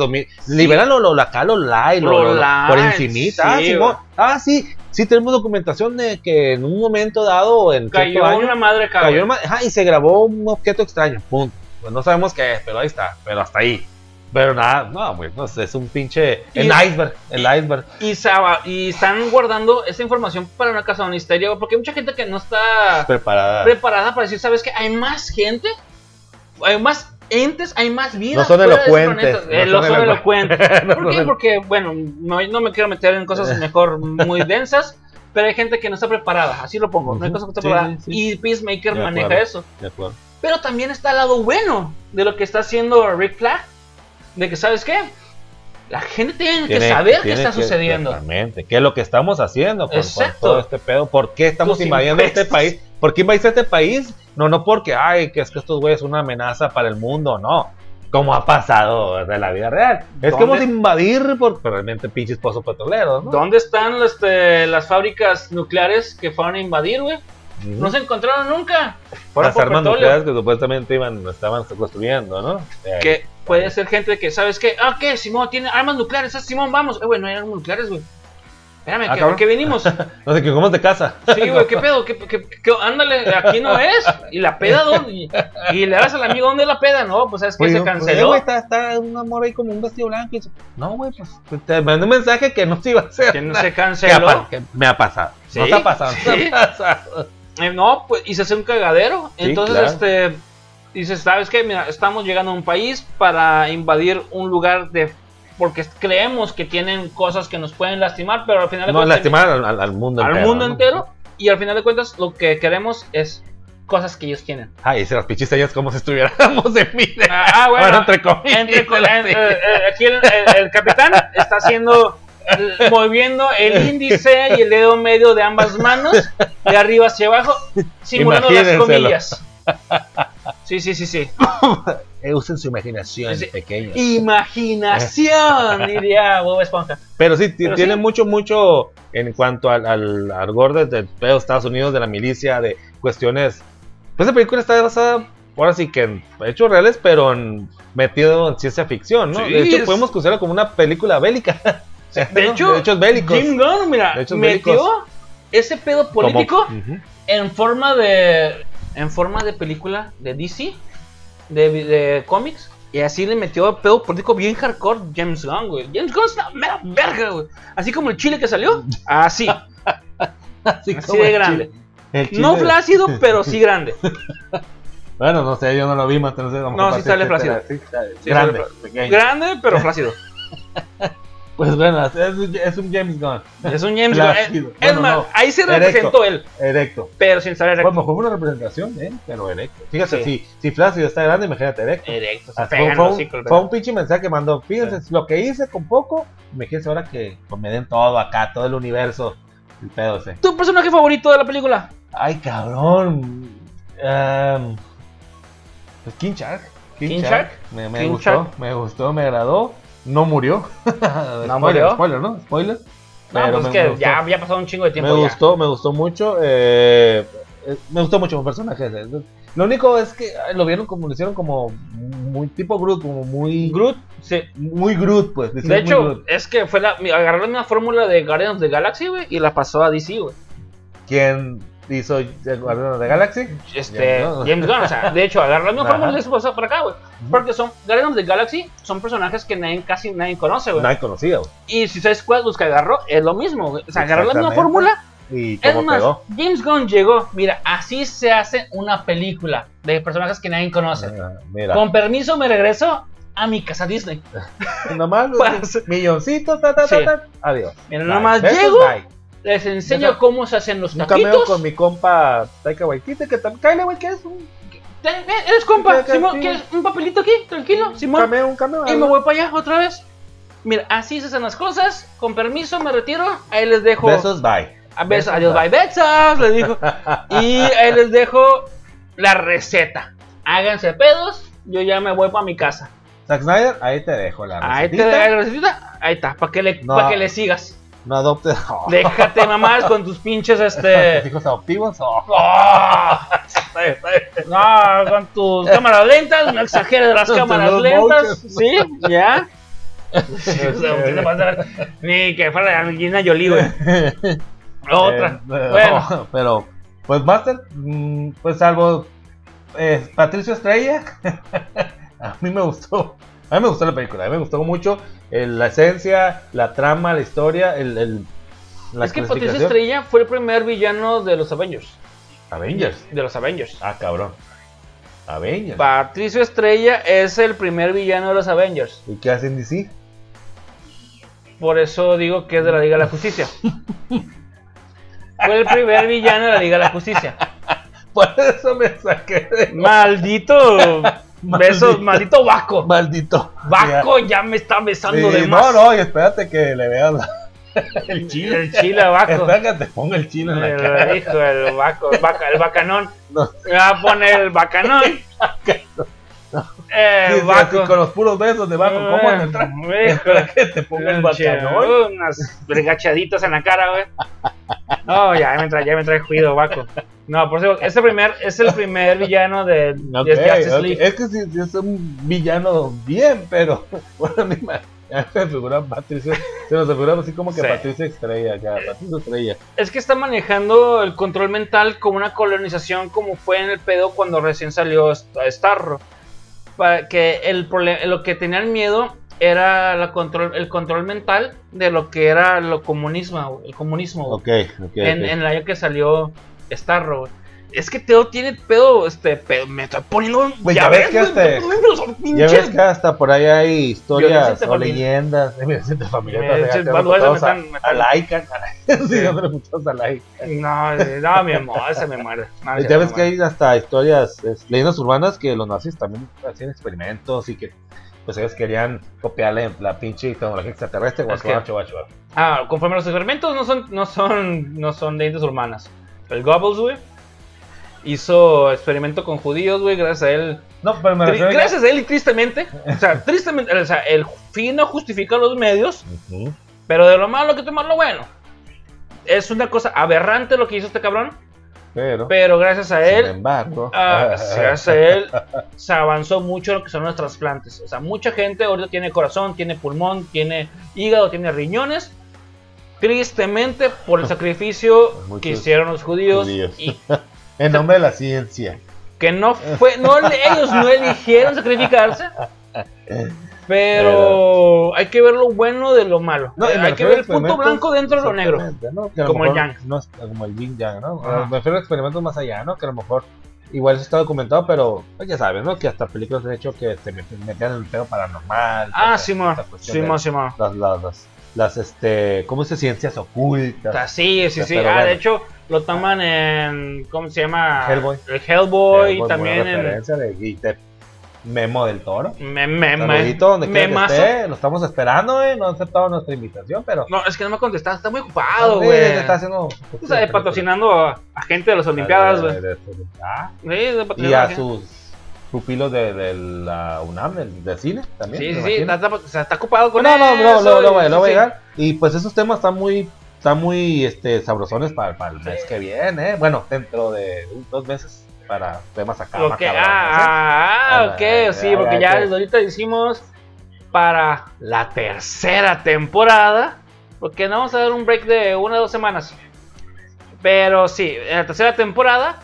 Speaker 2: liberan lo, lo, acá, lo live, lo,
Speaker 1: Lo
Speaker 2: lo- por encimita. ah,
Speaker 1: sí,
Speaker 2: sí,
Speaker 1: güey.
Speaker 2: mo- ah, sí, sí tenemos documentación de que en un momento dado en
Speaker 1: Cayó
Speaker 2: año,
Speaker 1: una madre acá.
Speaker 2: cayó una- ajá, y se grabó un objeto extraño. Punto. Pues no sabemos qué es, pero ahí está. Pero hasta ahí. Pero nada, no, güey, sé, es un pinche. El
Speaker 1: Y-
Speaker 2: iceberg, el iceberg.
Speaker 1: Y, y están guardando esa información para una casa de güey, porque hay mucha gente que no está
Speaker 2: Preparada.
Speaker 1: preparada para decir, ¿sabes qué? Hay más gente, hay más entes, hay más vida.
Speaker 2: No son elocuentes, no
Speaker 1: Eh,
Speaker 2: son
Speaker 1: no son
Speaker 2: elocu-
Speaker 1: elocuentes.
Speaker 2: No
Speaker 1: ¿Por qué?
Speaker 2: son-
Speaker 1: Porque, bueno, no, no me quiero meter en cosas mejor muy densas, pero hay gente que no está preparada, así lo pongo, no hay cosa que está
Speaker 2: Sí,
Speaker 1: preparada.
Speaker 2: sí.
Speaker 1: Y Peacemaker
Speaker 2: De
Speaker 1: maneja
Speaker 2: acuerdo.
Speaker 1: eso.
Speaker 2: De acuerdo.
Speaker 1: Pero también está el lado bueno de lo que está haciendo Rick Flag, de que, ¿sabes qué? La gente tiene, que
Speaker 2: Tiene-
Speaker 1: saber qué
Speaker 2: tiene
Speaker 1: está
Speaker 2: que-
Speaker 1: sucediendo.
Speaker 2: Exactamente. ¿Qué es lo que estamos haciendo con, con todo este pedo? ¿Por qué estamos
Speaker 1: Tus
Speaker 2: invadiendo este
Speaker 1: impuestos.
Speaker 2: país? ¿Por qué invadiste este país? No, no porque, ay, que es que estos güeyes son una amenaza para el mundo, no. Como ha pasado de la vida real. Es que vamos a invadir por realmente pinches pozos petroleros, ¿no?
Speaker 1: ¿Dónde están este, las fábricas nucleares que fueron a invadir, güey? No se encontraron nunca.
Speaker 2: Las armas nucleares que supuestamente iban, estaban construyendo, ¿no? Eh,
Speaker 1: Que puede ser gente que, ¿sabes qué? Ah, ¿qué? Simón tiene armas nucleares. Ah, Simón, vamos. Eh, güey, no hay armas nucleares, güey. Espérame,
Speaker 2: Ah,
Speaker 1: ¿qué. ¿qué venimos?
Speaker 2: No sé, que cómo de casa.
Speaker 1: Sí, güey, ¿qué pedo? ¿Qué, qué, qué- ándale, aquí no es. ¿Y la peda dónde? Y, y le das al amigo, ¿dónde es la peda? No, pues es que
Speaker 2: Oye,
Speaker 1: se
Speaker 2: pues, eh,
Speaker 1: canceló.
Speaker 2: güey, está, está un amor ahí como un vestido blanco. y dice, No, güey, pues te mandé un mensaje que no se iba a hacer.
Speaker 1: que no se canceló.
Speaker 2: que me ha pasado.
Speaker 1: Sí,
Speaker 2: No te ha pasado.
Speaker 1: sí.
Speaker 2: No te ha pasado.
Speaker 1: Eh, no, pues, y se hace un cagadero.
Speaker 2: Sí,
Speaker 1: Entonces,
Speaker 2: claro.
Speaker 1: este, dices, ¿sabes qué? Mira, estamos llegando a un país para invadir un lugar de... Porque creemos que tienen cosas que nos pueden lastimar, pero al final de
Speaker 2: No,
Speaker 1: cuentas...
Speaker 2: lastimar al, al- al mundo
Speaker 1: al
Speaker 2: entero.
Speaker 1: mundo
Speaker 2: ¿no?
Speaker 1: entero. Y al final de cuentas, lo que queremos es cosas que ellos tienen.
Speaker 2: Ay, se las pichiste ellas como si estuviéramos en vida.
Speaker 1: Ah, ah, bueno,
Speaker 2: Bueno, entre comillas.
Speaker 1: entre eh, eh, aquí el, el- el capitán está haciendo moviendo el índice y el dedo medio de ambas manos de arriba hacia abajo simulando las comillas sí sí sí sí
Speaker 2: Eh, usen su imaginación,
Speaker 1: Sí.
Speaker 2: pequeños.
Speaker 1: imaginación diría Bob Esponja
Speaker 2: Pero sí,
Speaker 1: Pero
Speaker 2: tiene
Speaker 1: sí.
Speaker 2: mucho, mucho en cuanto al, al argor de, de Estados Unidos, de la milicia, de cuestiones. Pues la película está basada, ahora sí que en hechos reales, pero en- metido en ciencia ficción, ¿no?
Speaker 1: Sí,
Speaker 2: de hecho,
Speaker 1: es-
Speaker 2: podemos considerarla como una película bélica.
Speaker 1: de hecho
Speaker 2: de hechos bélicos.
Speaker 1: Jim Gunn mira metió
Speaker 2: bélicos.
Speaker 1: ese pedo político
Speaker 2: Ujú.
Speaker 1: en forma de en forma de película de DC de, de cómics y así le metió pedo político bien hardcore James Gunn güey James Gunn es una mera verga güey así como el chile que salió así
Speaker 2: Así,
Speaker 1: de grande
Speaker 2: chile- el chile
Speaker 1: no flácido pero sí grande
Speaker 2: Bueno, no sé, yo no lo vi, más no sé.
Speaker 1: No, sí
Speaker 2: ti
Speaker 1: sale flácido.
Speaker 2: sí, grande,
Speaker 1: sale grande pero flácido
Speaker 2: Pues bueno, es, es un James Gunn.
Speaker 1: es un James Gunn es, es
Speaker 2: Bueno,
Speaker 1: más
Speaker 2: no.
Speaker 1: ahí se
Speaker 2: Erecto.
Speaker 1: representó él
Speaker 2: Erecto.
Speaker 1: pero sin saber
Speaker 2: Bueno,
Speaker 1: erecto
Speaker 2: fue una representación, ¿eh? Pero erecto. Fíjate,
Speaker 1: Sí.
Speaker 2: si, si Flácido está grande, imagínate erecto.
Speaker 1: erecto se
Speaker 2: Ah, fue, un, pinche mensaje que mandó. Fíjense, lo que hice con poco, imagínense ahora que pues, me den todo acá, todo el universo. El pedo ese.
Speaker 1: tu personaje favorito de la película
Speaker 2: Ay, cabrón. Em, pues King Shark.
Speaker 1: King Shark.
Speaker 2: Me, me
Speaker 1: King
Speaker 2: gustó,
Speaker 1: Shark.
Speaker 2: me gustó, me agradó. No murió. Spoiler,
Speaker 1: murió.
Speaker 2: Spoiler, ¿no? Spoiler.
Speaker 1: no
Speaker 2: Pero
Speaker 1: pues
Speaker 2: me-
Speaker 1: que
Speaker 2: me
Speaker 1: ya había pasado un chingo de tiempo
Speaker 2: Me
Speaker 1: ya.
Speaker 2: gustó, me gustó mucho. eh, eh, me gustó mucho un personaje. ese. Lo único es que lo vieron como, lo hicieron como muy tipo Groot, como muy
Speaker 1: Groot sí
Speaker 2: muy Groot, pues.
Speaker 1: De hecho,
Speaker 2: Groot.
Speaker 1: es que fue la, la misma fórmula de Guardians of the Galaxy, güey, y la pasó a DC, güey.
Speaker 2: ¿quién hizo el Guardián de Galaxy?
Speaker 1: Este,
Speaker 2: James Gunn.
Speaker 1: James Gunn, o sea, de hecho, agarró la misma
Speaker 2: Ajá.
Speaker 1: fórmula y se pasó para acá, güey. Porque son, Guardians of the Galaxy son personajes que nadie, casi nadie conoce, güey.
Speaker 2: Nadie conocía, güey.
Speaker 1: Y si sabes cuál los que agarró, es lo mismo, güey. O sea, agarró la misma fórmula.
Speaker 2: Y
Speaker 1: Es más,
Speaker 2: pegó.
Speaker 1: James Gunn llegó, mira, así se hace una película de personajes que nadie conoce.
Speaker 2: Ah, mira,
Speaker 1: Con permiso, me regreso a mi casa Disney.
Speaker 2: nomás milloncito, ta, ta, ta,
Speaker 1: Sí.
Speaker 2: ta. Adiós.
Speaker 1: Mira,
Speaker 2: Bye.
Speaker 1: nomás
Speaker 2: Besos,
Speaker 1: llego,
Speaker 2: bye.
Speaker 1: Les enseño cómo se hacen los
Speaker 2: Un cameo
Speaker 1: taquitos.
Speaker 2: con mi compa Taika Waititi, que también. Cállate, güey, ¿qué es? Un
Speaker 1: Eh, ¿Eres compa?
Speaker 2: ¿Qué- qué-
Speaker 1: Simón. ¿quieres un papelito aquí? Tranquilo, Simón.
Speaker 2: cameo, un cameo.
Speaker 1: Y me voy para allá otra vez. Mira, así se hacen las cosas. Con permiso, me retiro. Ahí les dejo.
Speaker 2: Besos, bye.
Speaker 1: A besos,
Speaker 2: besos,
Speaker 1: adiós,
Speaker 2: bye.
Speaker 1: besos. Les dijo. Y ahí les dejo la receta. Háganse pedos. Yo ya me voy para mi casa.
Speaker 2: Zack Snyder, ahí te dejo la
Speaker 1: Ahí te dejo la recetita. Ahí está, para que, le,
Speaker 2: No.
Speaker 1: pa' que le sigas.
Speaker 2: No adoptes. Oh.
Speaker 1: Déjate mamás con tus pinches este.
Speaker 2: ¿Tus hijos adoptivos? Oh.
Speaker 1: ¡Oh! No, con tus cámaras lentas, no exageres las cámaras lentas. Sí, ya. Ni que fuera Angelina Jolie, güey. Otra.
Speaker 2: Eh,
Speaker 1: bueno,
Speaker 2: pero, pues Master, mm, pues salvo eh, Patricio Estrella, a mí me gustó. A mí me gustó la película, a mí me gustó mucho eh, la esencia, la trama, la historia, el, el la
Speaker 1: es que Patricio
Speaker 2: clasificación.
Speaker 1: Estrella fue el primer villano de los Avengers.
Speaker 2: Avengers.
Speaker 1: De los Avengers.
Speaker 2: Ah, cabrón. Avengers.
Speaker 1: Patricio Estrella es el primer villano de los Avengers.
Speaker 2: ¿Y qué hacen DC?
Speaker 1: Por eso digo que es de la Liga de la Justicia. Fue el primer villano de la Liga de la Justicia.
Speaker 2: Por eso me saqué de
Speaker 1: Maldito. Besos, maldito Baco.
Speaker 2: maldito.
Speaker 1: Baco ya me está besando
Speaker 2: Sí,
Speaker 1: de más.
Speaker 2: no, no, y espérate que le veas la- el chile.
Speaker 1: El chile Baco.
Speaker 2: Espera que te ponga el chile en la cara.
Speaker 1: El hijo, el Baco, el, baca, el bacanón.
Speaker 2: No.
Speaker 1: Me va a poner el bacanón. Eh,
Speaker 2: Sí, sí,
Speaker 1: Baco.
Speaker 2: así con los puros besos de Baco, ¿cómo
Speaker 1: Ah,
Speaker 2: me entra?
Speaker 1: híjole.
Speaker 2: Espera que te ponga el bacanón.
Speaker 1: Unas regachaditas en la cara, güey. No, ya me trae, ya me trae juido, Baco. No, por eso, es el primer, es el primer villano de, de
Speaker 2: Ok,
Speaker 1: Justice
Speaker 2: ok.
Speaker 1: League.
Speaker 2: Es que si, si es un villano bien, pero bueno, a mí me, a mí me figura Patricia, se nos figura así como que
Speaker 1: Sí.
Speaker 2: Patricia Estrella, acá, Patricia Estrella.
Speaker 1: Es que está manejando el control mental como una colonización, como fue en el pedo cuando recién salió St- Starro. Para que el problema, lo que tenían miedo era la control, el control mental de lo que era lo comunismo, el comunismo. güey.
Speaker 2: Ok, ok.
Speaker 1: en, en el año que salió Starro. güey. Es que Teo tiene pedo, este, pedo, me estoy poniendo.
Speaker 2: Pues ya ves que hasta- Ya ves que hasta por ahí hay historias o leyendas. Eh, Violencia familiar.
Speaker 1: Violencia-
Speaker 2: o sea, ya
Speaker 1: cuando
Speaker 2: tenemos
Speaker 1: eso me
Speaker 2: todos
Speaker 1: están- me
Speaker 2: a, laica.
Speaker 1: No, eh, no, mi amor, ese me muere. No, ese
Speaker 2: ya ves que hay hasta historias, es, leyendas urbanas que los nazis también hacían experimentos y que pues ellos querían copiarle la pinche tecnología extraterrestre.
Speaker 1: Es
Speaker 2: guacho,
Speaker 1: que-
Speaker 2: guacho, guacho.
Speaker 1: Ah, conforme a los experimentos no son, no son, no son leyendas urbanas. El Goebbels, güey, hizo experimento con judíos, güey, gracias a él.
Speaker 2: No, pero me refiero
Speaker 1: gracias a él y tristemente, o sea, tristemente, o sea, el fin no justifica los medios, pero de lo malo que tomar lo bueno. Es una cosa aberrante lo que hizo este cabrón,
Speaker 2: Pero,
Speaker 1: pero gracias a
Speaker 2: sin
Speaker 1: él,
Speaker 2: embargo,
Speaker 1: ah, gracias a él, se avanzó mucho lo que son los trasplantes. O sea, mucha gente ahorita tiene corazón, tiene pulmón, tiene hígado, tiene riñones. Tristemente, por el sacrificio
Speaker 2: Muchos
Speaker 1: que hicieron los judíos,
Speaker 2: judíos.
Speaker 1: y
Speaker 2: en nombre de la ciencia.
Speaker 1: que no fue, no ellos no eligieron sacrificarse, pero hay que ver lo bueno de lo malo.
Speaker 2: No,
Speaker 1: hay que ver el punto blanco dentro de lo negro. Como el yang.
Speaker 2: no como el yin yang, ¿no?
Speaker 1: Ajá.
Speaker 2: Me refiero a experimentos más allá, ¿no? Que a lo mejor igual eso está documentado, pero pues, ya sabes, ¿no? Que hasta películas de hecho que te met- metían en el pedo paranormal.
Speaker 1: Ah,
Speaker 2: cuestión
Speaker 1: Simón,
Speaker 2: de
Speaker 1: Simón.
Speaker 2: Las, las, las, las, este, ¿cómo se ciencias ocultas?
Speaker 1: sea, sí, sí, sí. Ah,
Speaker 2: bueno.
Speaker 1: de hecho, lo toman en. ¿Cómo se llama?
Speaker 2: Hellboy.
Speaker 1: El Hellboy.
Speaker 2: Pues,
Speaker 1: también en.
Speaker 2: de y Memo del Toro.
Speaker 1: Me, me, me,
Speaker 2: Saludito, donde quiera que
Speaker 1: memazo.
Speaker 2: esté, lo estamos esperando, eh, no ha aceptado nuestra invitación, pero
Speaker 1: No, es que no me ha contestado, está muy ocupado,
Speaker 2: Sí,
Speaker 1: güey.
Speaker 2: está haciendo
Speaker 1: patrocinando a, a gente de las Olimpiadas, güey.
Speaker 2: Ah,
Speaker 1: Sí,
Speaker 2: Y a sus pupilos de, de la UNAM, del, del cine también.
Speaker 1: Sí,
Speaker 2: me
Speaker 1: sí, sí, está, está- ocupado con
Speaker 2: No, no, no,
Speaker 1: eso,
Speaker 2: no, no,
Speaker 1: y-
Speaker 2: voy- no voy a llegar. Y pues esos temas están muy, están muy este, sabrosones para, para el mes que viene. ¿eh? Bueno, dentro de dos meses para temas acá. ¿eh?
Speaker 1: ah, ah,
Speaker 2: Ah,
Speaker 1: ok, sí, porque
Speaker 2: ya,
Speaker 1: desde ahorita hicimos para la tercera temporada, porque no vamos a dar un break de una o dos semanas. Pero sí, en la tercera temporada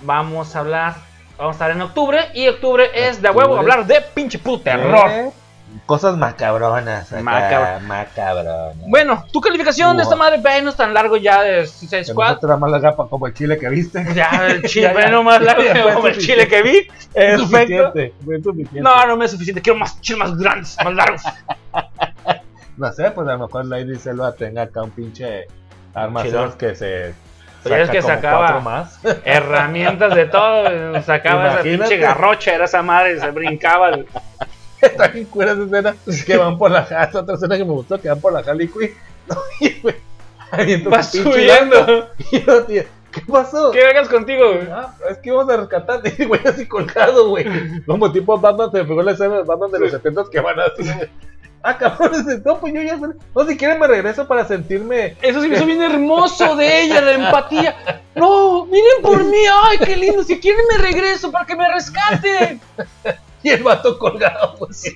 Speaker 1: vamos a hablar, vamos a estar en octubre, y octubre es de huevo hablar de pinche puto terror.
Speaker 2: Eh, Cosas macabronas. acá,
Speaker 1: Macabro.
Speaker 2: Macabronas.
Speaker 1: Bueno, tu calificación de esta madre, no es tan largo ya de Suicide
Speaker 2: no
Speaker 1: Squad.
Speaker 2: da más larga como el chile que viste.
Speaker 1: Ya, el chile, bueno, más largo como el chile que vi.
Speaker 2: Es suficiente.
Speaker 1: No, no me es suficiente, quiero más chiles más grandes, más largos.
Speaker 2: No sé, pues a lo mejor Lady Selva tenga acá un pinche arma
Speaker 1: Chilón.
Speaker 2: esas que se.
Speaker 1: Pero es que sacaba-
Speaker 2: más.
Speaker 1: herramientas de todo. Sacaba esa
Speaker 2: Imagínate.
Speaker 1: pinche garrocha, era esa madre, se brincaba.
Speaker 2: Está bien cura esa escena que van por la jala. Otra escena que me gustó que van por la Harley Quinn.
Speaker 1: Va subiendo.
Speaker 2: lanza. Y yo, tío, ¿qué pasó?
Speaker 1: ¿Qué vengas contigo? güey?
Speaker 2: Ah, es que íbamos a rescatar. Y güey, así colgado, güey. Como tipo Batman, se me pegó la escena de Batman de los 70 que van así. Ah, cabrón, no, pues yo ya. No, si quieren me regreso para sentirme.
Speaker 1: Eso sí me hizo bien hermoso de ella, la empatía. No, miren por mí, ay, qué lindo. Si quieren me regreso para que me rescaten.
Speaker 2: Y el vato colgado, pues.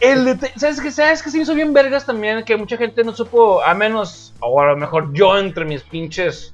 Speaker 1: El ¿Sabes qué? ¿Sabes qué se hizo bien vergas también? Que mucha gente no supo, a menos, o a lo mejor yo entre mis pinches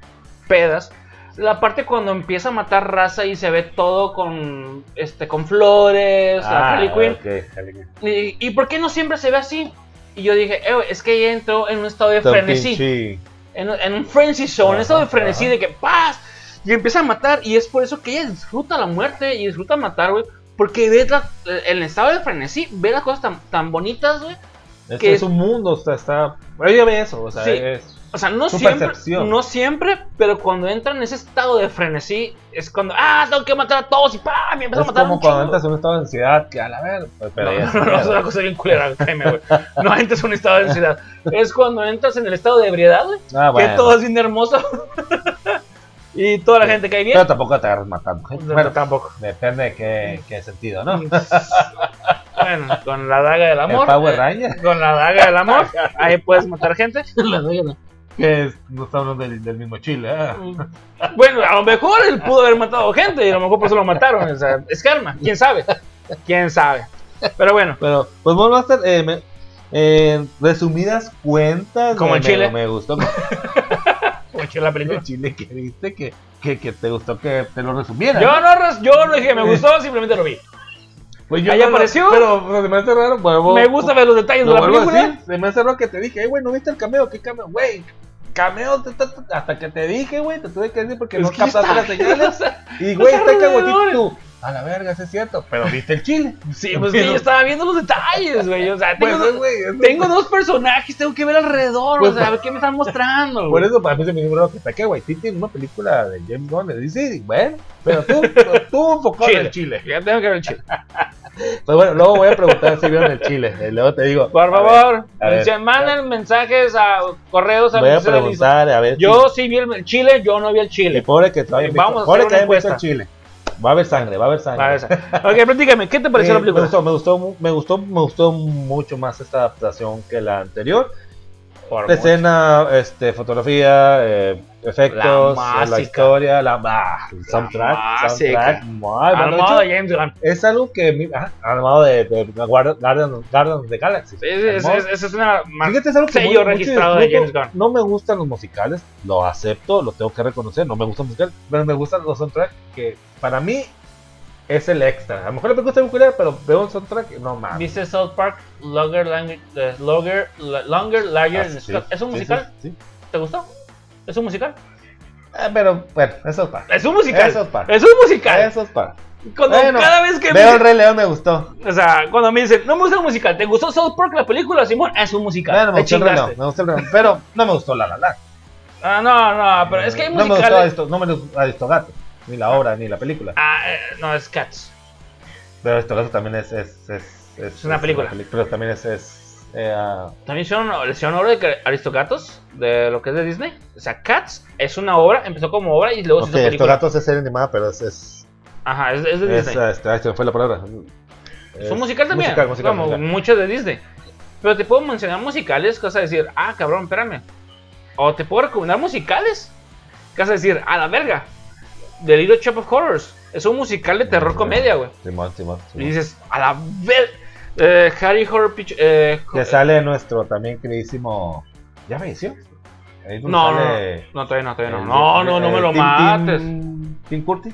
Speaker 1: pedas. La parte cuando empieza a matar raza y se ve todo con este con flores, la Harley Quinn.
Speaker 2: Ah, ok, Harley Quinn.
Speaker 1: Y, ¿Y por qué no siempre se ve así? Y yo dije, "Eh, es que ella entró en un estado de frenesí. En, en un frenzy zone, en un estado de frenesí
Speaker 2: ajá.
Speaker 1: de que ¡paz! Y empieza a matar. Y es por eso que ella disfruta la muerte y disfruta matar, güey. Porque ves la, el estado de frenesí, ve las cosas tan, tan bonitas, güey.
Speaker 2: Este
Speaker 1: que-
Speaker 2: es un mundo, o sea, está. Ella ve eso, o sea,
Speaker 1: Sí.
Speaker 2: es.
Speaker 1: O sea, no siempre,
Speaker 2: percepción.
Speaker 1: no siempre, pero cuando entra en ese estado de frenesí, es cuando, ah, tengo que matar a todos y ¡pam! Y empieza
Speaker 2: Es
Speaker 1: a matar
Speaker 2: como
Speaker 1: un
Speaker 2: cuando entras en un estado de ansiedad, que a la ver. pues, Pero
Speaker 1: No,
Speaker 2: ya-
Speaker 1: no, no, es una cosa bien culera, créeme, güey. No entras en un estado de ansiedad. Es cuando entras en el estado de ebriedad, güey.
Speaker 2: Ah,
Speaker 1: Que
Speaker 2: bueno.
Speaker 1: todo es bien hermoso. y toda la gente cae bien.
Speaker 2: Pero tampoco te agarras matando gente.
Speaker 1: Bueno, tampoco.
Speaker 2: depende de qué, qué sentido, ¿no?
Speaker 1: Bueno, con la daga del
Speaker 2: El
Speaker 1: amor.
Speaker 2: Power
Speaker 1: eh,
Speaker 2: Ranger.
Speaker 1: Con la daga del amor. Ahí puedes matar gente.
Speaker 2: La daga, ¿no? Que es- no estamos hablando del, del mismo chile. ah.
Speaker 1: Bueno, a lo mejor él pudo haber matado gente y a lo mejor por eso lo mataron. O sea, es karma, quién sabe. Quién sabe. Pero bueno,
Speaker 2: Pero, pues bueno, Master, eh, me- en resumidas cuentas,
Speaker 1: Como
Speaker 2: me,
Speaker 1: en Chile.
Speaker 2: Me gustó
Speaker 1: chila la película.
Speaker 2: el chile que viste, que, que, que te gustó que te lo resumiera.
Speaker 1: Yo no, res- yo no dije que me gustó, simplemente lo vi.
Speaker 2: Pues
Speaker 1: ahí
Speaker 2: no lo-
Speaker 1: apareció.
Speaker 2: Pero pero se me hace raro. vuelvo-
Speaker 1: Me gusta ver los detalles de la película.
Speaker 2: decir, Se me hace raro que te dije, "Ey, güey, ¿no viste el cameo? ¿Qué cameo? Güey, cameo hasta que te dije, güey, te tuve que decir porque
Speaker 1: Es
Speaker 2: no captaste las señales. Y, güey,
Speaker 1: está
Speaker 2: tú. A la verga, eso es cierto. Pero viste el chile.
Speaker 1: Sí, pues que yo estaba viendo los detalles, güey. O sea, tengo,
Speaker 2: Pues,
Speaker 1: dos,
Speaker 2: güey,
Speaker 1: tengo dos personajes, tengo que ver alrededor,
Speaker 2: Pues,
Speaker 1: o sea, a ver qué me están mostrando.
Speaker 2: Por
Speaker 1: güey.
Speaker 2: eso para mí se me raro que está que Waititi en una película de James Bond. Y sí, bueno, pero tú, tú enfocado en el chile.
Speaker 1: Ya tengo que ver el chile.
Speaker 2: Pues bueno, luego voy a preguntar si vieron el chile. Luego te digo.
Speaker 1: Por favor, manden mensajes a correos a
Speaker 2: Voy a preguntar, a ver.
Speaker 1: Yo sí vi el chile, yo no vi el chile.
Speaker 2: y pobre que todavía
Speaker 1: Vamos a
Speaker 2: pobre
Speaker 1: hacer
Speaker 2: que
Speaker 1: una
Speaker 2: visto el
Speaker 1: encuesta.
Speaker 2: chile. Va a haber sangre, va a haber sangre.
Speaker 1: Va, esa. Ok, platícame, ¿qué te pareció
Speaker 2: Eh,
Speaker 1: la película?
Speaker 2: Me gustó, me gustó, me gustó, me gustó mucho más esta adaptación que la anterior.
Speaker 1: Por
Speaker 2: La escena, este, fotografía, eh, efectos,
Speaker 1: La
Speaker 2: la, historia, la, ah, el soundtrack,
Speaker 1: música.
Speaker 2: soundtrack,
Speaker 1: Armado de James Gunn.
Speaker 2: Es algo que ajá, armado de, de, de Guardian- Guardian- Guardians of the Galaxy.
Speaker 1: Sí, es- es- es una
Speaker 2: Fíjate, es algo que
Speaker 1: sello
Speaker 2: muy-
Speaker 1: registrado de
Speaker 2: disfruto.
Speaker 1: James Gunn.
Speaker 2: No me gustan los musicales, lo acepto, lo tengo que reconocer, no me gustan los musicales, pero me gustan los soundtracks que para mí es el extra. A lo mejor la película está muy culera, pero veo un soundtrack, no mames.
Speaker 1: ¿Viste South Park? Longer, Lang- eh, Longer, Longer, Larger
Speaker 2: Ah, sí,
Speaker 1: Scott? ¿Es un musical?
Speaker 2: Sí, sí.
Speaker 1: ¿Te gustó? ¿Es un musical?
Speaker 2: Ah, pero bueno, es para.
Speaker 1: Es un musical.
Speaker 2: Es Park.
Speaker 1: Es un musical.
Speaker 2: Es.
Speaker 1: Cuando
Speaker 2: Bueno,
Speaker 1: cada vez que
Speaker 2: Veo
Speaker 1: me
Speaker 2: el Rey León, me gustó.
Speaker 1: O sea, cuando me dicen, no me gusta el musical, ¿te gustó South Park la película, Simón? Es un musical.
Speaker 2: Bueno, me gustó el Rey. León, me gustó el Rey León, pero no me gustó La La La.
Speaker 1: Ah, no, no, pero es que hay
Speaker 2: no me gustó
Speaker 1: musicales.
Speaker 2: Aristo, no me gustó Aristogato, ni la obra, ni la película.
Speaker 1: Ah, eh, no, es Cats.
Speaker 2: Pero Aristogato también es. Es, es,
Speaker 1: Es una película.
Speaker 2: Pero también es. es eh, ah,
Speaker 1: También hicieron, hicieron obra de Aristogatos, de lo que es de Disney. O sea, Cats es una obra, empezó como obra y luego
Speaker 2: ok,
Speaker 1: se hizo película.
Speaker 2: Aristogato es serie animada, pero es.
Speaker 1: Ajá, es, de Disney.
Speaker 2: este, fue la palabra.
Speaker 1: Es un musical también,
Speaker 2: Musical, musical,
Speaker 1: como
Speaker 2: musical.
Speaker 1: muchos de Disney. Pero te puedo mencionar musicales, que vas a decir, ah, cabrón, espérame. O te puedo recomendar musicales, que vas a decir, a la verga. The Little Shop of Horrors. Es un musical de terror comedia, güey.
Speaker 2: Simón, Simón.
Speaker 1: Y dices, a la ver... Eh, Harry Horror Picture... Eh,
Speaker 2: Que sale nuestro también queridísimo. ¿Ya falleció?
Speaker 1: No, no, no, todavía no, todavía no.
Speaker 2: el-
Speaker 1: No, no, no me
Speaker 2: el
Speaker 1: lo mates.
Speaker 2: Tim- Curtis.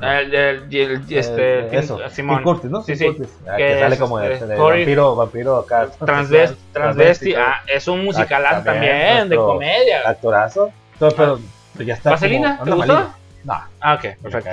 Speaker 1: El, el, el- este,
Speaker 2: Eh, eso,
Speaker 1: Simón.
Speaker 2: Tim Curtis, ¿no?
Speaker 1: Sí, sí.
Speaker 2: Curtis. Ah,
Speaker 1: Que
Speaker 2: que sale
Speaker 1: es,
Speaker 2: como de,
Speaker 1: este,
Speaker 2: de
Speaker 1: Cory-
Speaker 2: vampiro, vampiro acá.
Speaker 1: Transvest, transvesti,
Speaker 2: todo.
Speaker 1: ah, es un musical
Speaker 2: Ah,
Speaker 1: también,
Speaker 2: también,
Speaker 1: de comedia.
Speaker 2: Actorazo. Pero, pero ya está.
Speaker 1: ¿Vaselina?
Speaker 2: como-
Speaker 1: ¿Te gustó?
Speaker 2: No,
Speaker 1: Ah, ok,
Speaker 2: perfecto.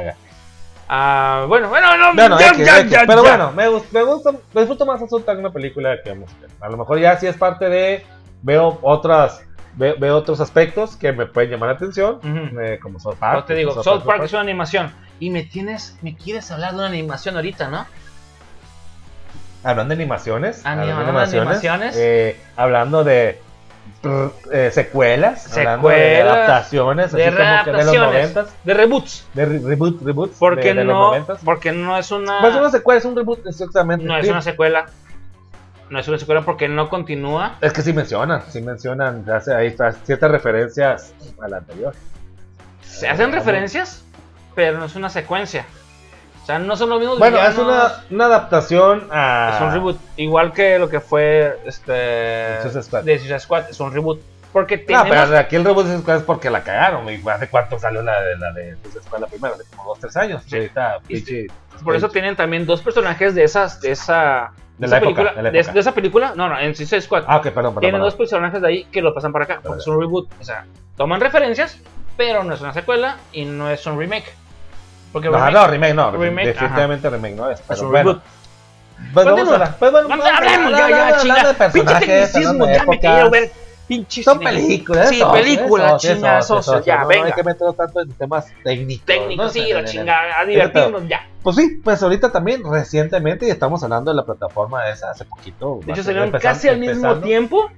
Speaker 1: Ah, bueno, bueno, no,
Speaker 2: Bueno,
Speaker 1: ya,
Speaker 2: X,
Speaker 1: ya,
Speaker 2: X.
Speaker 1: ya,
Speaker 2: pero bueno, me, me gusta, me disfruto más en una película que música. A lo mejor ya si es parte de, veo otras, ve- veo, otros aspectos que me pueden llamar la atención, eh, como South Park.
Speaker 1: te digo, South Park es una animación. Y me tienes, me quieres hablar de una animación ahorita, ¿no?
Speaker 2: Hablando de animaciones,
Speaker 1: Ani-
Speaker 2: hablando de
Speaker 1: animaciones.
Speaker 2: eh, hablando de eh, secuelas, hablando de
Speaker 1: Secuelas,
Speaker 2: adaptaciones,
Speaker 1: De
Speaker 2: así como que de los
Speaker 1: readaptaciones,
Speaker 2: noventas,
Speaker 1: de reboots.
Speaker 2: de re- reboot, reboots,
Speaker 1: Porque
Speaker 2: de, de los
Speaker 1: no,
Speaker 2: noventas.
Speaker 1: porque no es una,
Speaker 2: Pues una secuela, es un reboot, exactamente.
Speaker 1: no es una secuela. No es una secuela porque no continúa.
Speaker 2: Es que sí mencionan, sí mencionan, hace ahí está, ciertas referencias a la anterior.
Speaker 1: Se hacen referencias, pero no es una secuencia. O sea, no son los mismos
Speaker 2: Bueno, es una, una adaptación a...
Speaker 1: Es un reboot. Igual que lo que fue este.
Speaker 2: Squad.
Speaker 1: De Squad. Es un reboot. Porque
Speaker 2: No, pero aquí el reboot de Squad es porque la cagaron. ¿Hace cuánto salió la de la de Suicide Squad la primera? De como dos, tres años.
Speaker 1: Sí.
Speaker 2: Ahorita,
Speaker 1: por eso tienen también dos personajes de esas. De esa.
Speaker 2: De
Speaker 1: esa
Speaker 2: la época,
Speaker 1: película,
Speaker 2: de la
Speaker 1: de-
Speaker 2: época.
Speaker 1: de esa película. No, no, en Suicide Squad.
Speaker 2: Ah, ok, perdón, perdón.
Speaker 1: tienen
Speaker 2: perdón.
Speaker 1: dos personajes de ahí que lo pasan para acá. Porque es un reboot. O sea, toman referencias, pero no es una secuela y no es un remake. Porque
Speaker 2: No,
Speaker 1: remake-
Speaker 2: no, remake no.
Speaker 1: Remake,
Speaker 2: definitivamente remake no es. Pero bueno.
Speaker 1: reboot.
Speaker 2: Pues vamos a hablar. Pues bueno,
Speaker 1: Vamos,
Speaker 2: vamos a
Speaker 1: hablemos
Speaker 2: hablar,
Speaker 1: ya, ya,
Speaker 2: hablando
Speaker 1: chinga.
Speaker 2: de
Speaker 1: Pinche tecnicismo, ya me quiero ver. Pinche
Speaker 2: Son películas,
Speaker 1: Sí, películas,
Speaker 2: eso,
Speaker 1: chinga,
Speaker 2: eso,
Speaker 1: socio,
Speaker 2: eso,
Speaker 1: ya,
Speaker 2: no, No
Speaker 1: venga.
Speaker 2: hay que meter tanto en temas técnicos.
Speaker 1: Técnico,
Speaker 2: ¿no?
Speaker 1: sí, la chingada, a divertirnos ya.
Speaker 2: Pues sí, pues ahorita también, recientemente, y estamos hablando de la plataforma esa hace poquito.
Speaker 1: De hecho, salieron casi al mismo tiempo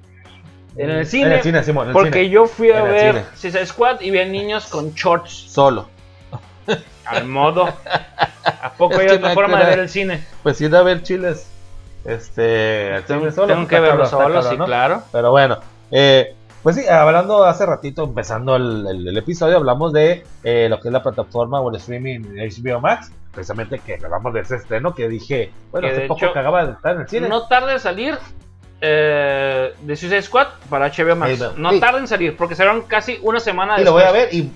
Speaker 1: en el cine.
Speaker 2: En el cine,
Speaker 1: porque yo fui a ver Squad y vi a niños con shorts
Speaker 2: Solo.
Speaker 1: Al modo. ¿A poco
Speaker 2: Es
Speaker 1: hay otra forma de ver el cine?
Speaker 2: Pues ir a ver chiles. Este.
Speaker 1: Tengo,
Speaker 2: cine solo,
Speaker 1: tengo
Speaker 2: pues,
Speaker 1: que verlo solo,
Speaker 2: cabrón,
Speaker 1: sí,
Speaker 2: ¿no?
Speaker 1: claro.
Speaker 2: Pero bueno, eh, Pues sí, hablando hace ratito, empezando el, el- el episodio, hablamos de eh, lo que es la plataforma o el streaming HBO Max. Precisamente que hablamos de ese estreno que dije, bueno,
Speaker 1: Que
Speaker 2: hace
Speaker 1: de
Speaker 2: poco
Speaker 1: hecho,
Speaker 2: que acaba de estar en el cine.
Speaker 1: No tarda en salir eh, de Suicide Squad para HBO Max. No
Speaker 2: Sí.
Speaker 1: tarda en salir porque serán casi una semana
Speaker 2: y lo voy a
Speaker 1: después.
Speaker 2: ver y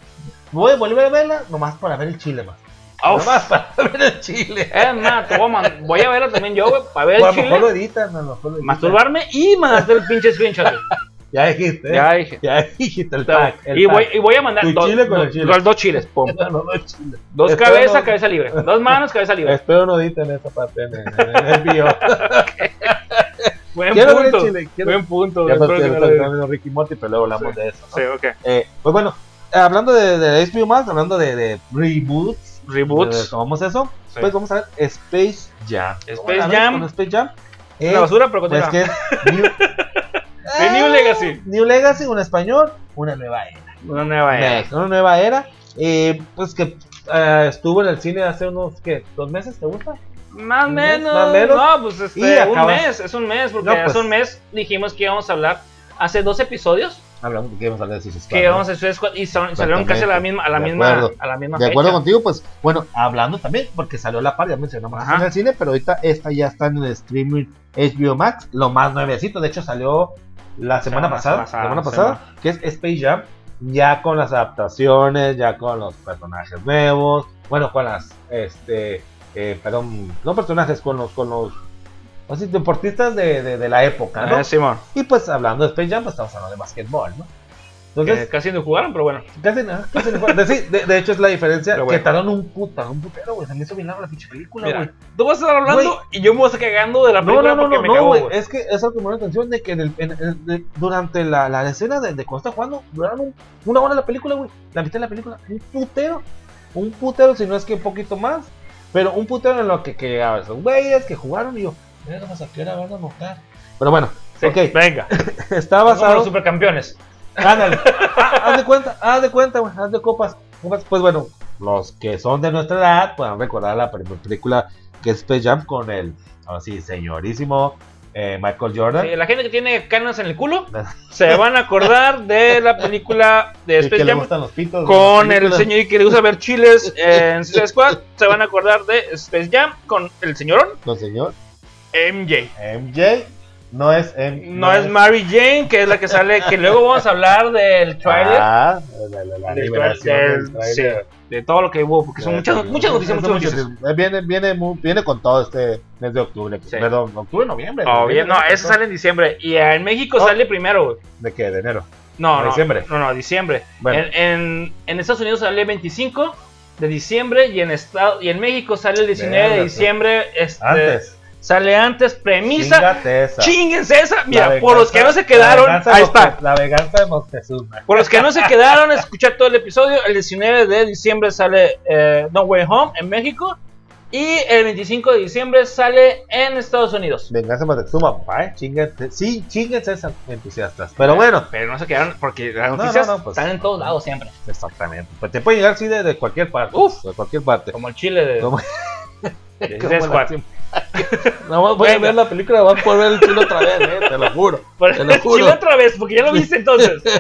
Speaker 2: voy a volver a verla nomás para ver el chile más. Nomás para ver el chile.
Speaker 1: Es más, te voy, a man- voy a verla también yo, güey, para ver
Speaker 2: O a
Speaker 1: el
Speaker 2: lo mejor lo
Speaker 1: chile,
Speaker 2: editan, a lo mejor lo editan.
Speaker 1: masturbarme y mandarte el pinche screenshot. güey.
Speaker 2: Ya dijiste. ¿eh?
Speaker 1: Ya dije.
Speaker 2: Ya dijiste el tag. el
Speaker 1: Y voy, y voy a mandar
Speaker 2: Tu
Speaker 1: dos,
Speaker 2: chile con el
Speaker 1: dos-
Speaker 2: chile.
Speaker 1: los dos chiles. pum.
Speaker 2: No, no, no, chile.
Speaker 1: Dos
Speaker 2: Espero
Speaker 1: cabezas,
Speaker 2: no-
Speaker 1: cabeza libre. Dos manos, cabeza libre.
Speaker 2: Espero no editen esa parte en, el video.
Speaker 1: Buen
Speaker 2: Quiero ver el
Speaker 1: punto.
Speaker 2: chile, quiero-
Speaker 1: Buen punto.
Speaker 2: ya
Speaker 1: espero que no lo
Speaker 2: Ricky Morty, pero luego hablamos
Speaker 1: Sí.
Speaker 2: de eso. ¿no?
Speaker 1: Sí, ok.
Speaker 2: Eh, pues bueno, hablando de, de HBO Max, hablando de, de reboots,
Speaker 1: Reboots.
Speaker 2: tomamos eso,
Speaker 1: Sí.
Speaker 2: pues vamos a ver Space Jam.
Speaker 1: Space Jam.
Speaker 2: con Space Jam.
Speaker 1: Una
Speaker 2: Eh,
Speaker 1: basura, pero
Speaker 2: pues
Speaker 1: continúa.
Speaker 2: que es New,
Speaker 1: The New Legacy.
Speaker 2: New Legacy, un español, una nueva era.
Speaker 1: Una nueva era.
Speaker 2: Next, una nueva era. Eh, pues que eh, estuvo en el cine hace unos, ¿qué? ¿Dos meses? ¿Te gusta?
Speaker 1: Más o menos.
Speaker 2: más menos.
Speaker 1: No, pues este, un mes. Es un mes, porque
Speaker 2: No, pues.
Speaker 1: hace un mes dijimos que íbamos a hablar hace dos episodios
Speaker 2: Hablamos que íbamos a hablar de Suicide Squad,
Speaker 1: que íbamos a hacer Squad y salieron casi a la misma a la
Speaker 2: De
Speaker 1: misma
Speaker 2: acuerdo.
Speaker 1: a la misma
Speaker 2: De acuerdo
Speaker 1: fecha.
Speaker 2: contigo, pues bueno, hablando también, porque salió la par, ya mencionamos en el cine, pero ahorita esta ya está en el streaming HBO Max, lo más nuevecito, de hecho salió la semana,
Speaker 1: Semana
Speaker 2: pasada,
Speaker 1: pasada,
Speaker 2: semana pasada, que es Space Jam, ya con las adaptaciones, ya con los personajes nuevos, bueno, con las, este, eh, perdón, no personajes, con los, con los, así, deportistas de, de, de la época, ¿no?
Speaker 1: Eh, Simón.
Speaker 2: Y pues hablando de Space Jam, pues estamos hablando de básquetbol, ¿no?
Speaker 1: Que
Speaker 2: Entonces,
Speaker 1: casi no jugaron, pero bueno.
Speaker 2: Casi nada, casi no fue. De, sí, de, de hecho es la diferencia que tardaron un puta, un putero, güey. Se me hizo bien larga la pinche película,
Speaker 1: Mira,
Speaker 2: güey.
Speaker 1: tú vas a estar hablando
Speaker 2: Güey.
Speaker 1: y yo me voy a estar cagando de la
Speaker 2: No,
Speaker 1: película
Speaker 2: no, no,
Speaker 1: porque
Speaker 2: no,
Speaker 1: me
Speaker 2: no,
Speaker 1: cago,
Speaker 2: güey.
Speaker 1: güey.
Speaker 2: Es que eso que me dio la atención de que en el, en- en- de- durante la, la escena de, de cuando está jugando, duraron un- una hora la película, güey. La mitad de la película, un putero. Un putero, si no es que un poquito más. Pero un putero en lo que, que a ver, son güeyes que jugaron y yo, mira, a qué hora van a. Pero bueno,
Speaker 1: Sí,
Speaker 2: ok,
Speaker 1: Venga.
Speaker 2: está
Speaker 1: Como los
Speaker 2: basado.
Speaker 1: supercampeones.
Speaker 2: Ándale. Ah, haz de cuenta, haz de cuenta, güey, haz de copas. copas. Pues bueno, los que son de nuestra edad pueden recordar la primera película que es Space Jam con el, así, señorísimo eh, Michael Jordan.
Speaker 1: Sí, la gente que tiene canas en el culo se van a acordar de la película de
Speaker 2: Y que
Speaker 1: Space
Speaker 2: le
Speaker 1: Jam
Speaker 2: gustan los pitos.
Speaker 1: con
Speaker 2: de
Speaker 1: el señor que le gusta ver chiles en Suicide Squad. Se van a acordar de Space Jam con el señorón
Speaker 2: No, señor.
Speaker 1: MJ.
Speaker 2: MJ no es M.
Speaker 1: No es Mary Jane, que es la que sale, que luego vamos a hablar del trailer.
Speaker 2: Ah, la, la, la
Speaker 1: del
Speaker 2: liberación
Speaker 1: trailer,
Speaker 2: del trailer.
Speaker 1: sí, de todo lo que hubo, porque son muchas, muchas noticias, muchas noticias.
Speaker 2: Viene, viene, viene con todo este mes de octubre.
Speaker 1: Sí.
Speaker 2: Perdón, octubre, noviembre.
Speaker 1: Oh,
Speaker 2: noviembre,
Speaker 1: no, esa sale en diciembre. Y en México
Speaker 2: Oh.
Speaker 1: sale primero.
Speaker 2: ¿De qué? ¿De enero?
Speaker 1: No, no.
Speaker 2: Diciembre.
Speaker 1: No, no, diciembre.
Speaker 2: Bueno.
Speaker 1: En, en, en Estados Unidos sale el 25 de diciembre y en estado, y en México sale el 19 de
Speaker 2: Verga,
Speaker 1: diciembre. Este,
Speaker 2: Antes.
Speaker 1: Sale antes, premisa.
Speaker 2: Esa.
Speaker 1: Chinguense esa. Mira, por los que no se quedaron, ahí está.
Speaker 2: La venganza de Moctezuma.
Speaker 1: Por los que no se quedaron escuchar todo el episodio, el 19 de diciembre sale eh, No Way Home en México. Y el 25 de diciembre sale en Estados Unidos.
Speaker 2: Venganza de Moctezuma, papá, ¿eh? Chíngate. Sí, chíngate esas entusiastas. Pero bueno.
Speaker 1: Pero no se quedaron porque las
Speaker 2: No,
Speaker 1: noticias
Speaker 2: no, no, pues.
Speaker 1: están en todos lados siempre.
Speaker 2: Exactamente. Pues te puede llegar, sí, de, de cualquier parte.
Speaker 1: Uf.
Speaker 2: De cualquier parte.
Speaker 1: Como el chile de,
Speaker 2: Como-
Speaker 1: de
Speaker 2: La No más voy a ver la película, vas a poder ver el chile otra vez, eh, te lo juro.
Speaker 1: Por
Speaker 2: Te lo juro.
Speaker 1: chile otra vez, porque ya lo viste entonces.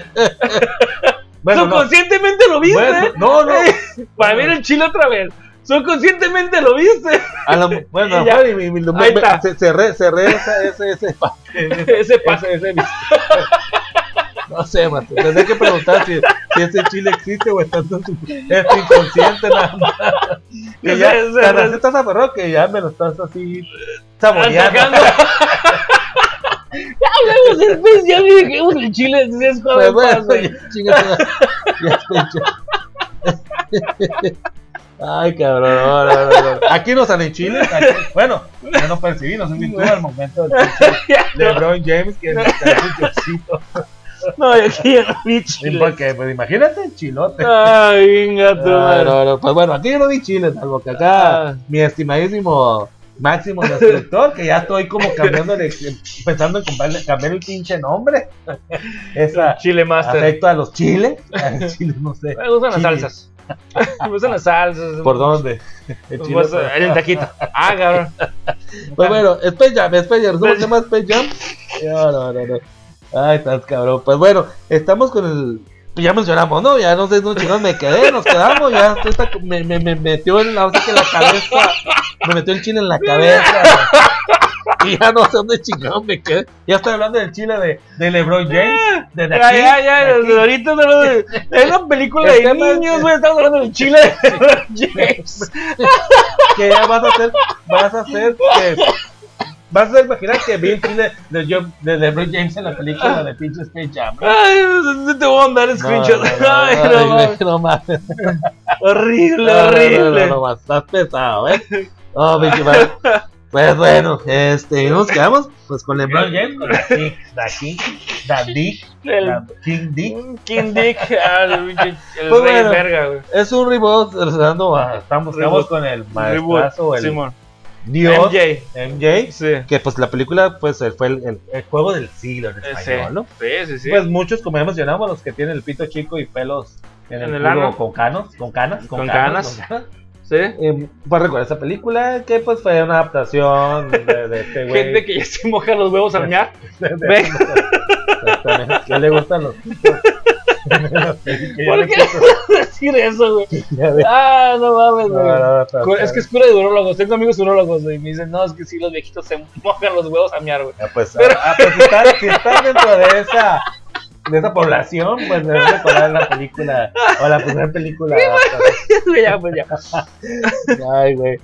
Speaker 2: Bueno, no.
Speaker 1: Subconscientemente lo viste.
Speaker 2: Bueno, no, no.
Speaker 1: Para ver el chile otra vez. Subconscientemente lo viste.
Speaker 2: A lo- bueno,
Speaker 1: Ya.
Speaker 2: mi- mi- me-
Speaker 1: Ahí
Speaker 2: me-
Speaker 1: está.
Speaker 2: ce- cerré, cerré esa, ese, ese, pa-
Speaker 1: Ese pa-
Speaker 2: ese, ese- No sé, man. Tendré que preguntar si, si ese chile existe o está en su es inconsciente nada más. Que ya, tan así estás aferrado que ya me lo estás así saboreando.
Speaker 1: ya hablamos del pez, ya dijimos el chile de Suicide Squad.
Speaker 2: Pues
Speaker 1: en
Speaker 2: bueno,
Speaker 1: paz,
Speaker 2: ya, chinga tu- ya escuché. Ay, cabrón. no, no, no, no. Aquí no salen chiles. aquí- bueno, yo no percibí, no sé si tú al momento del LeBron James que trae un chocito.
Speaker 1: No, yo vi
Speaker 2: Sí,
Speaker 1: chile.
Speaker 2: Porque, pues imagínate chilote.
Speaker 1: Ay, venga tu
Speaker 2: Ah,
Speaker 1: madre.
Speaker 2: no, no, pues bueno, aquí yo no vi chiles, salvo que acá
Speaker 1: Ah.
Speaker 2: mi estimadísimo máximo destructor, que ya estoy como cambiando, pensando en comprarle- cambiar el pinche nombre. Esa
Speaker 1: Chile Master.
Speaker 2: afecto a los chiles. Chiles, no sé.
Speaker 1: Me gustan las
Speaker 2: Chile.
Speaker 1: salsas. Me gustan las salsas.
Speaker 2: ¿Por dónde? El
Speaker 1: Pues,
Speaker 2: chile.
Speaker 1: pues, en el taquito. Ah, cabrón.
Speaker 2: Pues bueno, Space Jam, Space Jam, ¿cómo se llama Space Jam? No, no, no, no. Ay, estás cabrón. Pues bueno, estamos con el. Ya mencionamos, ¿no? Ya no sé dónde chingados me quedé, nos quedamos. Ya me, me, me metió en la, o sea que la cabeza. Me metió el chile en la cabeza. Y ya no sé dónde chingados me quedé. Ya estoy hablando del chile de, de LeBron James. De The
Speaker 1: Ya, ya, ya,
Speaker 2: King.
Speaker 1: ahorita no lo- es una película
Speaker 2: El
Speaker 1: de niños, güey. Estamos hablando del chile de LeBron James.
Speaker 2: que ya vas a hacer, vas a hacer que vas a imaginar que vi el chile de, Jo- de LeBron James en la película de pinche Space Jam.
Speaker 1: Ay, te voy a mandar screenshot. Ay, no, mames.
Speaker 2: no mames.
Speaker 1: horrible,
Speaker 2: No, no, no,
Speaker 1: horrible.
Speaker 2: no, no, estás pesado, ¿eh? Oh, pinche madre. Pues bueno, este, nos quedamos pues con LeBron James, con la King, la King, la Dick, la King Dick.
Speaker 1: King Dick, ah, el, pinche- el
Speaker 2: Pues
Speaker 1: rey
Speaker 2: bueno.
Speaker 1: verga, güey.
Speaker 2: Es un reboot, estamos, estamos con el maestrazo, el
Speaker 1: Simón.
Speaker 2: Dios,
Speaker 1: MJ.
Speaker 2: MJ,
Speaker 1: Sí.
Speaker 2: que pues la película pues fue el, el- el juego del siglo en
Speaker 1: Eh,
Speaker 2: español,
Speaker 1: sí.
Speaker 2: ¿no?
Speaker 1: Sí, sí, sí.
Speaker 2: Pues muchos, como ya mencionamos, los que tienen el pito chico y pelos en,
Speaker 1: En
Speaker 2: el,
Speaker 1: el
Speaker 2: con canos, con canas,
Speaker 1: Con canas.
Speaker 2: con canas.
Speaker 1: sí.
Speaker 2: Eh, pues recuerda esa película que pues fue una adaptación de, de este güey.
Speaker 1: Gente que ya se moja los huevos a hornear.
Speaker 2: de- de-
Speaker 1: Ve.
Speaker 2: Exactamente, que le gustan los pitos.
Speaker 1: ¿Por qué decir eso, güey? Ah, no mames, güey.
Speaker 2: no, no,
Speaker 1: Cu- Es que es cura de urólogos. Tengo amigos urólogos, güey. Y me dicen, no, es que sí, los viejitos se mojan los huevos a miar, güey.
Speaker 2: Ah, pues, ah, pues si estás si estás dentro de esa de esa población, pues debes recordar la película o la primera película.
Speaker 1: ya, pues ya.
Speaker 2: Ay, güey.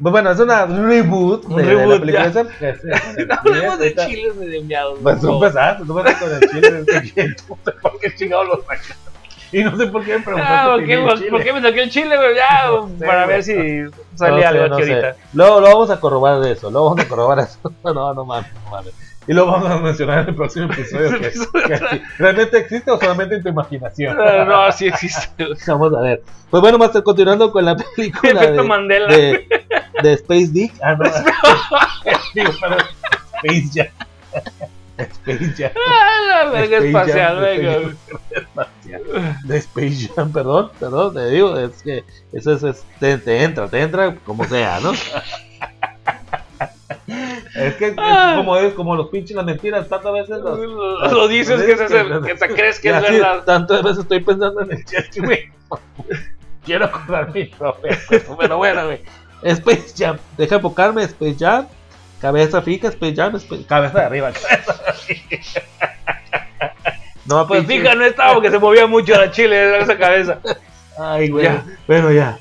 Speaker 2: Pues bueno, es una reboot
Speaker 1: Un
Speaker 2: de, de
Speaker 1: reboot,
Speaker 2: la película
Speaker 1: ya.
Speaker 2: esa. que es-
Speaker 1: No hablemos de chiles de enviados.
Speaker 2: Pues tú empezaste, tú empezaste con el chile de este. No sé por qué chingado lo sacaste. Y no sé por qué me preguntaste.
Speaker 1: Ah, ¿por
Speaker 2: si
Speaker 1: qué,
Speaker 2: vi el
Speaker 1: por, por qué me saqué el chile, güey? Ya,
Speaker 2: sé,
Speaker 1: para ver si
Speaker 2: No
Speaker 1: salía
Speaker 2: sé,
Speaker 1: algo
Speaker 2: no
Speaker 1: aquí
Speaker 2: sé.
Speaker 1: ahorita.
Speaker 2: Luego lo vamos a corroborar de eso. Luego vamos a corroborar eso. No, no mames, no mames. Y lo vamos a mencionar en el próximo episodio. que- que ¿Realmente existe o solamente en tu imaginación?
Speaker 1: Ah, No, sí existe.
Speaker 2: Vamos a ver. Pues bueno, Master, continuando con la película
Speaker 1: Efecto
Speaker 2: de,
Speaker 1: Mandela.
Speaker 2: de, de Space Dick. Ah, no. Space Jam. Space Jam.
Speaker 1: Ah, la verga
Speaker 2: Space
Speaker 1: espacial,
Speaker 2: Jam,
Speaker 1: venga.
Speaker 2: De Space Jam, perdón, perdón, te digo, es que eso es, es- te, te entra, te entra como sea, ¿no? Es que es
Speaker 1: Ah.
Speaker 2: como es como los pinches las mentiras, tantas veces los,
Speaker 1: Lo, lo dices que, es ese- que te crees que es
Speaker 2: así,
Speaker 1: verdad.
Speaker 2: Tantas veces estoy pensando en el chat, güey. Quiero acordar mi propio, pero bueno, güey. Space Jam, deja enfocarme, Space Jam, cabeza fija, Space Jam, Space- cabeza de arriba, cabeza. No,
Speaker 1: Pues fija, no estaba porque se movía mucho la chile esa cabeza.
Speaker 2: Ay, güey.
Speaker 1: Ya.
Speaker 2: Bueno, ya.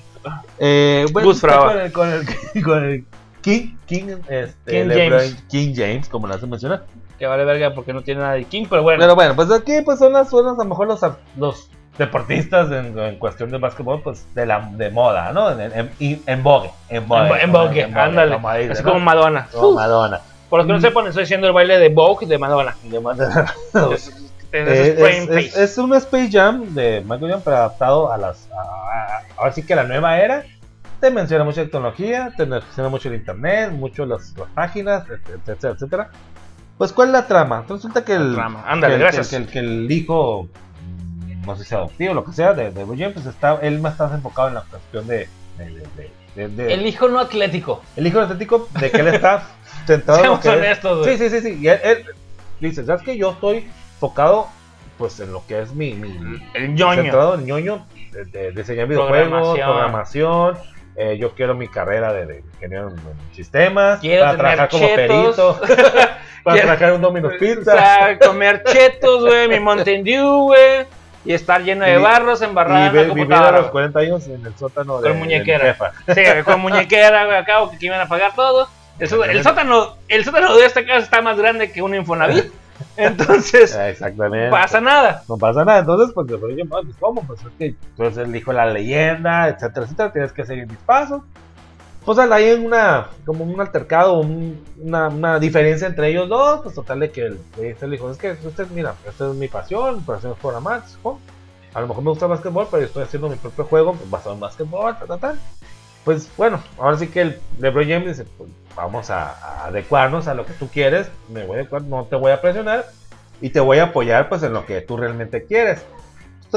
Speaker 2: Eh, bueno,
Speaker 1: Gus Fraba.
Speaker 2: con el, con el, con el King, King, este,
Speaker 1: King
Speaker 2: LeBron-
Speaker 1: James.
Speaker 2: King James, como mencionar.
Speaker 1: Que vale verga porque no tiene nada de King, pero bueno.
Speaker 2: Pero bueno, pues aquí pues son las, son las, a lo mejor los, los deportistas en, en cuestión de básquetbol, pues de la de moda, ¿no? En, en, en, vogue, en vogue.
Speaker 1: en, Vogue, ándale.
Speaker 2: como dice,
Speaker 1: Así
Speaker 2: ¿no?
Speaker 1: como Madonna.
Speaker 2: Como Madonna.
Speaker 1: por los que no sepan, estoy haciendo el baile de Vogue de Madonna.
Speaker 2: De Madonna.
Speaker 1: Es, es-
Speaker 2: Eh,
Speaker 1: es
Speaker 2: es, un Space Jam de Michael Jordan, pero adaptado a las. ahora sí que a la nueva era. Te menciona mucha tecnología, te menciona mucho el internet, mucho las, las páginas, etcétera, etcétera. Pues, ¿cuál es la trama? Resulta que el.
Speaker 1: trama. Ándale,
Speaker 2: que. Que, el- que el hijo, no sé si adoptivo o lo que sea, de, de Will James, pues está, él más está enfocado en la cuestión de. de- de- de- de-
Speaker 1: El hijo no atlético.
Speaker 2: el hijo estético, de que él está centrado en lo
Speaker 1: Seamos
Speaker 2: que es-
Speaker 1: honestos.
Speaker 2: Sí, sí, sí, sí. Y él, él dice, ¿sabes que Yo estoy enfocado pues en lo que es mi, mi
Speaker 1: El ñoño.
Speaker 2: centrado en ñoño, de, de diseñar videojuegos,
Speaker 1: Programación.
Speaker 2: programación. Eh, yo quiero mi carrera de, de ingeniero en, sistemas,
Speaker 1: Quiero
Speaker 2: para trabajar como perito, para trabajar un Domino's
Speaker 1: O
Speaker 2: Pizza.
Speaker 1: sea, comer chetos, güey, mi Mountain Dew, güey. Y estar lleno de barros embarrada
Speaker 2: y
Speaker 1: en la
Speaker 2: vi- vivir a los
Speaker 1: güey.
Speaker 2: 40 años en el sótano de,
Speaker 1: Con
Speaker 2: de
Speaker 1: muñequera.
Speaker 2: mi jefa.
Speaker 1: Sí, con muñequera, güey, acá, que iban a pagar todo. El, el sótano, el sótano de esta casa está más grande que un Infonavit. Entonces,
Speaker 2: Ah, Exactamente.
Speaker 1: pasa nada.
Speaker 2: no pasa nada. Entonces, pues, pues, ¿cómo? Pues es que tú eres el hijo de la leyenda, etcétera, etcétera. Tienes que seguir mis pasos. Pues hay una, como un altercado, un- una, una diferencia entre ellos dos. Pues total de que el, le hijo, es que usted, mira, esta es mi pasión, mi pasión es programar. ¿cómo? A lo mejor me gusta el básquetbol, pero yo estoy haciendo mi propio juego basado en básquetbol, ta, ta, ta. Pues bueno, ahora sí que el LeBron James dice, pues, vamos a, a adecuarnos a lo que tú quieres, me voy a adecuar, no te voy a presionar y te voy a apoyar pues en lo que tú realmente quieres.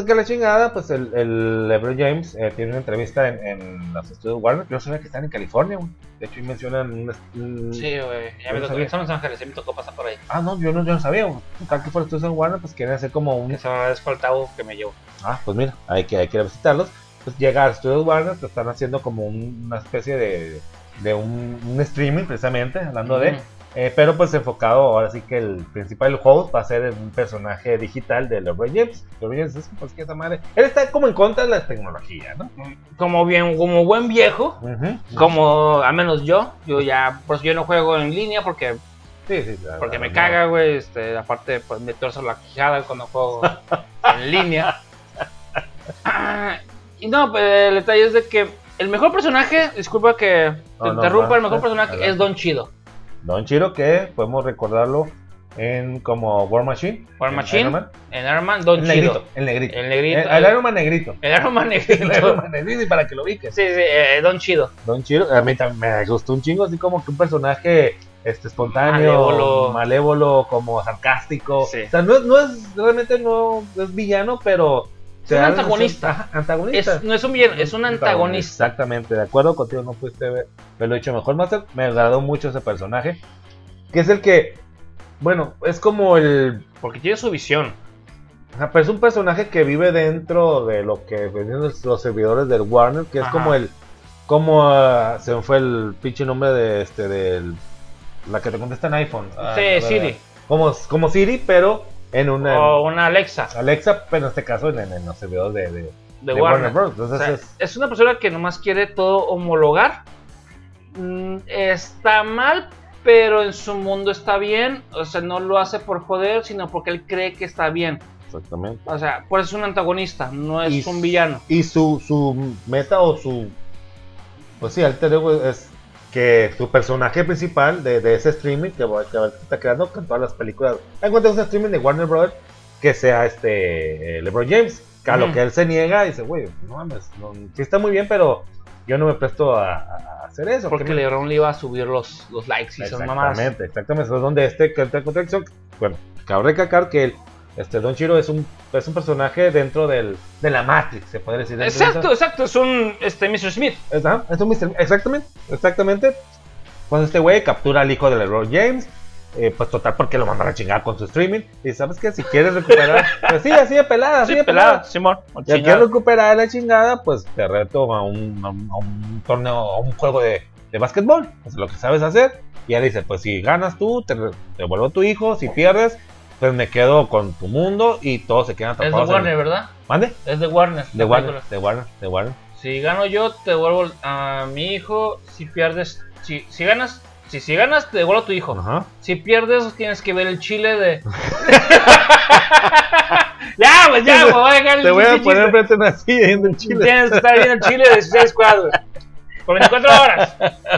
Speaker 2: que la chingada, pues el, el LeBron James eh, tiene una entrevista en, en los estudios Warner. Yo sabía que están en California, güey. De hecho, mencionan un.
Speaker 1: Sí, güey. Ya me tocó.
Speaker 2: sabía.
Speaker 1: Los Ángeles, me tocó pasar por ahí.
Speaker 2: Ah, no, yo no, yo no sabía, güey. Tal que por estudios Warner, pues quieren hacer como un.
Speaker 1: Fue el tabú que me llevó.
Speaker 2: Ah, pues mira, hay que, hay que ir a visitarlos. Pues llega a Studios Warner, pues están haciendo como un- una especie de, de un, un streaming, precisamente, hablando de. Eh, pero pues enfocado, ahora sí que el principal host va a ser un personaje digital de LeBron James. LeBron James es pues que esa madre. Él está como en contra de la tecnología, ¿no?
Speaker 1: Como bien, como buen viejo, como al menos yo, yo ya, pues yo no juego en línea porque,
Speaker 2: Sí, sí, la-
Speaker 1: porque me caga, güey. Este, aparte, pues me torzo la quijada cuando juego en línea. Ah, y no, pues, el detalle es de que el mejor personaje, disculpa que te
Speaker 2: No,
Speaker 1: interrumpa, el mejor personaje es Don Chido.
Speaker 2: Don Chiro, que podemos recordarlo en como War Machine.
Speaker 1: War
Speaker 2: en
Speaker 1: Machine,
Speaker 2: Iron Man.
Speaker 1: En Iron Man, Don
Speaker 2: El
Speaker 1: Chido.
Speaker 2: negrito, el negrito.
Speaker 1: El negrito.
Speaker 2: El, el Iron Man negrito.
Speaker 1: El Iron Man
Speaker 2: El Iron
Speaker 1: negrito.
Speaker 2: Man negrito, y para que lo ubiques.
Speaker 1: Sí, sí, eh, Don Chido.
Speaker 2: Don Chiro, a mí también me gustó un chingo, así como que un personaje este, espontáneo,
Speaker 1: Malévolo.
Speaker 2: malévolo, como sarcástico.
Speaker 1: Sí.
Speaker 2: O sea, no, es- no es, realmente no es villano, pero...
Speaker 1: Es un antagonista. Es, no es un villano, es un antagonista.
Speaker 2: Exactamente, de acuerdo contigo, no pudiste ver, verlo hecho mejor, Master. Me agradó mucho ese personaje, que es el que, bueno, es como el
Speaker 1: Porque tiene su visión.
Speaker 2: Pero es un personaje que vive dentro de lo que venían los, servidores del Warner, que es
Speaker 1: Ajá.
Speaker 2: como el. Como ah, se me fue el pinche nombre de este del. La que te contesta en iPhone. Ah,
Speaker 1: Sí, Siri.
Speaker 2: Como, como Siri, pero en una.
Speaker 1: O una Alexa
Speaker 2: Alexa, pero en este caso en, en los servidores de, de,
Speaker 1: de,
Speaker 2: de
Speaker 1: Warner.
Speaker 2: Bros.
Speaker 1: O
Speaker 2: Entonces
Speaker 1: sea,
Speaker 2: es.
Speaker 1: es una persona que nomás quiere todo homologar. Mm, Está mal, pero en su mundo está bien. O sea, no lo hace por joder, sino porque él cree que está bien.
Speaker 2: Exactamente.
Speaker 1: O sea, por eso es un antagonista, no es
Speaker 2: Y-
Speaker 1: un villano.
Speaker 2: Y su, su meta o su. Pues sí, alter ego es que su personaje principal de, de ese streaming que, que está creando con todas las películas. Encuentra un streaming de Warner Bros. que sea este eh, LeBron James. Que a lo
Speaker 1: Ujú.
Speaker 2: que él se niega y dice, güey, no mames, no, sí está muy bien, pero yo no me presto a, a hacer eso.
Speaker 1: Porque
Speaker 2: ¿qué me-
Speaker 1: LeBron le iba a subir los, los likes y son mamadas.
Speaker 2: Exactamente, exactamente. Eso es donde este que entra en contradicción. Bueno, cabe recalcar que el, este Don Chiro es un, es un personaje dentro del, de la Matrix, se podría decir. dentro de
Speaker 1: Exacto, exacto, es un este, Mr. Smith.
Speaker 2: es, ajá, es un Mr. Exactamente, exactamente. Cuando este güey captura al hijo de LeBron James, eh, pues total porque lo mandan a chingar con su streaming. Y sabes que si quieres recuperar, pues sí, así de pelada, así
Speaker 1: Sí,
Speaker 2: de
Speaker 1: pelada,
Speaker 2: pelada.
Speaker 1: Simón. Chingada.
Speaker 2: quieres recuperar la chingada, pues te reto a un, a un- a un torneo, a un juego de, de básquetbol. Es lo que sabes hacer. Y ya dice, pues si ganas tú, te devuelvo a tu hijo. Si pierdes, pues me quedo con tu mundo y todos se quedan
Speaker 1: Es de
Speaker 2: atrapados. en-
Speaker 1: Warner, ¿verdad?
Speaker 2: ¿Mande?
Speaker 1: Es de Warner.
Speaker 2: De Warner,
Speaker 1: película.
Speaker 2: de Warner, de Warner.
Speaker 1: Si gano yo, te devuelvo a mi hijo. Si pierdes, si, si ganas, si, si ganas, te devuelvo a tu hijo.
Speaker 2: Ajá.
Speaker 1: Si pierdes, tienes que ver el chile de. ya, pues ya, me voy a dejar el
Speaker 2: Te voy a poner una silla yendo en Chile
Speaker 1: Tienes que estar viendo el chile de 16 cuadros. Por 24 horas.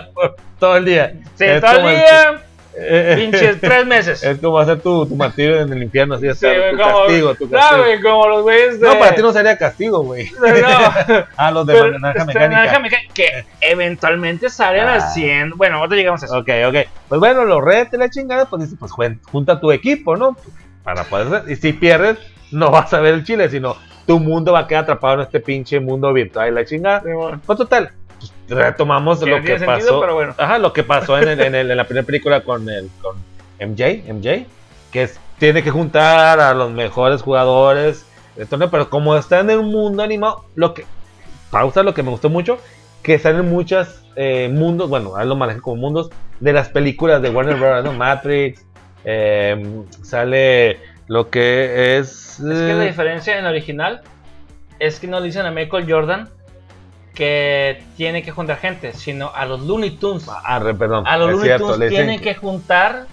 Speaker 2: todo el día.
Speaker 1: Sí,
Speaker 2: Es
Speaker 1: todo el día,
Speaker 2: eh,
Speaker 1: pinches 3 meses.
Speaker 2: Es como hacer tu, tu martirio en el infierno, así
Speaker 1: Sí,
Speaker 2: tu
Speaker 1: como,
Speaker 2: castigo, tu
Speaker 1: no,
Speaker 2: castigo.
Speaker 1: güey, como los güeyes de.
Speaker 2: No, para ti no sería castigo, güey.
Speaker 1: No,
Speaker 2: Ah, los de
Speaker 1: pero,
Speaker 2: naranja mecánica.
Speaker 1: naranja mecánica, que eventualmente salen
Speaker 2: Ah.
Speaker 1: haciendo. Bueno, ahorita llegamos a eso.
Speaker 2: Ok, ok. Pues bueno, lo rete la chingada, pues dice, pues junta tu equipo, ¿no? Para poder. Y si pierdes, no vas a ver el chile, sino tu mundo va a quedar atrapado en este pinche mundo virtual y la chingada. Pues total, pues, retomamos lo que pasó.
Speaker 1: sentido, pero bueno.
Speaker 2: Ajá, lo que pasó en, el- en, el- en la primera película con el con MJ, MJ, que es- tiene que juntar a los mejores jugadores del torneo, pero como está en un mundo animado, lo que pausa lo que me gustó mucho, que están en muchos mundos, bueno, a él lo manejan como mundos de las películas de Warner Bros. ¿no? Matrix, eh, sale lo que es
Speaker 1: Es que la
Speaker 2: eh,
Speaker 1: diferencia en el original es que no le dicen a Michael Jordan que tiene que juntar gente, sino a los Looney Tunes.
Speaker 2: ah, perdón,
Speaker 1: A los Looney
Speaker 2: cierto,
Speaker 1: Tunes tienen que juntar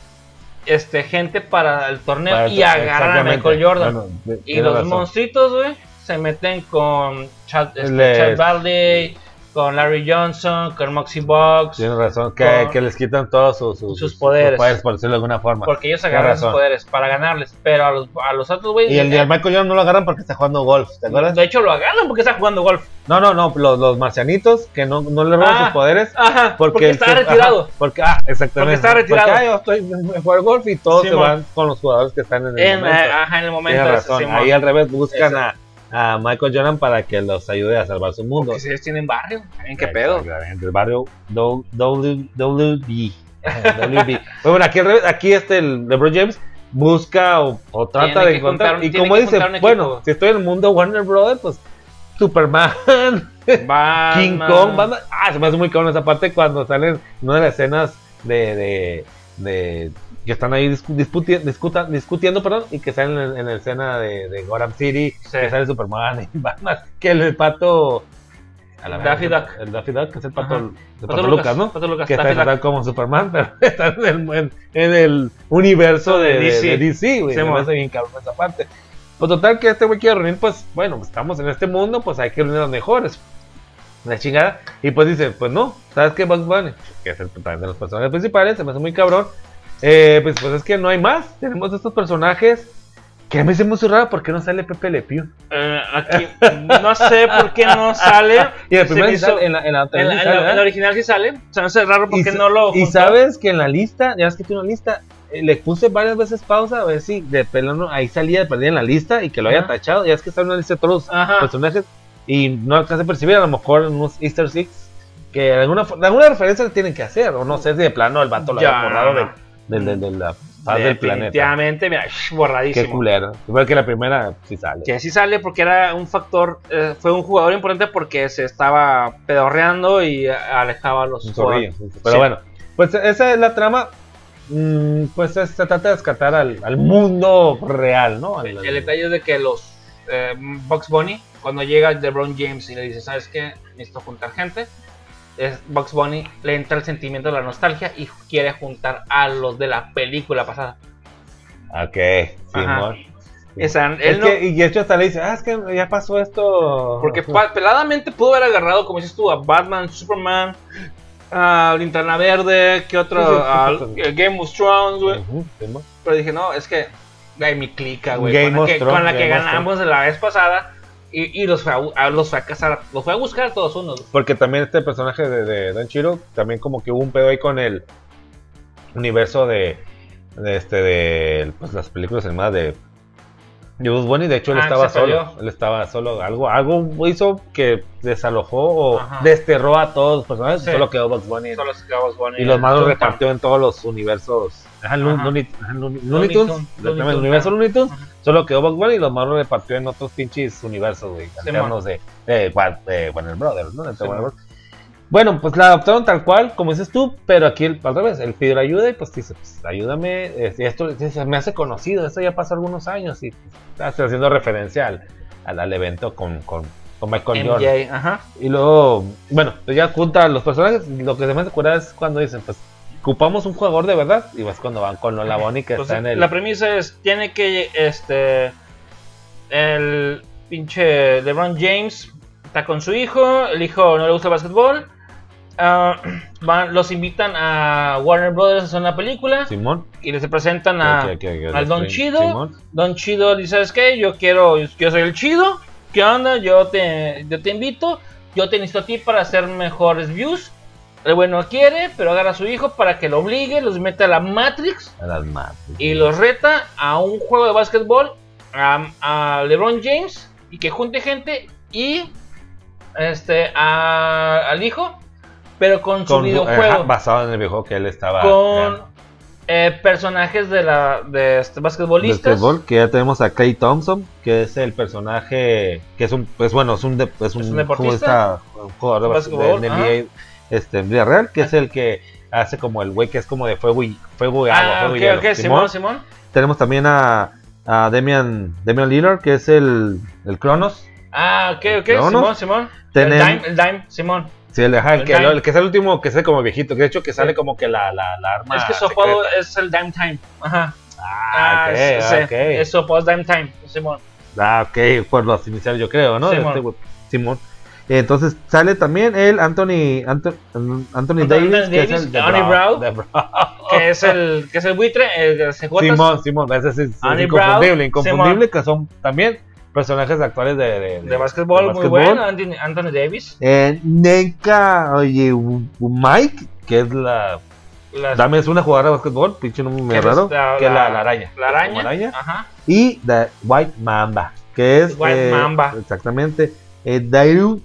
Speaker 1: este, gente para el torneo
Speaker 2: para-
Speaker 1: y agarran a. Michael Jordan. Y los
Speaker 2: razón.
Speaker 1: monstruitos, güey, se meten con Chad, este,
Speaker 2: Les-
Speaker 1: Chad Bradley, con Larry Johnson, con Moxie Box,
Speaker 2: Tienes razón, que, les quitan todos sus, sus,
Speaker 1: Sus poderes.
Speaker 2: por decirlo de alguna forma.
Speaker 1: porque ellos agarran sus poderes para ganarles, pero a los, a los otros güeyes
Speaker 2: Y el de Michael Jordan no lo agarran porque está jugando golf, ¿te acuerdas?
Speaker 1: de hecho lo agarran porque está jugando golf.
Speaker 2: No, no, no, los, los marcianitos que no, no le roban
Speaker 1: Ah,
Speaker 2: sus poderes.
Speaker 1: Ajá,
Speaker 2: Porque,
Speaker 1: porque, está retirado.
Speaker 2: ajá, porque, ah, exactamente.
Speaker 1: Porque está retirado.
Speaker 2: Porque, ah, yo estoy en jugar golf y todos
Speaker 1: Sí,
Speaker 2: se van con los jugadores que están en el
Speaker 1: En,
Speaker 2: momento.
Speaker 1: eh, ajá, en el momento.
Speaker 2: Tienes razón. Ahí al revés buscan
Speaker 1: Ese.
Speaker 2: a, a Michael Jordan para que los ayude a salvar su mundo.
Speaker 1: Porque si ellos tienen barrio, ¿en qué pedo?
Speaker 2: El barrio W- W- WB. WB. Bueno, aquí, aquí este, el LeBron James busca o, o trata de encontrar.
Speaker 1: juntar-
Speaker 2: y como dice, bueno, si estoy en el mundo Warner Brothers, pues Superman,
Speaker 1: Batman.
Speaker 2: King Kong, Batman. Ah, se me hace muy cabrón esa parte cuando salen en una de las escenas de, de, de- que están ahí discu- disputi- discuta- discutiendo, perdón, y que salen en, en la escena de, de Gotham City,
Speaker 1: Sí.
Speaker 2: que sale Superman y Batman, que el, pato a la
Speaker 1: Daffy Duck.
Speaker 2: el Daffy Duck, que es el pato, el pato Lucas, ¿no?
Speaker 1: Pato Lucas,
Speaker 2: que está
Speaker 1: Daffy Duck.
Speaker 2: tratado como Superman, pero está en el, en- el universo de, de-
Speaker 1: DC.
Speaker 2: güey. Se me hace bien cabrón esa parte. Pues total que este güey quiere reunir, pues, bueno, estamos en este mundo, pues hay que reunir a los mejores. La chingada. Y pues dice, pues no, ¿sabes qué? Bugs Bunny, que es el de los personajes principales, se me hace muy cabrón. Eh, pues, pues es que no hay más. Tenemos estos personajes que a mí se me hace raro porque no sale Pepe Le Pew.
Speaker 1: Eh, aquí, no sé por qué no sale.
Speaker 2: Y sale-
Speaker 1: hizo-
Speaker 2: en la, en la otra
Speaker 1: En en
Speaker 2: sale,
Speaker 1: la-
Speaker 2: ¿verdad?
Speaker 1: original sí sale. Se me hace raro porque
Speaker 2: sa-
Speaker 1: no lo.
Speaker 2: Y sabes que en la lista, ya ves que tiene una lista, eh, le puse varias veces pausa a ver si de pelón ahí salía de perdida en la lista y que lo haya
Speaker 1: Ajá.
Speaker 2: tachado. Ya es que está en una lista de todos los
Speaker 1: Ajá.
Speaker 2: personajes y no alcanza a percibir, a lo mejor en unos Easter eggs que alguna, alguna referencia le tienen que hacer, o no sé si de plano el vato lo
Speaker 1: Ya,
Speaker 2: haya borrado
Speaker 1: no,
Speaker 2: de,
Speaker 1: no.
Speaker 2: De- de- de la faz del planeta.
Speaker 1: Definitivamente, mira,
Speaker 2: Qué
Speaker 1: borradísimo.
Speaker 2: culero. Igual que la primera, sí sale.
Speaker 1: Que sí sale porque era un factor, eh, fue un jugador importante porque se estaba pedorreando y alejaba a los
Speaker 2: Un. Pero
Speaker 1: Sí.
Speaker 2: bueno, pues esa es la trama. mm, Pues es- se trata de descartar al, al mundo real, ¿no? Al-
Speaker 1: El detalle es de que los eh, Bugs Bunny, cuando llega LeBron James y le dice, ¿sabes qué? Necesito juntar gente. Es, Bugs Bunny le entra el sentimiento de la nostalgia y quiere juntar a los de la película pasada.
Speaker 2: Ok. Simón. Es
Speaker 1: él no-
Speaker 2: y de hecho hasta le dice, ah, es que ya pasó esto.
Speaker 1: porque peladamente pudo haber agarrado, como dices tú, a Batman, Superman, a Linterna Verde, que otro,
Speaker 2: Sí, sí, sí,
Speaker 1: a
Speaker 2: sí, sí.
Speaker 1: Game of Thrones, güey. Pero dije, no, es que güey, mi clica, güey, con con la que ganamos la vez pasada. Y, y los, fue a, los fue a cazar, los fue a buscar a todos unos.
Speaker 2: Porque también este personaje de, de Don Chiro, también como que hubo un pedo ahí con el universo de, de este de pues, las películas animadas de de Bugs Bunny. De hecho, él
Speaker 1: Ah,
Speaker 2: estaba solo. Él estaba solo. Algo, algo hizo que desalojó o
Speaker 1: Ajá.
Speaker 2: desterró a todos los personajes.
Speaker 1: Sí.
Speaker 2: Solo quedó Bugs Bunny.
Speaker 1: Solo se quedó Bugs Bunny
Speaker 2: Y los
Speaker 1: en
Speaker 2: más los
Speaker 1: Toontown.
Speaker 2: repartió en todos los universos. Ajá. Looney, ajá, Looney-
Speaker 1: Looney
Speaker 2: Tunes.
Speaker 1: Tunes,
Speaker 2: El
Speaker 1: Looney Tunes,
Speaker 2: universo
Speaker 1: ajá.
Speaker 2: Looney Tunes.
Speaker 1: Ajá.
Speaker 2: Solo quedó Bugs Bunny y los más los repartió en otros pinches universos, güey. Alternos de, de, de Warner Brothers, ¿no? Warner Brothers. Bueno, pues la adoptaron tal cual, como dices tú, pero aquí el- al revés, él pidió ayuda y pues dice, pues ayúdame, esto se me hace conocido, esto ya pasó algunos años y pues, está haciendo referencia al, al, al evento con, con, con Michael Jordan.
Speaker 1: MJ, ajá.
Speaker 2: Y luego, bueno, pues ya junta a los personajes. Lo que se me hace curar es cuando dicen, pues, ocupamos un jugador de verdad. Y vas cuando van con Lola Bonnie que
Speaker 1: Pues,
Speaker 2: está en el.
Speaker 1: La premisa es, tiene que, este, el pinche LeBron James está con su hijo, el hijo no le gusta el básquetbol, ah, van, los invitan a Warner Brothers a hacer una película
Speaker 2: Simón.
Speaker 1: y les presentan a, al Don Chido.
Speaker 2: Simón.
Speaker 1: Don Chido dice, ¿sabes qué? Yo quiero, yo soy el Chido, ¿qué onda? Yo te, yo te invito, yo te necesito a ti para hacer mejores views. El bueno quiere, pero agarra a su hijo para que lo obligue, los mete a la Matrix
Speaker 2: A las más.
Speaker 1: y los reta a un juego de básquetbol a, a LeBron James y que junte gente y este a- al hijo, pero con, su
Speaker 2: Con-
Speaker 1: videojuego,
Speaker 2: ajá, basado en el videojuego que él estaba.
Speaker 1: con eh, personajes de la de este basquetbolistas.
Speaker 2: Que ya tenemos a Clay Thompson, que es el personaje que es un, pues bueno, es un, de- es un,
Speaker 1: un deportista.
Speaker 2: ¿cómo está? un jugador de de NBA, este, en vida real, que es el que hace como el güey que es como de fuego y fuego y agua.
Speaker 1: Ah,
Speaker 2: fuego y hielo.
Speaker 1: ok, Simón, Simón.
Speaker 2: Tenemos también a, a Damian, Damian Lillard, que es el, el Cronos.
Speaker 1: Ah, ok, ok. Simón, Simón.
Speaker 2: Tenem-
Speaker 1: El Dime, el Dime, Simón.
Speaker 2: Sí, el, ajá, el
Speaker 1: El
Speaker 2: que, el que es el último, que es como viejito, que de hecho que sale
Speaker 1: Sí.
Speaker 2: como que la, la, la arma.
Speaker 1: es que su apodo es el Dime Time. Ajá.
Speaker 2: Ah, ok,
Speaker 1: es, sí,
Speaker 2: ok.
Speaker 1: es su apodo es Dime Time, Simón.
Speaker 2: Ah, ok, por los iniciales yo creo, ¿no?
Speaker 1: Simón.
Speaker 2: Este Simón. Entonces sale también el Anthony Anthony, Anthony
Speaker 1: Anthony
Speaker 2: Davis,
Speaker 1: Davis,
Speaker 2: que es el de
Speaker 1: Anthony Brown.
Speaker 2: de Brown.
Speaker 1: Que es el, que es el buitre, el de CJ.
Speaker 2: Simón, Simón, ese es inconfundible,
Speaker 1: Brown,
Speaker 2: inconfundible, que son también personajes actuales de, de,
Speaker 1: de básquetbol, muy bueno, Anthony, Anthony Davis.
Speaker 2: Eh, Nenka, oye, Mike, que es la.
Speaker 1: Las-
Speaker 2: Dame es una jugadora de básquetbol, pinche muy
Speaker 1: es
Speaker 2: raro.
Speaker 1: la-
Speaker 2: que es la, araña.
Speaker 1: La araña.
Speaker 2: Como araña.
Speaker 1: Ajá.
Speaker 2: Y The White Mamba, que es...
Speaker 1: White
Speaker 2: eh,
Speaker 1: Mamba.
Speaker 2: Exactamente. Eh, Dairu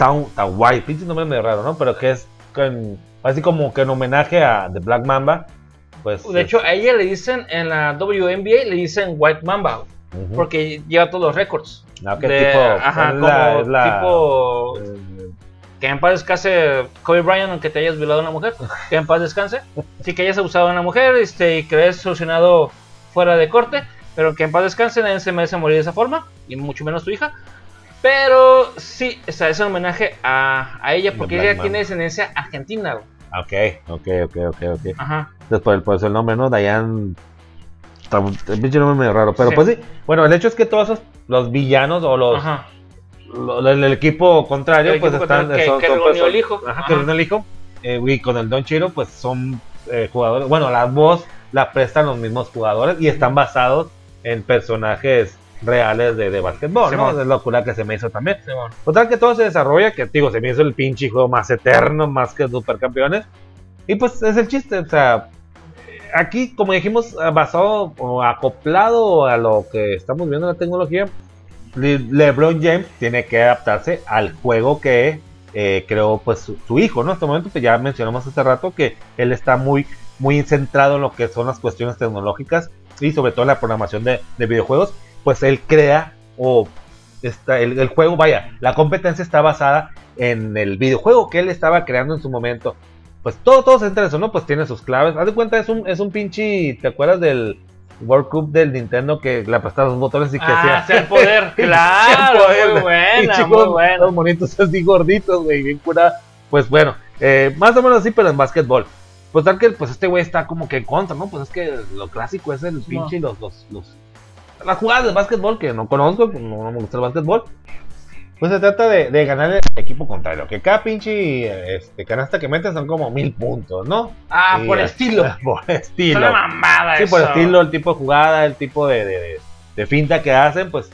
Speaker 2: Tau- Tawai, pinche nombre medio raro, ¿no? Pero que es con- así como que en homenaje a The Black Mamba. Pues,
Speaker 1: De hecho, a ella le dicen en la WNBA, le dicen White Mamba,
Speaker 2: ujú.
Speaker 1: porque lleva todos los récords.
Speaker 2: No, que
Speaker 1: de-
Speaker 2: tipo,
Speaker 1: ajá,
Speaker 2: es
Speaker 1: como
Speaker 2: la- es la-
Speaker 1: tipo
Speaker 2: eh,
Speaker 1: que en paz descanse Kobe Bryant, aunque te hayas violado a una mujer, que en paz descanse. Sí que hayas abusado a una mujer este, y que hayas solucionado fuera de corte, pero que en paz descanse, nadie se merece morir de esa forma, y mucho menos tu hija. Pero sí, o sea, es un homenaje a, a ella, porque ella tiene descendencia argentina.
Speaker 2: Ok, ok, ok, ok, ok.
Speaker 1: Ajá.
Speaker 2: Después, por eso el nombre, ¿no? Diane. El pinche nombre medio raro. Pero
Speaker 1: Sí.
Speaker 2: pues sí. Bueno, el hecho es que todos esos, los villanos o los.
Speaker 1: Ajá.
Speaker 2: el, el equipo contrario,
Speaker 1: El
Speaker 2: pues
Speaker 1: equipo
Speaker 2: están.
Speaker 1: que-
Speaker 2: son,
Speaker 1: que
Speaker 2: son
Speaker 1: reunió el hijo.
Speaker 2: Ajá,
Speaker 1: Ajá.
Speaker 2: que reunió el hijo. Eh, y con el Don Chiro, pues son eh, jugadores. Bueno, la voz la prestan los mismos jugadores y están basados en personajes reales de, de básquetbol, ¿no? Es locura que se me hizo también.
Speaker 1: Simón.
Speaker 2: Total que todo se desarrolla, que digo, se me hizo el pinche juego más eterno, más que supercampeones. Y pues es el chiste, o sea, aquí como dijimos, basado o acoplado a lo que estamos viendo en la tecnología, Le- LeBron James tiene que adaptarse al juego que eh, creó pues su, su hijo, ¿no? En este momento pues ya mencionamos hace rato que él está muy, muy centrado en lo que son las cuestiones tecnológicas y sobre todo en la programación de, de videojuegos, pues él crea o está, el, el juego, vaya, la competencia está basada en el videojuego que él estaba creando en su momento. Pues todo, todo se entra en eso, ¿no? Pues tiene sus claves. Haz de cuenta, es un, es un pinche. ¿Te acuerdas del World Cup del Nintendo que le aplastabas los botones y que
Speaker 1: Ah,
Speaker 2: hacía.
Speaker 1: sea el poder, claro,
Speaker 2: poder,
Speaker 1: muy buena,
Speaker 2: Pinche
Speaker 1: muy buena.
Speaker 2: Los monitos así gorditos, güey, bien curada. Pues bueno, eh, más o menos así, pero en básquetbol. Pues tal que pues este güey está como que en contra, ¿no? Pues es que lo clásico es el pinche los, los, los las jugadas de básquetbol que no conozco, no, no me gusta el básquetbol. Pues se trata de, de ganar el equipo contrario. Que cada pinche este, canasta que meten son como mil puntos, ¿no?
Speaker 1: Ah,
Speaker 2: Y,
Speaker 1: por estilo.
Speaker 2: Por
Speaker 1: Es
Speaker 2: estilo.
Speaker 1: una mamada
Speaker 2: Sí,
Speaker 1: eso.
Speaker 2: por estilo, el tipo de jugada, el tipo de, de, de- finta que hacen, pues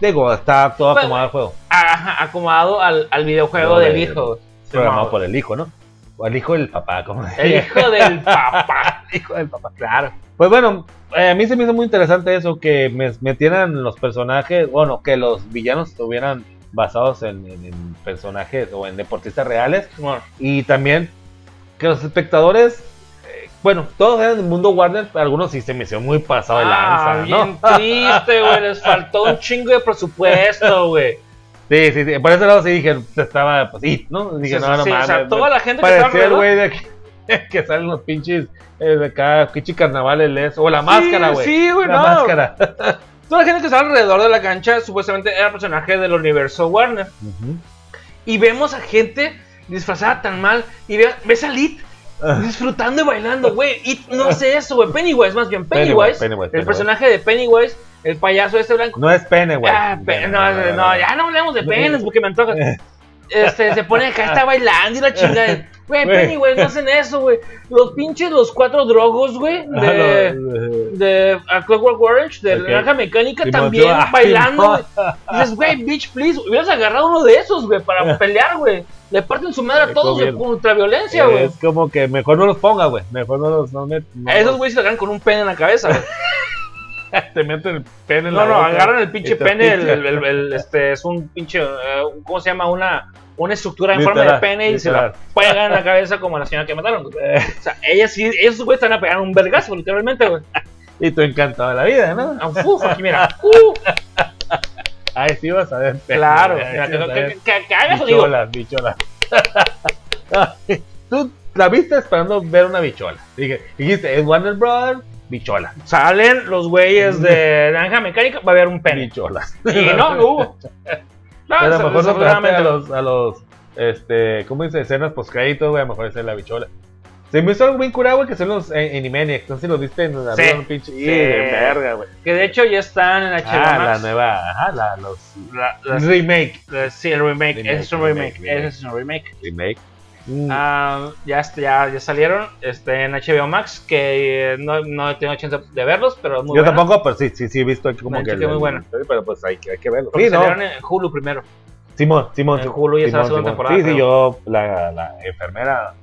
Speaker 2: digo, está todo
Speaker 1: Pues,
Speaker 2: acomodado el juego.
Speaker 1: Ajá, acomodado al, al videojuego
Speaker 2: No,
Speaker 1: del
Speaker 2: de-
Speaker 1: hijo.
Speaker 2: Programado por el hijo, ¿no? O el hijo del papá, como
Speaker 1: El hijo del papá.
Speaker 2: el hijo del papá. Claro. Pues bueno, eh, a mí se me hizo muy interesante eso, que me metieran los personajes, bueno, que los villanos estuvieran basados en, en- en personajes o en deportistas reales. Y también que los espectadores, eh, bueno, todos eran del mundo Warner, pero algunos sí se me hicieron muy pasado de
Speaker 1: Ah,
Speaker 2: lanza,
Speaker 1: bien
Speaker 2: ¿no?
Speaker 1: triste, güey. Les faltó un chingo de presupuesto, güey.
Speaker 2: Sí, sí, sí. Por ese lado sí dije, estaba, pues sí, ¿no? Dije,
Speaker 1: Sí,
Speaker 2: no, no
Speaker 1: sí,
Speaker 2: mames.
Speaker 1: o sea, toda la gente que estaba alrededor.
Speaker 2: de que, que salen los pinches eh, de acá, pinche carnavales, les- o la máscara, güey.
Speaker 1: Sí, güey,
Speaker 2: la
Speaker 1: no.
Speaker 2: máscara.
Speaker 1: Toda la gente que estaba alrededor de la cancha supuestamente era personaje del universo Warner. Y vemos a gente disfrazada tan mal. Y ve- ves a Lit disfrutando y bailando, güey. Y no sé eso, güey. Pennywise, más bien. Pennywise.
Speaker 2: Pennywise, Pennywise,
Speaker 1: el
Speaker 2: Pennywise.
Speaker 1: personaje de Pennywise, el payaso este blanco.
Speaker 2: No es pene, güey.
Speaker 1: Ah, pe- no, no, no, ya no hablemos de penes porque me antoja. Este, se pone acá, está bailando y la chingada. Güey,
Speaker 2: Güey.
Speaker 1: Pennywise, no hacen eso, güey. Los pinches, los cuatro drogos, güey,
Speaker 2: Ah,
Speaker 1: de,
Speaker 2: no,
Speaker 1: de a Clockwork Orange, de
Speaker 2: Ok.
Speaker 1: Naranja Mecánica, también
Speaker 2: ah,
Speaker 1: bailando, güey. Y dices, güey, bitch, please, hubieras agarrado uno de esos, güey, para pelear, güey. Le parten su madre a todos, güey,
Speaker 2: gobierno.
Speaker 1: contra violencia, güey.
Speaker 2: Es como que mejor no los ponga, güey. Mejor no los. No
Speaker 1: A esos güeyes se agarran con un pene en la cabeza, güey.
Speaker 2: te meten el pene en
Speaker 1: No,
Speaker 2: la
Speaker 1: no,
Speaker 2: boca
Speaker 1: agarran el pinche pene, el, el- el- el- este, es un pinche, eh, ¿cómo se llama? Una, una estructura en forma de
Speaker 2: Literal,
Speaker 1: pene y se la
Speaker 2: literal.
Speaker 1: pegan en la cabeza como a la señora que mataron. güey. O sea, ellas sí, esos güeyes están a pegar un vergazo, literalmente, güey.
Speaker 2: Y tú encantado de la vida, ¿no?
Speaker 1: Ah, uf, aquí mira. Uh,
Speaker 2: Ahí sí vas a ver. pene,
Speaker 1: claro,
Speaker 2: güey,
Speaker 1: mira,
Speaker 2: sí
Speaker 1: que, que, que- que hagas, digo.
Speaker 2: Bicholas, bicholas. Tú la viste esperando ver una bichola. Dije, dijiste, es Warner Brothers, bichola.
Speaker 1: Salen los güeyes de Naranja Mecánica, va a haber un pene.
Speaker 2: Bicholas.
Speaker 1: Y no, no hubo. No,
Speaker 2: Pero a lo mejor no a los, a los, este, ¿cómo dice? Escenas post créditos, güey, a lo mejor esa es la bichola. Se me hizo algo bien curado, güey, que son los en Animaniacs. No sé si los viste en la
Speaker 1: Sí.
Speaker 2: un pinche.
Speaker 1: Sí.
Speaker 2: Verga, güey.
Speaker 1: Que de hecho ya están en HBO
Speaker 2: Ah, la nueva, ajá, la, los
Speaker 1: La- las-
Speaker 2: remake.
Speaker 1: sí, el remake.
Speaker 2: Remake,
Speaker 1: Ese es un remake.
Speaker 2: remake, remake.
Speaker 1: Ese es un remake.
Speaker 2: Remake. Mm,
Speaker 1: Ah, ya, ya, ya salieron este, en HBO Max, que eh, no, no he tenido chance de verlos, pero muy
Speaker 2: Yo
Speaker 1: buena.
Speaker 2: tampoco, pero sí, sí, sí he visto aquí como que.
Speaker 1: muy buena.
Speaker 2: Pero pues hay, que- hay que verlo. Sí, ¿no?
Speaker 1: salieron en Hulu primero.
Speaker 2: Simón, Simón.
Speaker 1: En Hulu ya está la segunda temporada,
Speaker 2: Sí, sí, yo, la, la enfermera.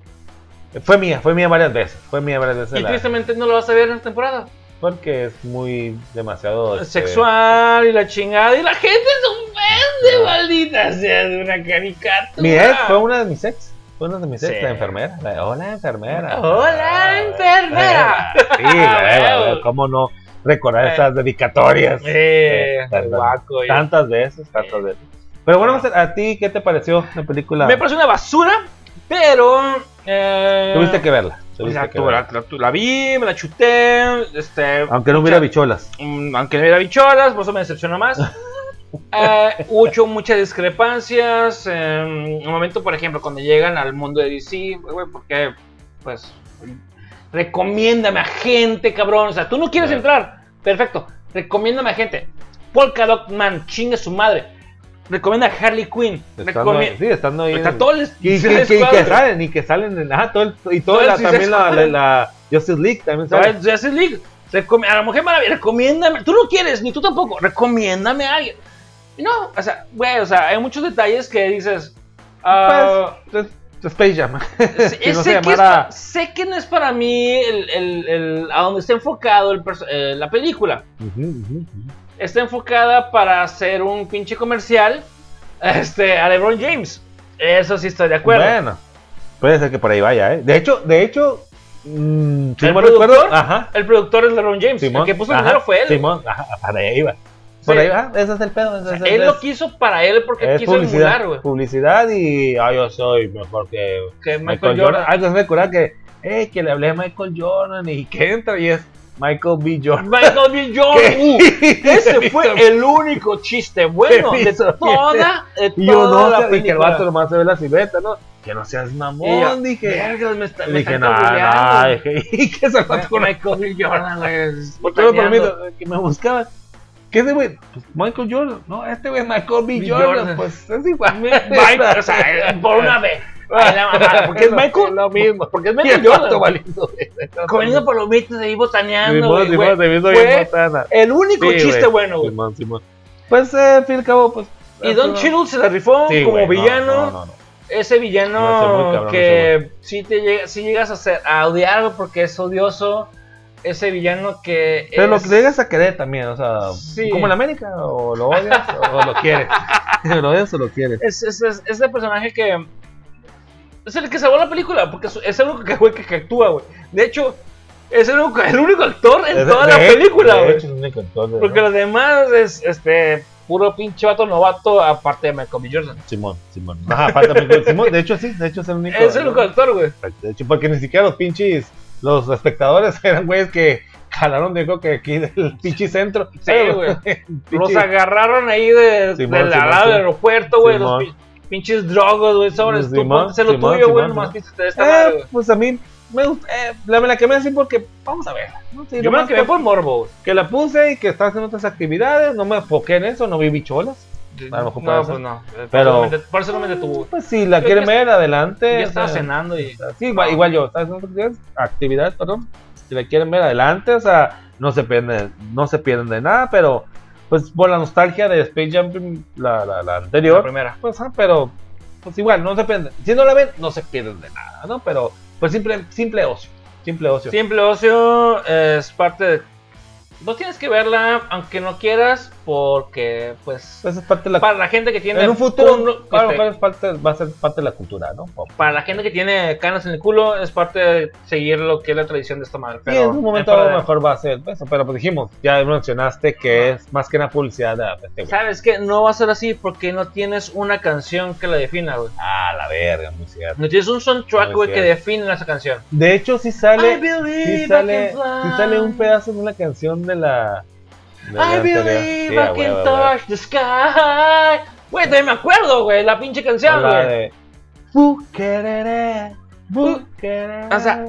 Speaker 2: Fue mía, fue mía varias veces. Fue mía varias veces.
Speaker 1: Y
Speaker 2: la-
Speaker 1: tristemente no lo vas a ver en esta temporada.
Speaker 2: porque es muy demasiado este,
Speaker 1: Sexual y la chingada. Y la gente se ofende, maldita sea, de una caricatura.
Speaker 2: Mi ex fue una de mis ex. Una de mis ex,
Speaker 1: Sí.
Speaker 2: la enfermera. La- hola, enfermera.
Speaker 1: Hola, enfermera.
Speaker 2: Sí, güey, cómo no recordar
Speaker 1: Eh.
Speaker 2: esas dedicatorias.
Speaker 1: Eh,
Speaker 2: Tantas-
Speaker 1: guaco,
Speaker 2: Tantas veces, tantas veces. Pero bueno, ¿a ti qué te pareció la película?
Speaker 1: Me pareció una basura, pero. Eh,
Speaker 2: Tuviste que verla.
Speaker 1: la,
Speaker 2: Tuviste que
Speaker 1: la-
Speaker 2: verla.
Speaker 1: la- la vi, me la chuté. Este,
Speaker 2: Aunque no hubiera bicholas.
Speaker 1: Mm, aunque no hubiera bicholas, por eso me decepcionó más. Eh, hubo muchas discrepancias. En un momento, por ejemplo, cuando llegan al mundo de DC, güey, porque, pues, recomiéndame a gente, cabrón. O sea, tú no quieres
Speaker 2: Claro.
Speaker 1: entrar, perfecto. Recomiéndame a gente. Polka Dot Man, chingue su madre. Recomienda a Harley Quinn.
Speaker 2: Estando,
Speaker 1: Recomi-
Speaker 2: sí, estando ahí.
Speaker 1: Está
Speaker 2: en-
Speaker 1: todo el
Speaker 2: y, que-
Speaker 1: Suicide
Speaker 2: que, y que salen, y que salen en, ajá, todo el, y todo
Speaker 1: Todo
Speaker 2: la, también la, la, la Justice League también sale.
Speaker 1: Justice League. Recom- a la Mujer Maravilla, recomiéndame. Tú no quieres, ni tú tampoco. Recomiéndame a alguien. No, o sea, güey, o sea, hay muchos detalles que dices. ah,
Speaker 2: Pues, es- Space Jam.
Speaker 1: sé,
Speaker 2: si no se
Speaker 1: sé que es
Speaker 2: llamara-
Speaker 1: pa- sé que no es para mí el, el- el- a donde está enfocado eh, la película. Está enfocada para hacer un pinche comercial este, a LeBron James. Eso sí estoy de acuerdo.
Speaker 2: Bueno, puede ser que por ahí vaya, ¿eh? De hecho, de hecho, mm, si
Speaker 1: ¿El
Speaker 2: no me recuerdo,
Speaker 1: productor?
Speaker 2: ajá.
Speaker 1: El productor es LeBron James.
Speaker 2: Simón,
Speaker 1: el que puso el dinero fue él.
Speaker 2: Simón, ajá, para ahí iba. Por ahí va, ese es el pedo. ese- ese-
Speaker 1: Él
Speaker 2: ese-
Speaker 1: lo quiso para él porque
Speaker 2: es
Speaker 1: quiso
Speaker 2: publicidad,
Speaker 1: emular, güey.
Speaker 2: publicidad y ah, yo soy mejor que
Speaker 1: Que
Speaker 2: Michael,
Speaker 1: Michael
Speaker 2: Jordan.
Speaker 1: Jordan.
Speaker 2: Algo se me recuerda que, eh, que le hablé a Michael Jordan y que entra y es Michael B. Jordan.
Speaker 1: Michael B. Jordan. Uh, ese fue el único chiste bueno
Speaker 2: ¿Qué
Speaker 1: de toda, de
Speaker 2: Y yo
Speaker 1: toda la
Speaker 2: no, y que el
Speaker 1: película.
Speaker 2: vato nomás se ve la silueta, ¿no? Que no seas
Speaker 1: Y yo,
Speaker 2: mamón, dije.
Speaker 1: "Vergas, me está, me
Speaker 2: Dije, no, no,
Speaker 1: cabuleando".
Speaker 2: dije, ¿y qué es el vato con
Speaker 1: Michael B. Jordan, güey.
Speaker 2: Porque me permito, que me buscaban. ¿Qué es ese güey? Pues Michael Jordan. No, este güey Michael B. Jordan.
Speaker 1: Jordan.
Speaker 2: Pues es igual.
Speaker 1: Mike, o sea, por una vez. Porque es Michael.
Speaker 2: Lo mismo.
Speaker 1: Porque es Michael Jordan.
Speaker 2: valiendo.
Speaker 1: Comiendo palomitas ahí botaneando.
Speaker 2: Simón, Simón,
Speaker 1: güey. Fue el único
Speaker 2: Sí,
Speaker 1: chiste
Speaker 2: güey.
Speaker 1: bueno, güey.
Speaker 2: Simón, Simón. Pues, eh, al fin y al cabo, pues.
Speaker 1: Y Don Cheadle se la rifó
Speaker 2: Sí,
Speaker 1: como
Speaker 2: no,
Speaker 1: villano.
Speaker 2: No, no, no.
Speaker 1: ese
Speaker 2: No,
Speaker 1: villano
Speaker 2: cabrón,
Speaker 1: que sí te llega, sí llegas a, hacer, a odiar porque es odioso. Ese villano que
Speaker 2: Pero lo que le llegas a querer también, o sea,
Speaker 1: Sí.
Speaker 2: como en América, o lo odias o lo quieres. lo odias o lo quieres.
Speaker 1: es, es, es, es el personaje que es el que salvó la película porque es el único que, güey, que, que actúa, güey. De hecho, es el único, el único actor en toda
Speaker 2: de
Speaker 1: la
Speaker 2: hecho-
Speaker 1: película,
Speaker 2: de
Speaker 1: güey.
Speaker 2: de-
Speaker 1: Porque los demás es este puro pinche vato novato aparte de Michael B. Jordan.
Speaker 2: Simón, Simón. Ajá, falta Michael- Simón, de hecho sí, de hecho es el único.
Speaker 1: Es el único actor, güey.
Speaker 2: De hecho, porque ni siquiera los pinches, los espectadores eran güeyes que jalaron, dijo que aquí del pinche centro.
Speaker 1: Sí, güey. Los agarraron ahí de,
Speaker 2: Simón,
Speaker 1: del
Speaker 2: Simón,
Speaker 1: lado del aeropuerto, güey. Los pinches drogos, güey. Sobres, tú ponte lo tuyo, güey. Nomás písate de esta
Speaker 2: Eh, pues a mí me gusta, eh, la, me la quemé así porque vamos a ver. ¿no? Sí,
Speaker 1: Yo me la quedé por morbo,
Speaker 2: que la puse y que estaba haciendo otras actividades, no me enfoqué en eso, no vi bicholas. A lo mejor
Speaker 1: No, pues no.
Speaker 2: Pero-
Speaker 1: Por eso no me detuvo.
Speaker 2: Pues si la
Speaker 1: Yo
Speaker 2: quieren ver, adelante.
Speaker 1: Ya estaba
Speaker 2: o sea,
Speaker 1: cenando y.
Speaker 2: Sí, igual, igual yo, actividades, actividades, perdón. Si la quieren ver, adelante, o sea, no se pierden, no se pierden de nada, pero pues por la nostalgia de Space Jam, la, la, la
Speaker 1: La
Speaker 2: anterior,
Speaker 1: primera.
Speaker 2: pues, ah, pero pues igual, no se pierden. Si no la ven, no se pierden de nada, ¿no? Pero pues simple, simple ocio, simple ocio.
Speaker 1: Simple ocio es parte de. Vos tienes que verla, aunque no quieras, porque, pues.
Speaker 2: Pues es parte de la
Speaker 1: Para la gente que tiene.
Speaker 2: En un futuro,
Speaker 1: un-
Speaker 2: a lo
Speaker 1: este,
Speaker 2: es parte, va a ser parte de la cultura, ¿no?
Speaker 1: para la gente que tiene canas en el culo, es parte de seguir lo que es la tradición de esta madre. Pero
Speaker 2: en un momento a lo mejor va a ser eso, pero pues dijimos, ya mencionaste que es más que una publicidad de güey.
Speaker 1: ¿Sabes qué? No va a ser así porque no tienes una canción que la defina, güey.
Speaker 2: Ah, la verga, muy cierto.
Speaker 1: No tienes un soundtrack, güey, que define esa canción.
Speaker 2: De hecho, sí
Speaker 1: I
Speaker 2: sale,
Speaker 1: believe
Speaker 2: sí
Speaker 1: I
Speaker 2: sale, sí sale un pedazo de una canción de la.
Speaker 1: I believe
Speaker 2: Sí,
Speaker 1: I can touch the sky. Güey, también me acuerdo, güey, la pinche canción, güey.
Speaker 2: de.
Speaker 1: O sea,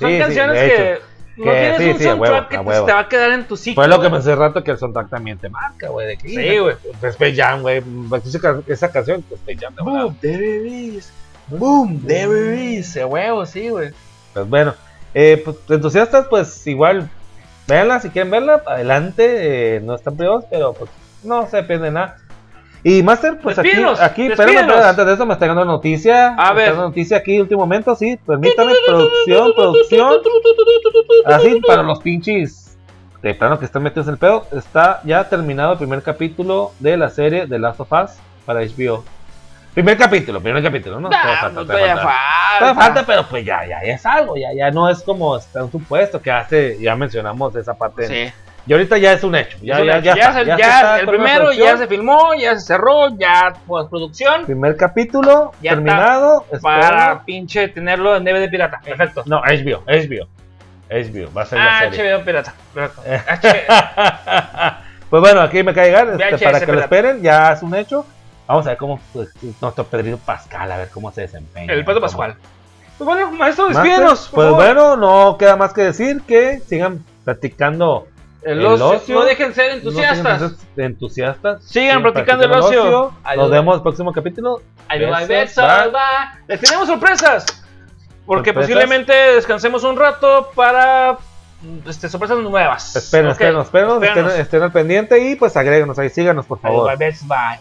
Speaker 1: Son
Speaker 2: Sí,
Speaker 1: canciones que no
Speaker 2: Que
Speaker 1: tienes
Speaker 2: sí,
Speaker 1: un
Speaker 2: sí, a huevo,
Speaker 1: soundtrack que te, te va a quedar en tu psico.
Speaker 2: Fue lo que me hace rato que el soundtrack también te marca, güey. De que,
Speaker 1: Sí, güey.
Speaker 2: Space Jam, güey. Esa ca- Esa canción, pues, Space Jam, de.
Speaker 1: Boom, there it is. Boom, there it is. A huevo, sí, güey.
Speaker 2: Pues bueno, eh, pues entusiastas, pues igual, véanla si quieren verla, adelante, eh, no están privados, pero pues no se pierde nada. Y Master, pues aquí,
Speaker 1: Despídenos,
Speaker 2: aquí, espérame, espérame, antes de eso me está llegando noticia.
Speaker 1: A ver.
Speaker 2: noticia aquí, último momento, sí, permítame, producción, producción, así para los pinches de plano que están metidos en el pedo, está ya terminado el primer capítulo de la serie The Last of Us para HBO. Primer capítulo, primer capítulo, ¿no? Todavía
Speaker 1: Ah,
Speaker 2: falta,
Speaker 1: pues
Speaker 2: falta.
Speaker 1: falta.
Speaker 2: Falta, pero pues ya, ya, ya es algo, ya, ya no es como está un supuesto que hace, ya mencionamos esa parte.
Speaker 1: Sí.
Speaker 2: Y ahorita ya es un hecho. Ya, ya, ya,
Speaker 1: Ya
Speaker 2: está, ya
Speaker 1: ya
Speaker 2: está
Speaker 1: el
Speaker 2: la
Speaker 1: primero ya se filmó, ya se cerró, ya postproducción
Speaker 2: Primer capítulo
Speaker 1: Ya
Speaker 2: terminado.
Speaker 1: para
Speaker 2: espero-
Speaker 1: pinche tenerlo en DVD pirata. Perfecto.
Speaker 2: No, HBO, HBO. HBO, va a ser la
Speaker 1: Ah,
Speaker 2: serie.
Speaker 1: HBO pirata. Perfecto.
Speaker 2: Pues bueno, aquí me cae llegar, este, para que lo
Speaker 1: pirata.
Speaker 2: esperen, ya es un hecho. Vamos a ver cómo pues, nuestro Pedrito Pascal, a ver cómo se desempeña.
Speaker 1: El Pedro
Speaker 2: cómo-
Speaker 1: Pascual. Pues bueno, maestro, despídenos.
Speaker 2: Pues
Speaker 1: favor.
Speaker 2: bueno, no queda más que decir que sigan practicando
Speaker 1: el
Speaker 2: el
Speaker 1: ocio.
Speaker 2: ocio.
Speaker 1: No dejen de ser entusiastas.
Speaker 2: sigan de entusiastas.
Speaker 1: Sigan practicando el ocio.
Speaker 2: Nos vemos el próximo capítulo. Besos, bye.
Speaker 1: va. Les tenemos sorpresas. Porque
Speaker 2: Sorpresas.
Speaker 1: posiblemente descansemos un rato para mm, este, sorpresas nuevas.
Speaker 2: Esperen,
Speaker 1: Ok.
Speaker 2: esperen, esperen, estén, estén al pendiente y pues agréguenos ahí, síganos por favor.
Speaker 1: va, besos, bye.